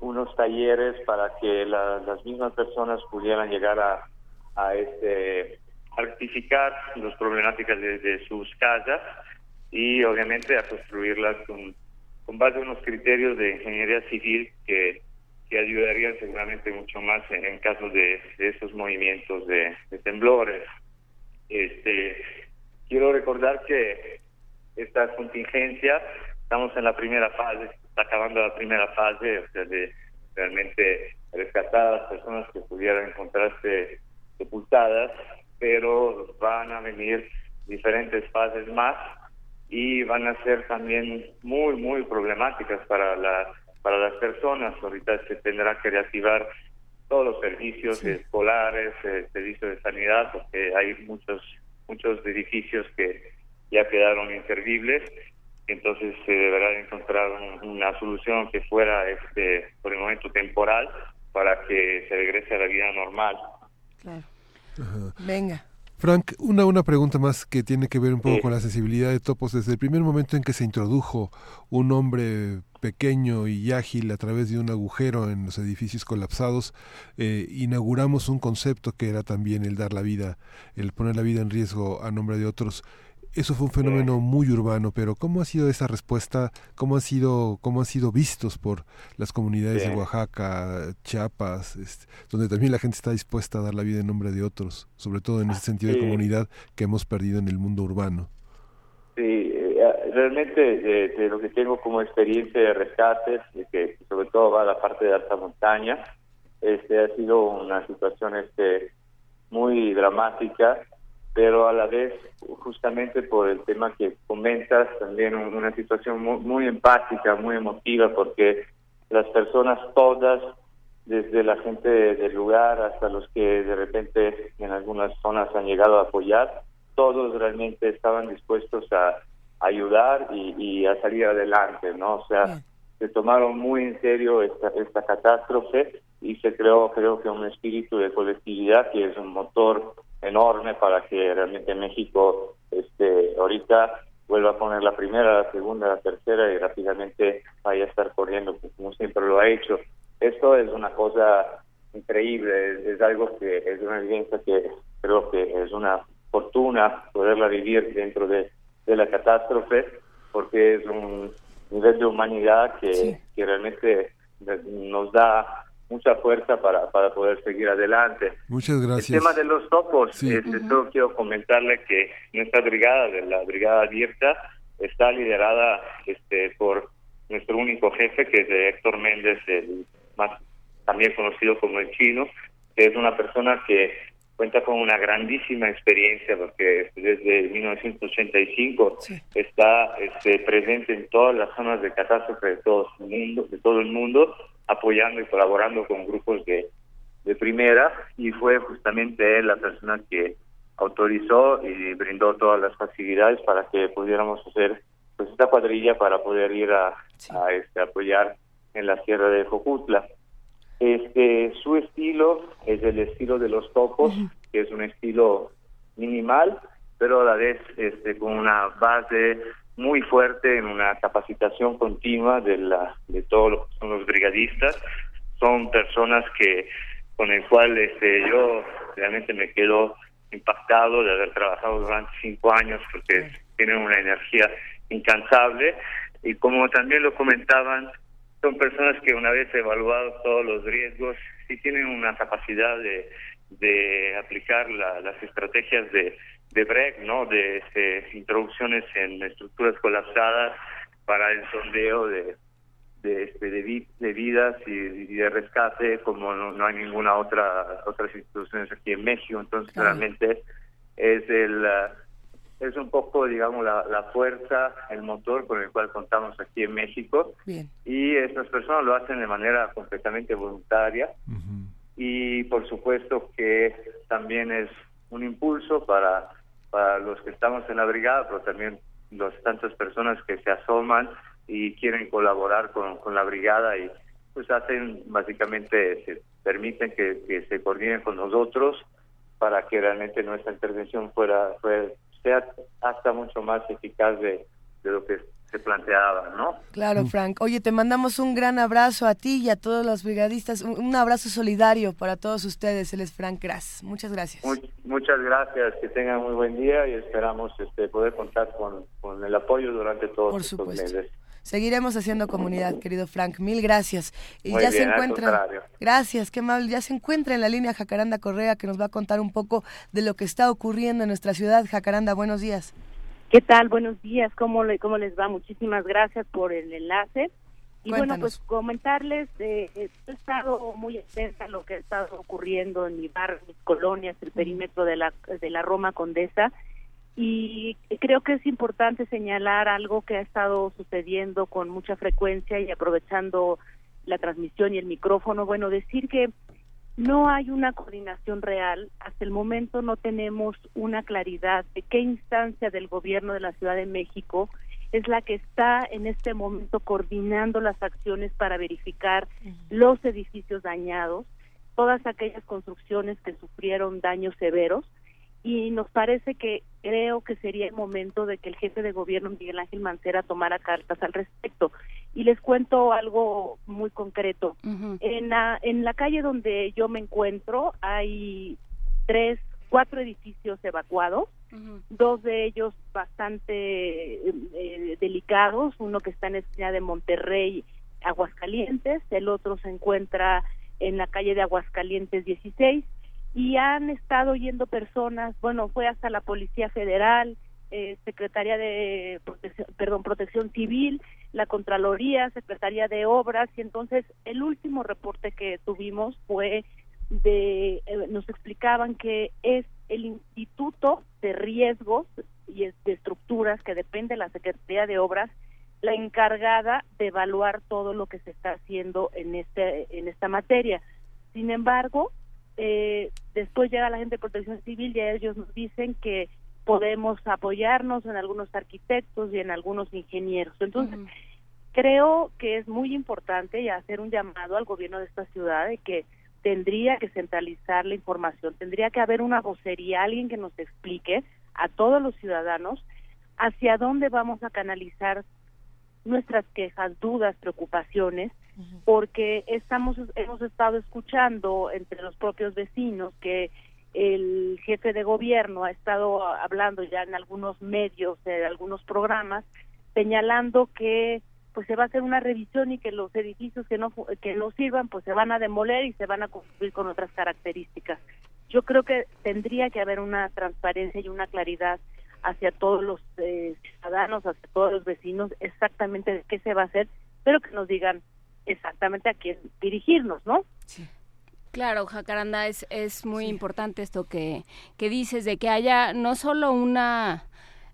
unos talleres para que las mismas personas pudieran llegar a, a este las problemáticas de, sus casas y obviamente a construirlas con, base a unos criterios de ingeniería civil que que ayudarían seguramente mucho más en, caso de, estos movimientos de, temblores. Este, quiero recordar que esta contingencia, estamos en la primera fase, está acabando la primera fase, o sea, de realmente rescatar a las personas que pudieran encontrarse sepultadas, pero van a venir diferentes fases más y van a ser también muy, muy problemáticas para la para las personas. Ahorita se tendrá que reactivar todos los servicios escolares, eh, servicios de sanidad, porque hay muchos muchos edificios que ya quedaron inservibles. Entonces se deberá encontrar una solución que fuera, este, por el momento temporal, para que se regrese a la vida normal. Claro. Venga. Frank, una, una pregunta más que tiene que ver un poco con la sensibilidad de Topos. Desde el primer momento en que se introdujo un hombre pequeño y ágil a través de un agujero en los edificios colapsados, eh, inauguramos un concepto que era también el dar la vida, el poner la vida en riesgo a nombre de otros. Eso fue un fenómeno muy urbano, pero ¿cómo ha sido esa respuesta? ¿Cómo ha sido, cómo han sido vistos por las comunidades de Oaxaca, Chiapas, este, donde también la gente está dispuesta a dar la vida en nombre de otros, sobre todo en ese sentido de comunidad que hemos perdido en el mundo urbano? Sí, eh, realmente de, lo que tengo como experiencia de rescates, que sobre todo va a la parte de alta montaña, este ha sido una situación este muy dramática pero a la vez justamente por el tema que comentas también una situación muy, empática, muy emotiva, porque las personas todas, desde la gente del lugar hasta los que de repente en algunas zonas han llegado a apoyar, todos realmente estaban dispuestos a ayudar y, a salir adelante, ¿no? O sea, se tomaron muy en serio esta, esta catástrofe y se creó, creo que un espíritu de colectividad que es un motor enorme para que realmente México este ahorita vuelva a poner la primera, la segunda, la tercera y rápidamente vaya a estar corriendo como siempre lo ha hecho. Esto es una cosa increíble, es, algo que es una evidencia que creo que es una fortuna poderla vivir dentro de, la catástrofe porque es un nivel de humanidad que, que realmente nos da mucha fuerza para, para poder seguir adelante. Muchas gracias. El tema de los topos, este, solo quiero comentarle que nuestra brigada, de la brigada abierta, está liderada este, por nuestro único jefe, que es de Héctor Méndez, el más también conocido como el chino, que es una persona que cuenta con una grandísima experiencia porque desde 1985 está este, presente en todas las zonas de catástrofe de todo el mundo, de todo el mundo apoyando y colaborando con grupos de, de primera y fue justamente él la persona que autorizó y brindó todas las facilidades para que pudiéramos hacer pues esta cuadrilla para poder ir a, a este apoyar en la sierra de Jocutla. Este su estilo es el estilo de los topos, que es un estilo minimal, pero a la vez este con una base muy fuerte en una capacitación continua de la de todos los, los brigadistas. Son personas que con el cual este yo realmente me quedo impactado de haber trabajado durante cinco años porque tienen una energía incansable. Y como también lo comentaban, son personas que una vez evaluados todos los riesgos, sí tienen una capacidad de, de aplicar las estrategias de, de break, ¿no? De este, introducciones en estructuras colapsadas para el sondeo de de, este, de, vidas y, de rescate como no, hay ninguna otra otras instituciones aquí en México. Entonces realmente es el es un poco digamos la, la, fuerza el motor con el cual contamos aquí en México. Y estas personas lo hacen de manera completamente voluntaria. Y por supuesto que también es un impulso para para los que estamos en la brigada pero también las tantas personas que se asoman y quieren colaborar con, con la brigada y pues hacen básicamente, se permiten que, se coordinen con nosotros para que realmente nuestra intervención fuera, sea hasta mucho más eficaz de, de lo que se planteaba, ¿no? Claro, mm. Frank. Oye, te mandamos un gran abrazo a ti y a todos los brigadistas, un, abrazo solidario para todos ustedes. Él es Frank Grass. Muchas gracias. muchas gracias, que tengan muy buen día y esperamos este, poder contar con, con el apoyo durante todos Por estos supuesto. meses. Seguiremos haciendo comunidad, querido Frank. Mil gracias. Y ya se encuentra. Gracias, qué mal. Ya se encuentra en la línea Jacaranda Correa que nos va a contar un poco de lo que está ocurriendo en nuestra ciudad. Jacaranda, buenos días. ¿Qué tal? Buenos días. ¿Cómo, le, cómo les va? Muchísimas gracias por el enlace. Y bueno, pues comentarles, eh, he estado muy atenta a lo que ha estado ocurriendo en mi barrio, mis colonias, el perímetro de la, de la Roma Condesa y creo que es importante señalar algo que ha estado sucediendo con mucha frecuencia y aprovechando la transmisión y el micrófono, bueno, decir que no hay una coordinación real, hasta el momento no tenemos una claridad de qué instancia del gobierno de la Ciudad de México es la que está en este momento coordinando las acciones para verificar los edificios dañados, todas aquellas construcciones que sufrieron daños severos y nos parece que creo que sería el momento de que el jefe de gobierno Miguel Ángel Mancera tomara cartas al respecto. Y les cuento algo muy concreto. En la en la calle donde yo me encuentro hay tres, cuatro edificios evacuados, dos de ellos bastante eh, delicados, uno que está en la esquina de Monterrey, Aguascalientes, el otro se encuentra en la calle de Aguascalientes 16 y han estado yendo personas, bueno, fue hasta la Policía Federal, eh, Secretaría de Protección, perdón, Protección Civil, la Contraloría, Secretaría de Obras, y entonces el último reporte que tuvimos fue de, eh, nos explicaban que es el Instituto de Riesgos y de Estructuras que depende de la Secretaría de Obras la encargada de evaluar todo lo que se está haciendo en este en esta materia. Sin embargo, eh, después llega la gente de protección civil y ellos nos dicen que podemos apoyarnos en algunos arquitectos y en algunos ingenieros. Entonces, creo que es muy importante y hacer un llamado al gobierno de esta ciudad de que tendría que centralizar la información, tendría que haber una vocería, alguien que nos explique a todos los ciudadanos hacia dónde vamos a canalizar nuestras quejas, dudas, preocupaciones porque estamos hemos estado escuchando entre los propios vecinos que el jefe de gobierno ha estado hablando ya en algunos medios, en algunos programas, señalando que pues se va a hacer una revisión y que los edificios que no que no sirvan pues se van a demoler y se van a construir con otras características. Yo creo que tendría que haber una transparencia y una claridad hacia todos los eh, ciudadanos, hacia todos los vecinos, exactamente de qué se va a hacer, pero que nos digan exactamente a quién dirigirnos, ¿no? Sí. Claro, Jacaranda, es, es muy importante esto que, que dices, de que haya no solo una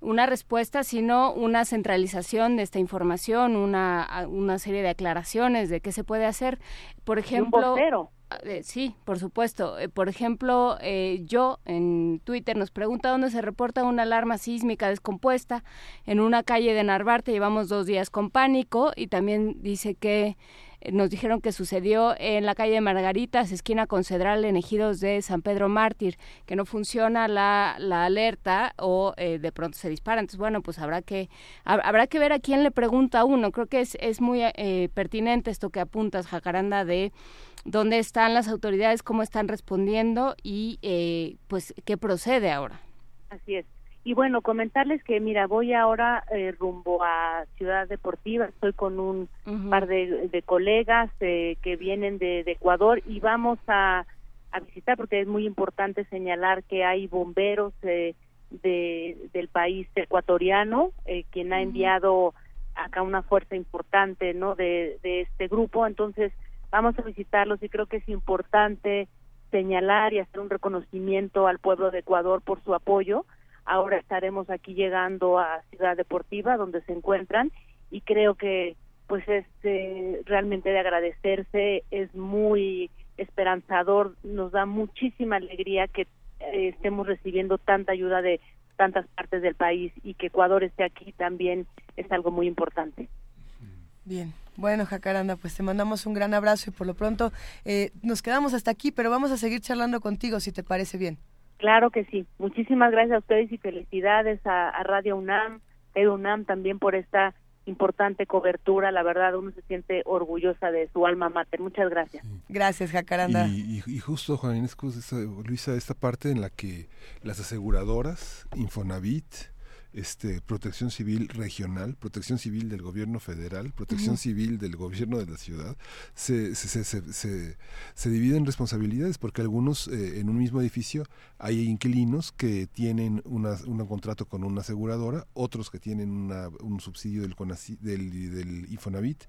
una respuesta, sino una centralización de esta información, una, una serie de aclaraciones de qué se puede hacer. Por ejemplo, ah, eh, sí, por supuesto. Eh, por ejemplo, eh, yo en Twitter nos pregunta dónde se reporta una alarma sísmica descompuesta en una calle de Narvarte. Llevamos dos días con pánico y también dice que nos dijeron que sucedió en la calle de Margaritas, esquina Concedral, en Ejidos de San Pedro Mártir, que no funciona la, la alerta o eh, de pronto se dispara. Entonces, bueno, pues habrá que, habrá que ver a quién le pregunta uno. Creo que es, es muy eh, pertinente esto que apuntas, Jacaranda, de dónde están las autoridades, cómo están respondiendo y eh, pues qué procede ahora. Así es. Y bueno, comentarles que, mira, voy ahora eh, rumbo a Ciudad Deportiva, estoy con un par de, colegas eh, que vienen de, Ecuador y vamos a, visitar, porque es muy importante señalar que hay bomberos eh, de, del país ecuatoriano, quien ha enviado acá una fuerza importante, ¿no?, de, de este grupo, entonces vamos a visitarlos y creo que es importante señalar y hacer un reconocimiento al pueblo de Ecuador por su apoyo, Ahora estaremos aquí llegando a Ciudad Deportiva, donde se encuentran, y creo que pues es eh, realmente de agradecerse, es muy esperanzador, nos da muchísima alegría que eh, estemos recibiendo tanta ayuda de tantas partes del país y que Ecuador esté aquí también es algo muy importante. Bien, bueno, Jacaranda, pues te mandamos un gran abrazo y por lo pronto eh, nos quedamos hasta aquí, pero vamos a seguir charlando contigo si te parece bien. Claro que sí. Muchísimas gracias a ustedes y felicidades a, Radio UNAM, a UNAM también por esta importante cobertura. La verdad, uno se siente orgullosa de su alma mater. Muchas gracias. Gracias, Jacaranda. Y, justo, Juan Inés, Luisa, esta parte en la que las aseguradoras, Infonavit, este, protección civil regional, protección civil del gobierno federal, protección civil del gobierno de la ciudad, se, se, se, se, dividen responsabilidades porque algunos eh, en un mismo edificio hay inquilinos que tienen una, un contrato con una aseguradora, otros que tienen una, un subsidio del, del, del Infonavit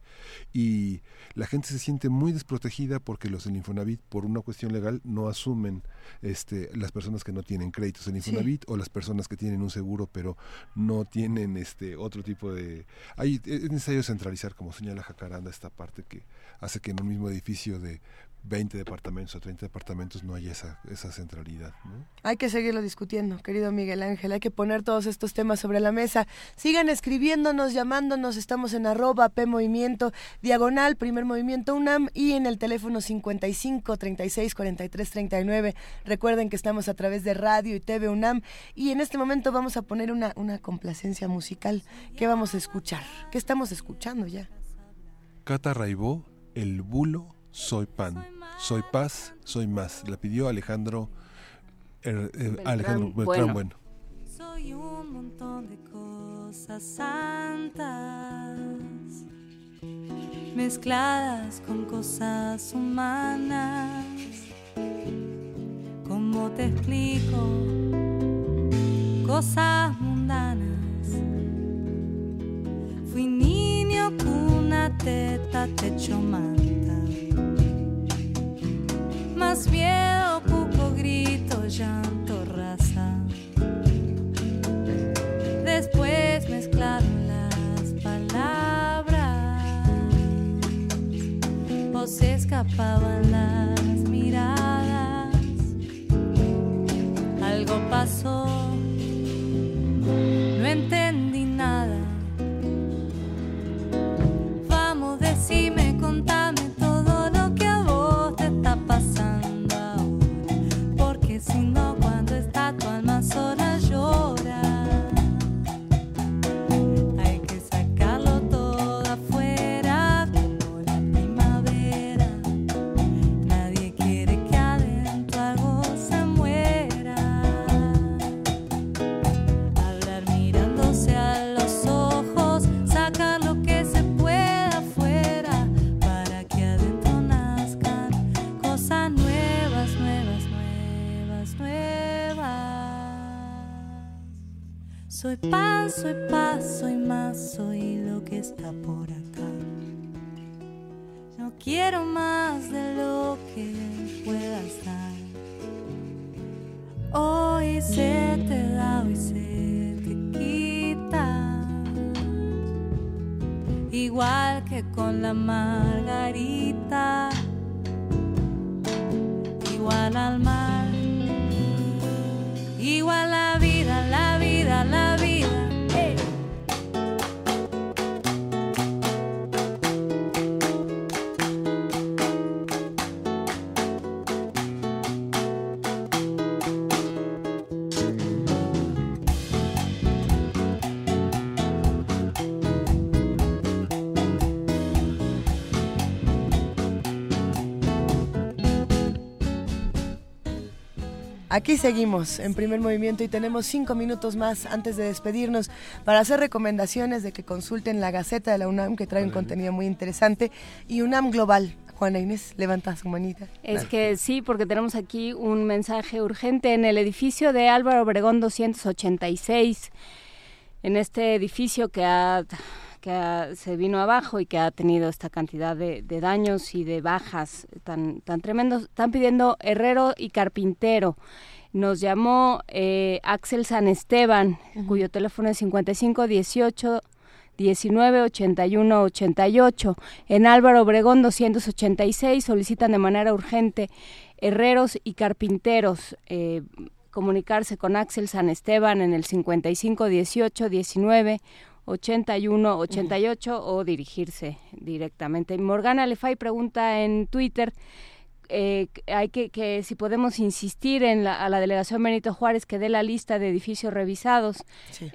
y la gente se siente muy desprotegida porque los del Infonavit por una cuestión legal no asumen este, las personas que no tienen créditos en Infonavit o las personas que tienen un seguro pero no tienen este otro tipo de hay es necesario centralizar como señala Jacaranda esta parte que hace que en un mismo edificio de 20 departamentos o 30 departamentos no hay esa, esa centralidad. Hay que seguirlo discutiendo, querido Miguel Ángel, hay que poner todos estos temas sobre la mesa. Sigan escribiéndonos, llamándonos, estamos en arroba P Movimiento, diagonal, primer movimiento UNAM y en el teléfono 55 36 43 39. Recuerden que estamos a través de radio y TV UNAM y en este momento vamos a poner una, una complacencia musical. ¿Qué vamos a escuchar? ¿Qué estamos escuchando ya? Cata Raibó, El Bulo soy pan, soy paz, soy más. La pidió Alejandro, er, er, Alejandro Beltrán bueno. Soy un montón de cosas santas, mezcladas con cosas humanas. ¿Cómo te explico? Cosas mundanas. Fui niño, cuna, teta, techo, manta más miedo, poco grito, llanto, raza. Después mezclaron las palabras o se escapaban las miradas. Algo pasó, Soy pan, soy paz, soy más, soy lo que está por acá. No quiero más de lo que puedas dar. Hoy se te da, hoy se te quita. Igual que con la margarita. Igual al mar. Igual la vida, Aquí seguimos en primer movimiento y tenemos cinco minutos más antes de despedirnos para hacer recomendaciones de que consulten la Gaceta de la UNAM que trae un contenido muy interesante y UNAM Global. Juana Inés, levanta su manita. Es que sí, porque tenemos aquí un mensaje urgente en el edificio de Álvaro Obregón 286. En este edificio que ha que se vino abajo y que ha tenido esta cantidad de, daños y de bajas tan, tan tremendos. Están pidiendo herrero y carpintero. Nos llamó eh, Axel San Esteban, cuyo teléfono es 5518 19 81 88. En Álvaro Obregón 286 solicitan de manera urgente herreros y carpinteros. Eh, comunicarse con Axel San Esteban en el 55 18 19 81 88 o dirigirse directamente. Morgana Lefay pregunta en Twitter eh, hay que, que si podemos insistir en la, a la delegación Benito Juárez que dé la lista de edificios revisados.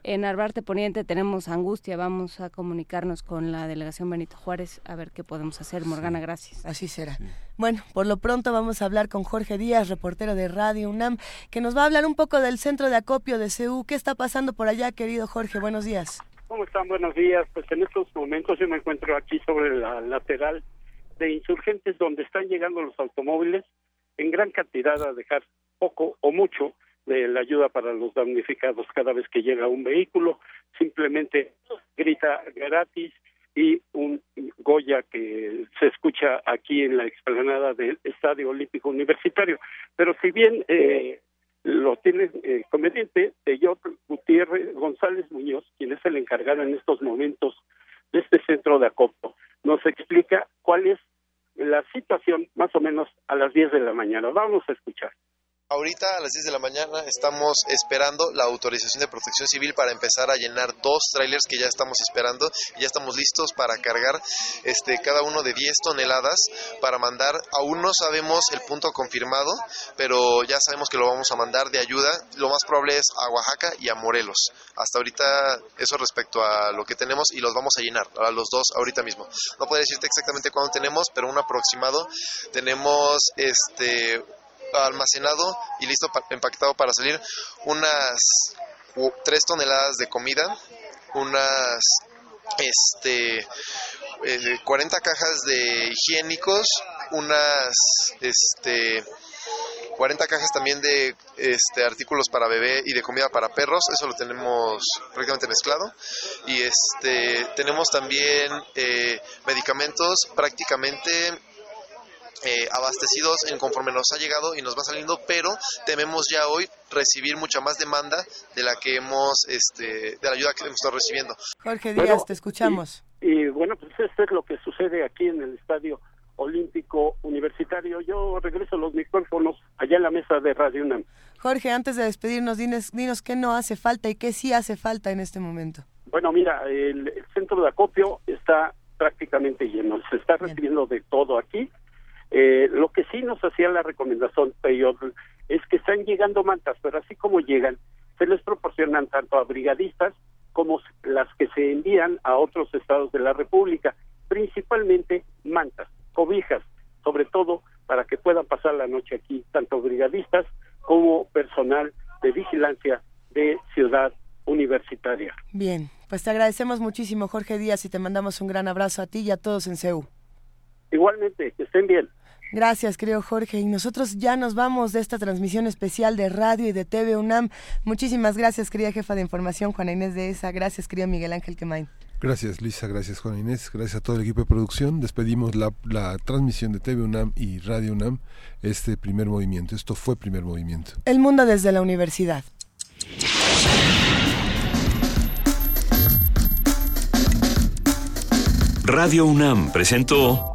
En Arbarte Poniente tenemos angustia, vamos a comunicarnos con la delegación Benito Juárez a ver qué podemos hacer. Morgana, gracias. Así será. Bueno, por lo pronto vamos a hablar con Jorge Díaz, reportero de Radio UNAM, que nos va a hablar un poco del centro de acopio de CEU. ¿Qué está pasando por allá, querido Jorge? Buenos días. ¿Cómo están? Buenos días. Pues en estos momentos yo me encuentro aquí sobre la lateral de insurgentes donde están llegando los automóviles en gran cantidad a dejar poco o mucho de la ayuda para los damnificados cada vez que llega un vehículo, simplemente grita gratis y un Goya que se escucha aquí en la explanada del Estadio Olímpico Universitario. Pero si bien eh, lo tiene eh, conveniente de Gutiérrez González Muñoz, quien es el encargado en estos momentos de este centro de acopio. Nos explica cuál es la situación más o menos a las 10 de la mañana. Vamos a escuchar. Ahorita a las 10 de la mañana estamos esperando la autorización de protección civil para empezar a llenar dos trailers que ya estamos esperando ya estamos listos para cargar este cada uno de 10 toneladas para mandar. Aún no sabemos el punto confirmado, pero ya sabemos que lo vamos a mandar de ayuda. Lo más probable es a Oaxaca y a Morelos. Hasta ahorita eso respecto a lo que tenemos y los vamos a llenar a los dos ahorita mismo. No puedo decirte exactamente cuándo tenemos, pero un aproximado tenemos este almacenado y listo empaquetado para salir unas 3 toneladas de comida, unas este 40 eh, cajas de higiénicos, unas este 40 cajas también de este, artículos para bebé y de comida para perros, eso lo tenemos prácticamente mezclado. Y este, tenemos también eh, medicamentos prácticamente eh, abastecidos en conforme nos ha llegado y nos va saliendo, pero tememos ya hoy recibir mucha más demanda de la que hemos, este, de la ayuda que hemos estado recibiendo. Jorge Díaz, te escuchamos. Y, bueno, pues esto es lo que sucede aquí en el Estadio Olímpico Universitario. Yo regreso los micrófonos allá en la mesa de Radio UNAM. Jorge, antes de despedirnos, dinos, dinos qué no hace falta y qué sí hace falta en este momento. Bueno, mira, el, centro de acopio está prácticamente lleno. Se está recibiendo de todo aquí eh, lo que sí nos hacía la recomendación es que están llegando mantas, pero así como llegan, se les proporcionan tanto a brigadistas como las que se envían a otros estados de la República, principalmente mantas, cobijas, sobre todo para que puedan pasar la noche aquí, tanto brigadistas como personal de vigilancia de Ciudad Universitaria. Bien, pues te agradecemos muchísimo, Jorge Díaz, y te mandamos un gran abrazo a ti y a todos en CEU. Igualmente, que estén bien. Gracias, creo Jorge. Y nosotros ya nos vamos de esta transmisión especial de radio y de TV UNAM. Muchísimas gracias, querida jefa de información, Juana Inés de ESA. Gracias, querido Miguel Ángel Quemain. Gracias, Luisa. Gracias, Juana Inés. Gracias a todo el equipo de producción. Despedimos la, la transmisión de TV UNAM y Radio UNAM, este primer movimiento. Esto fue primer movimiento. El mundo desde la universidad. Radio UNAM presentó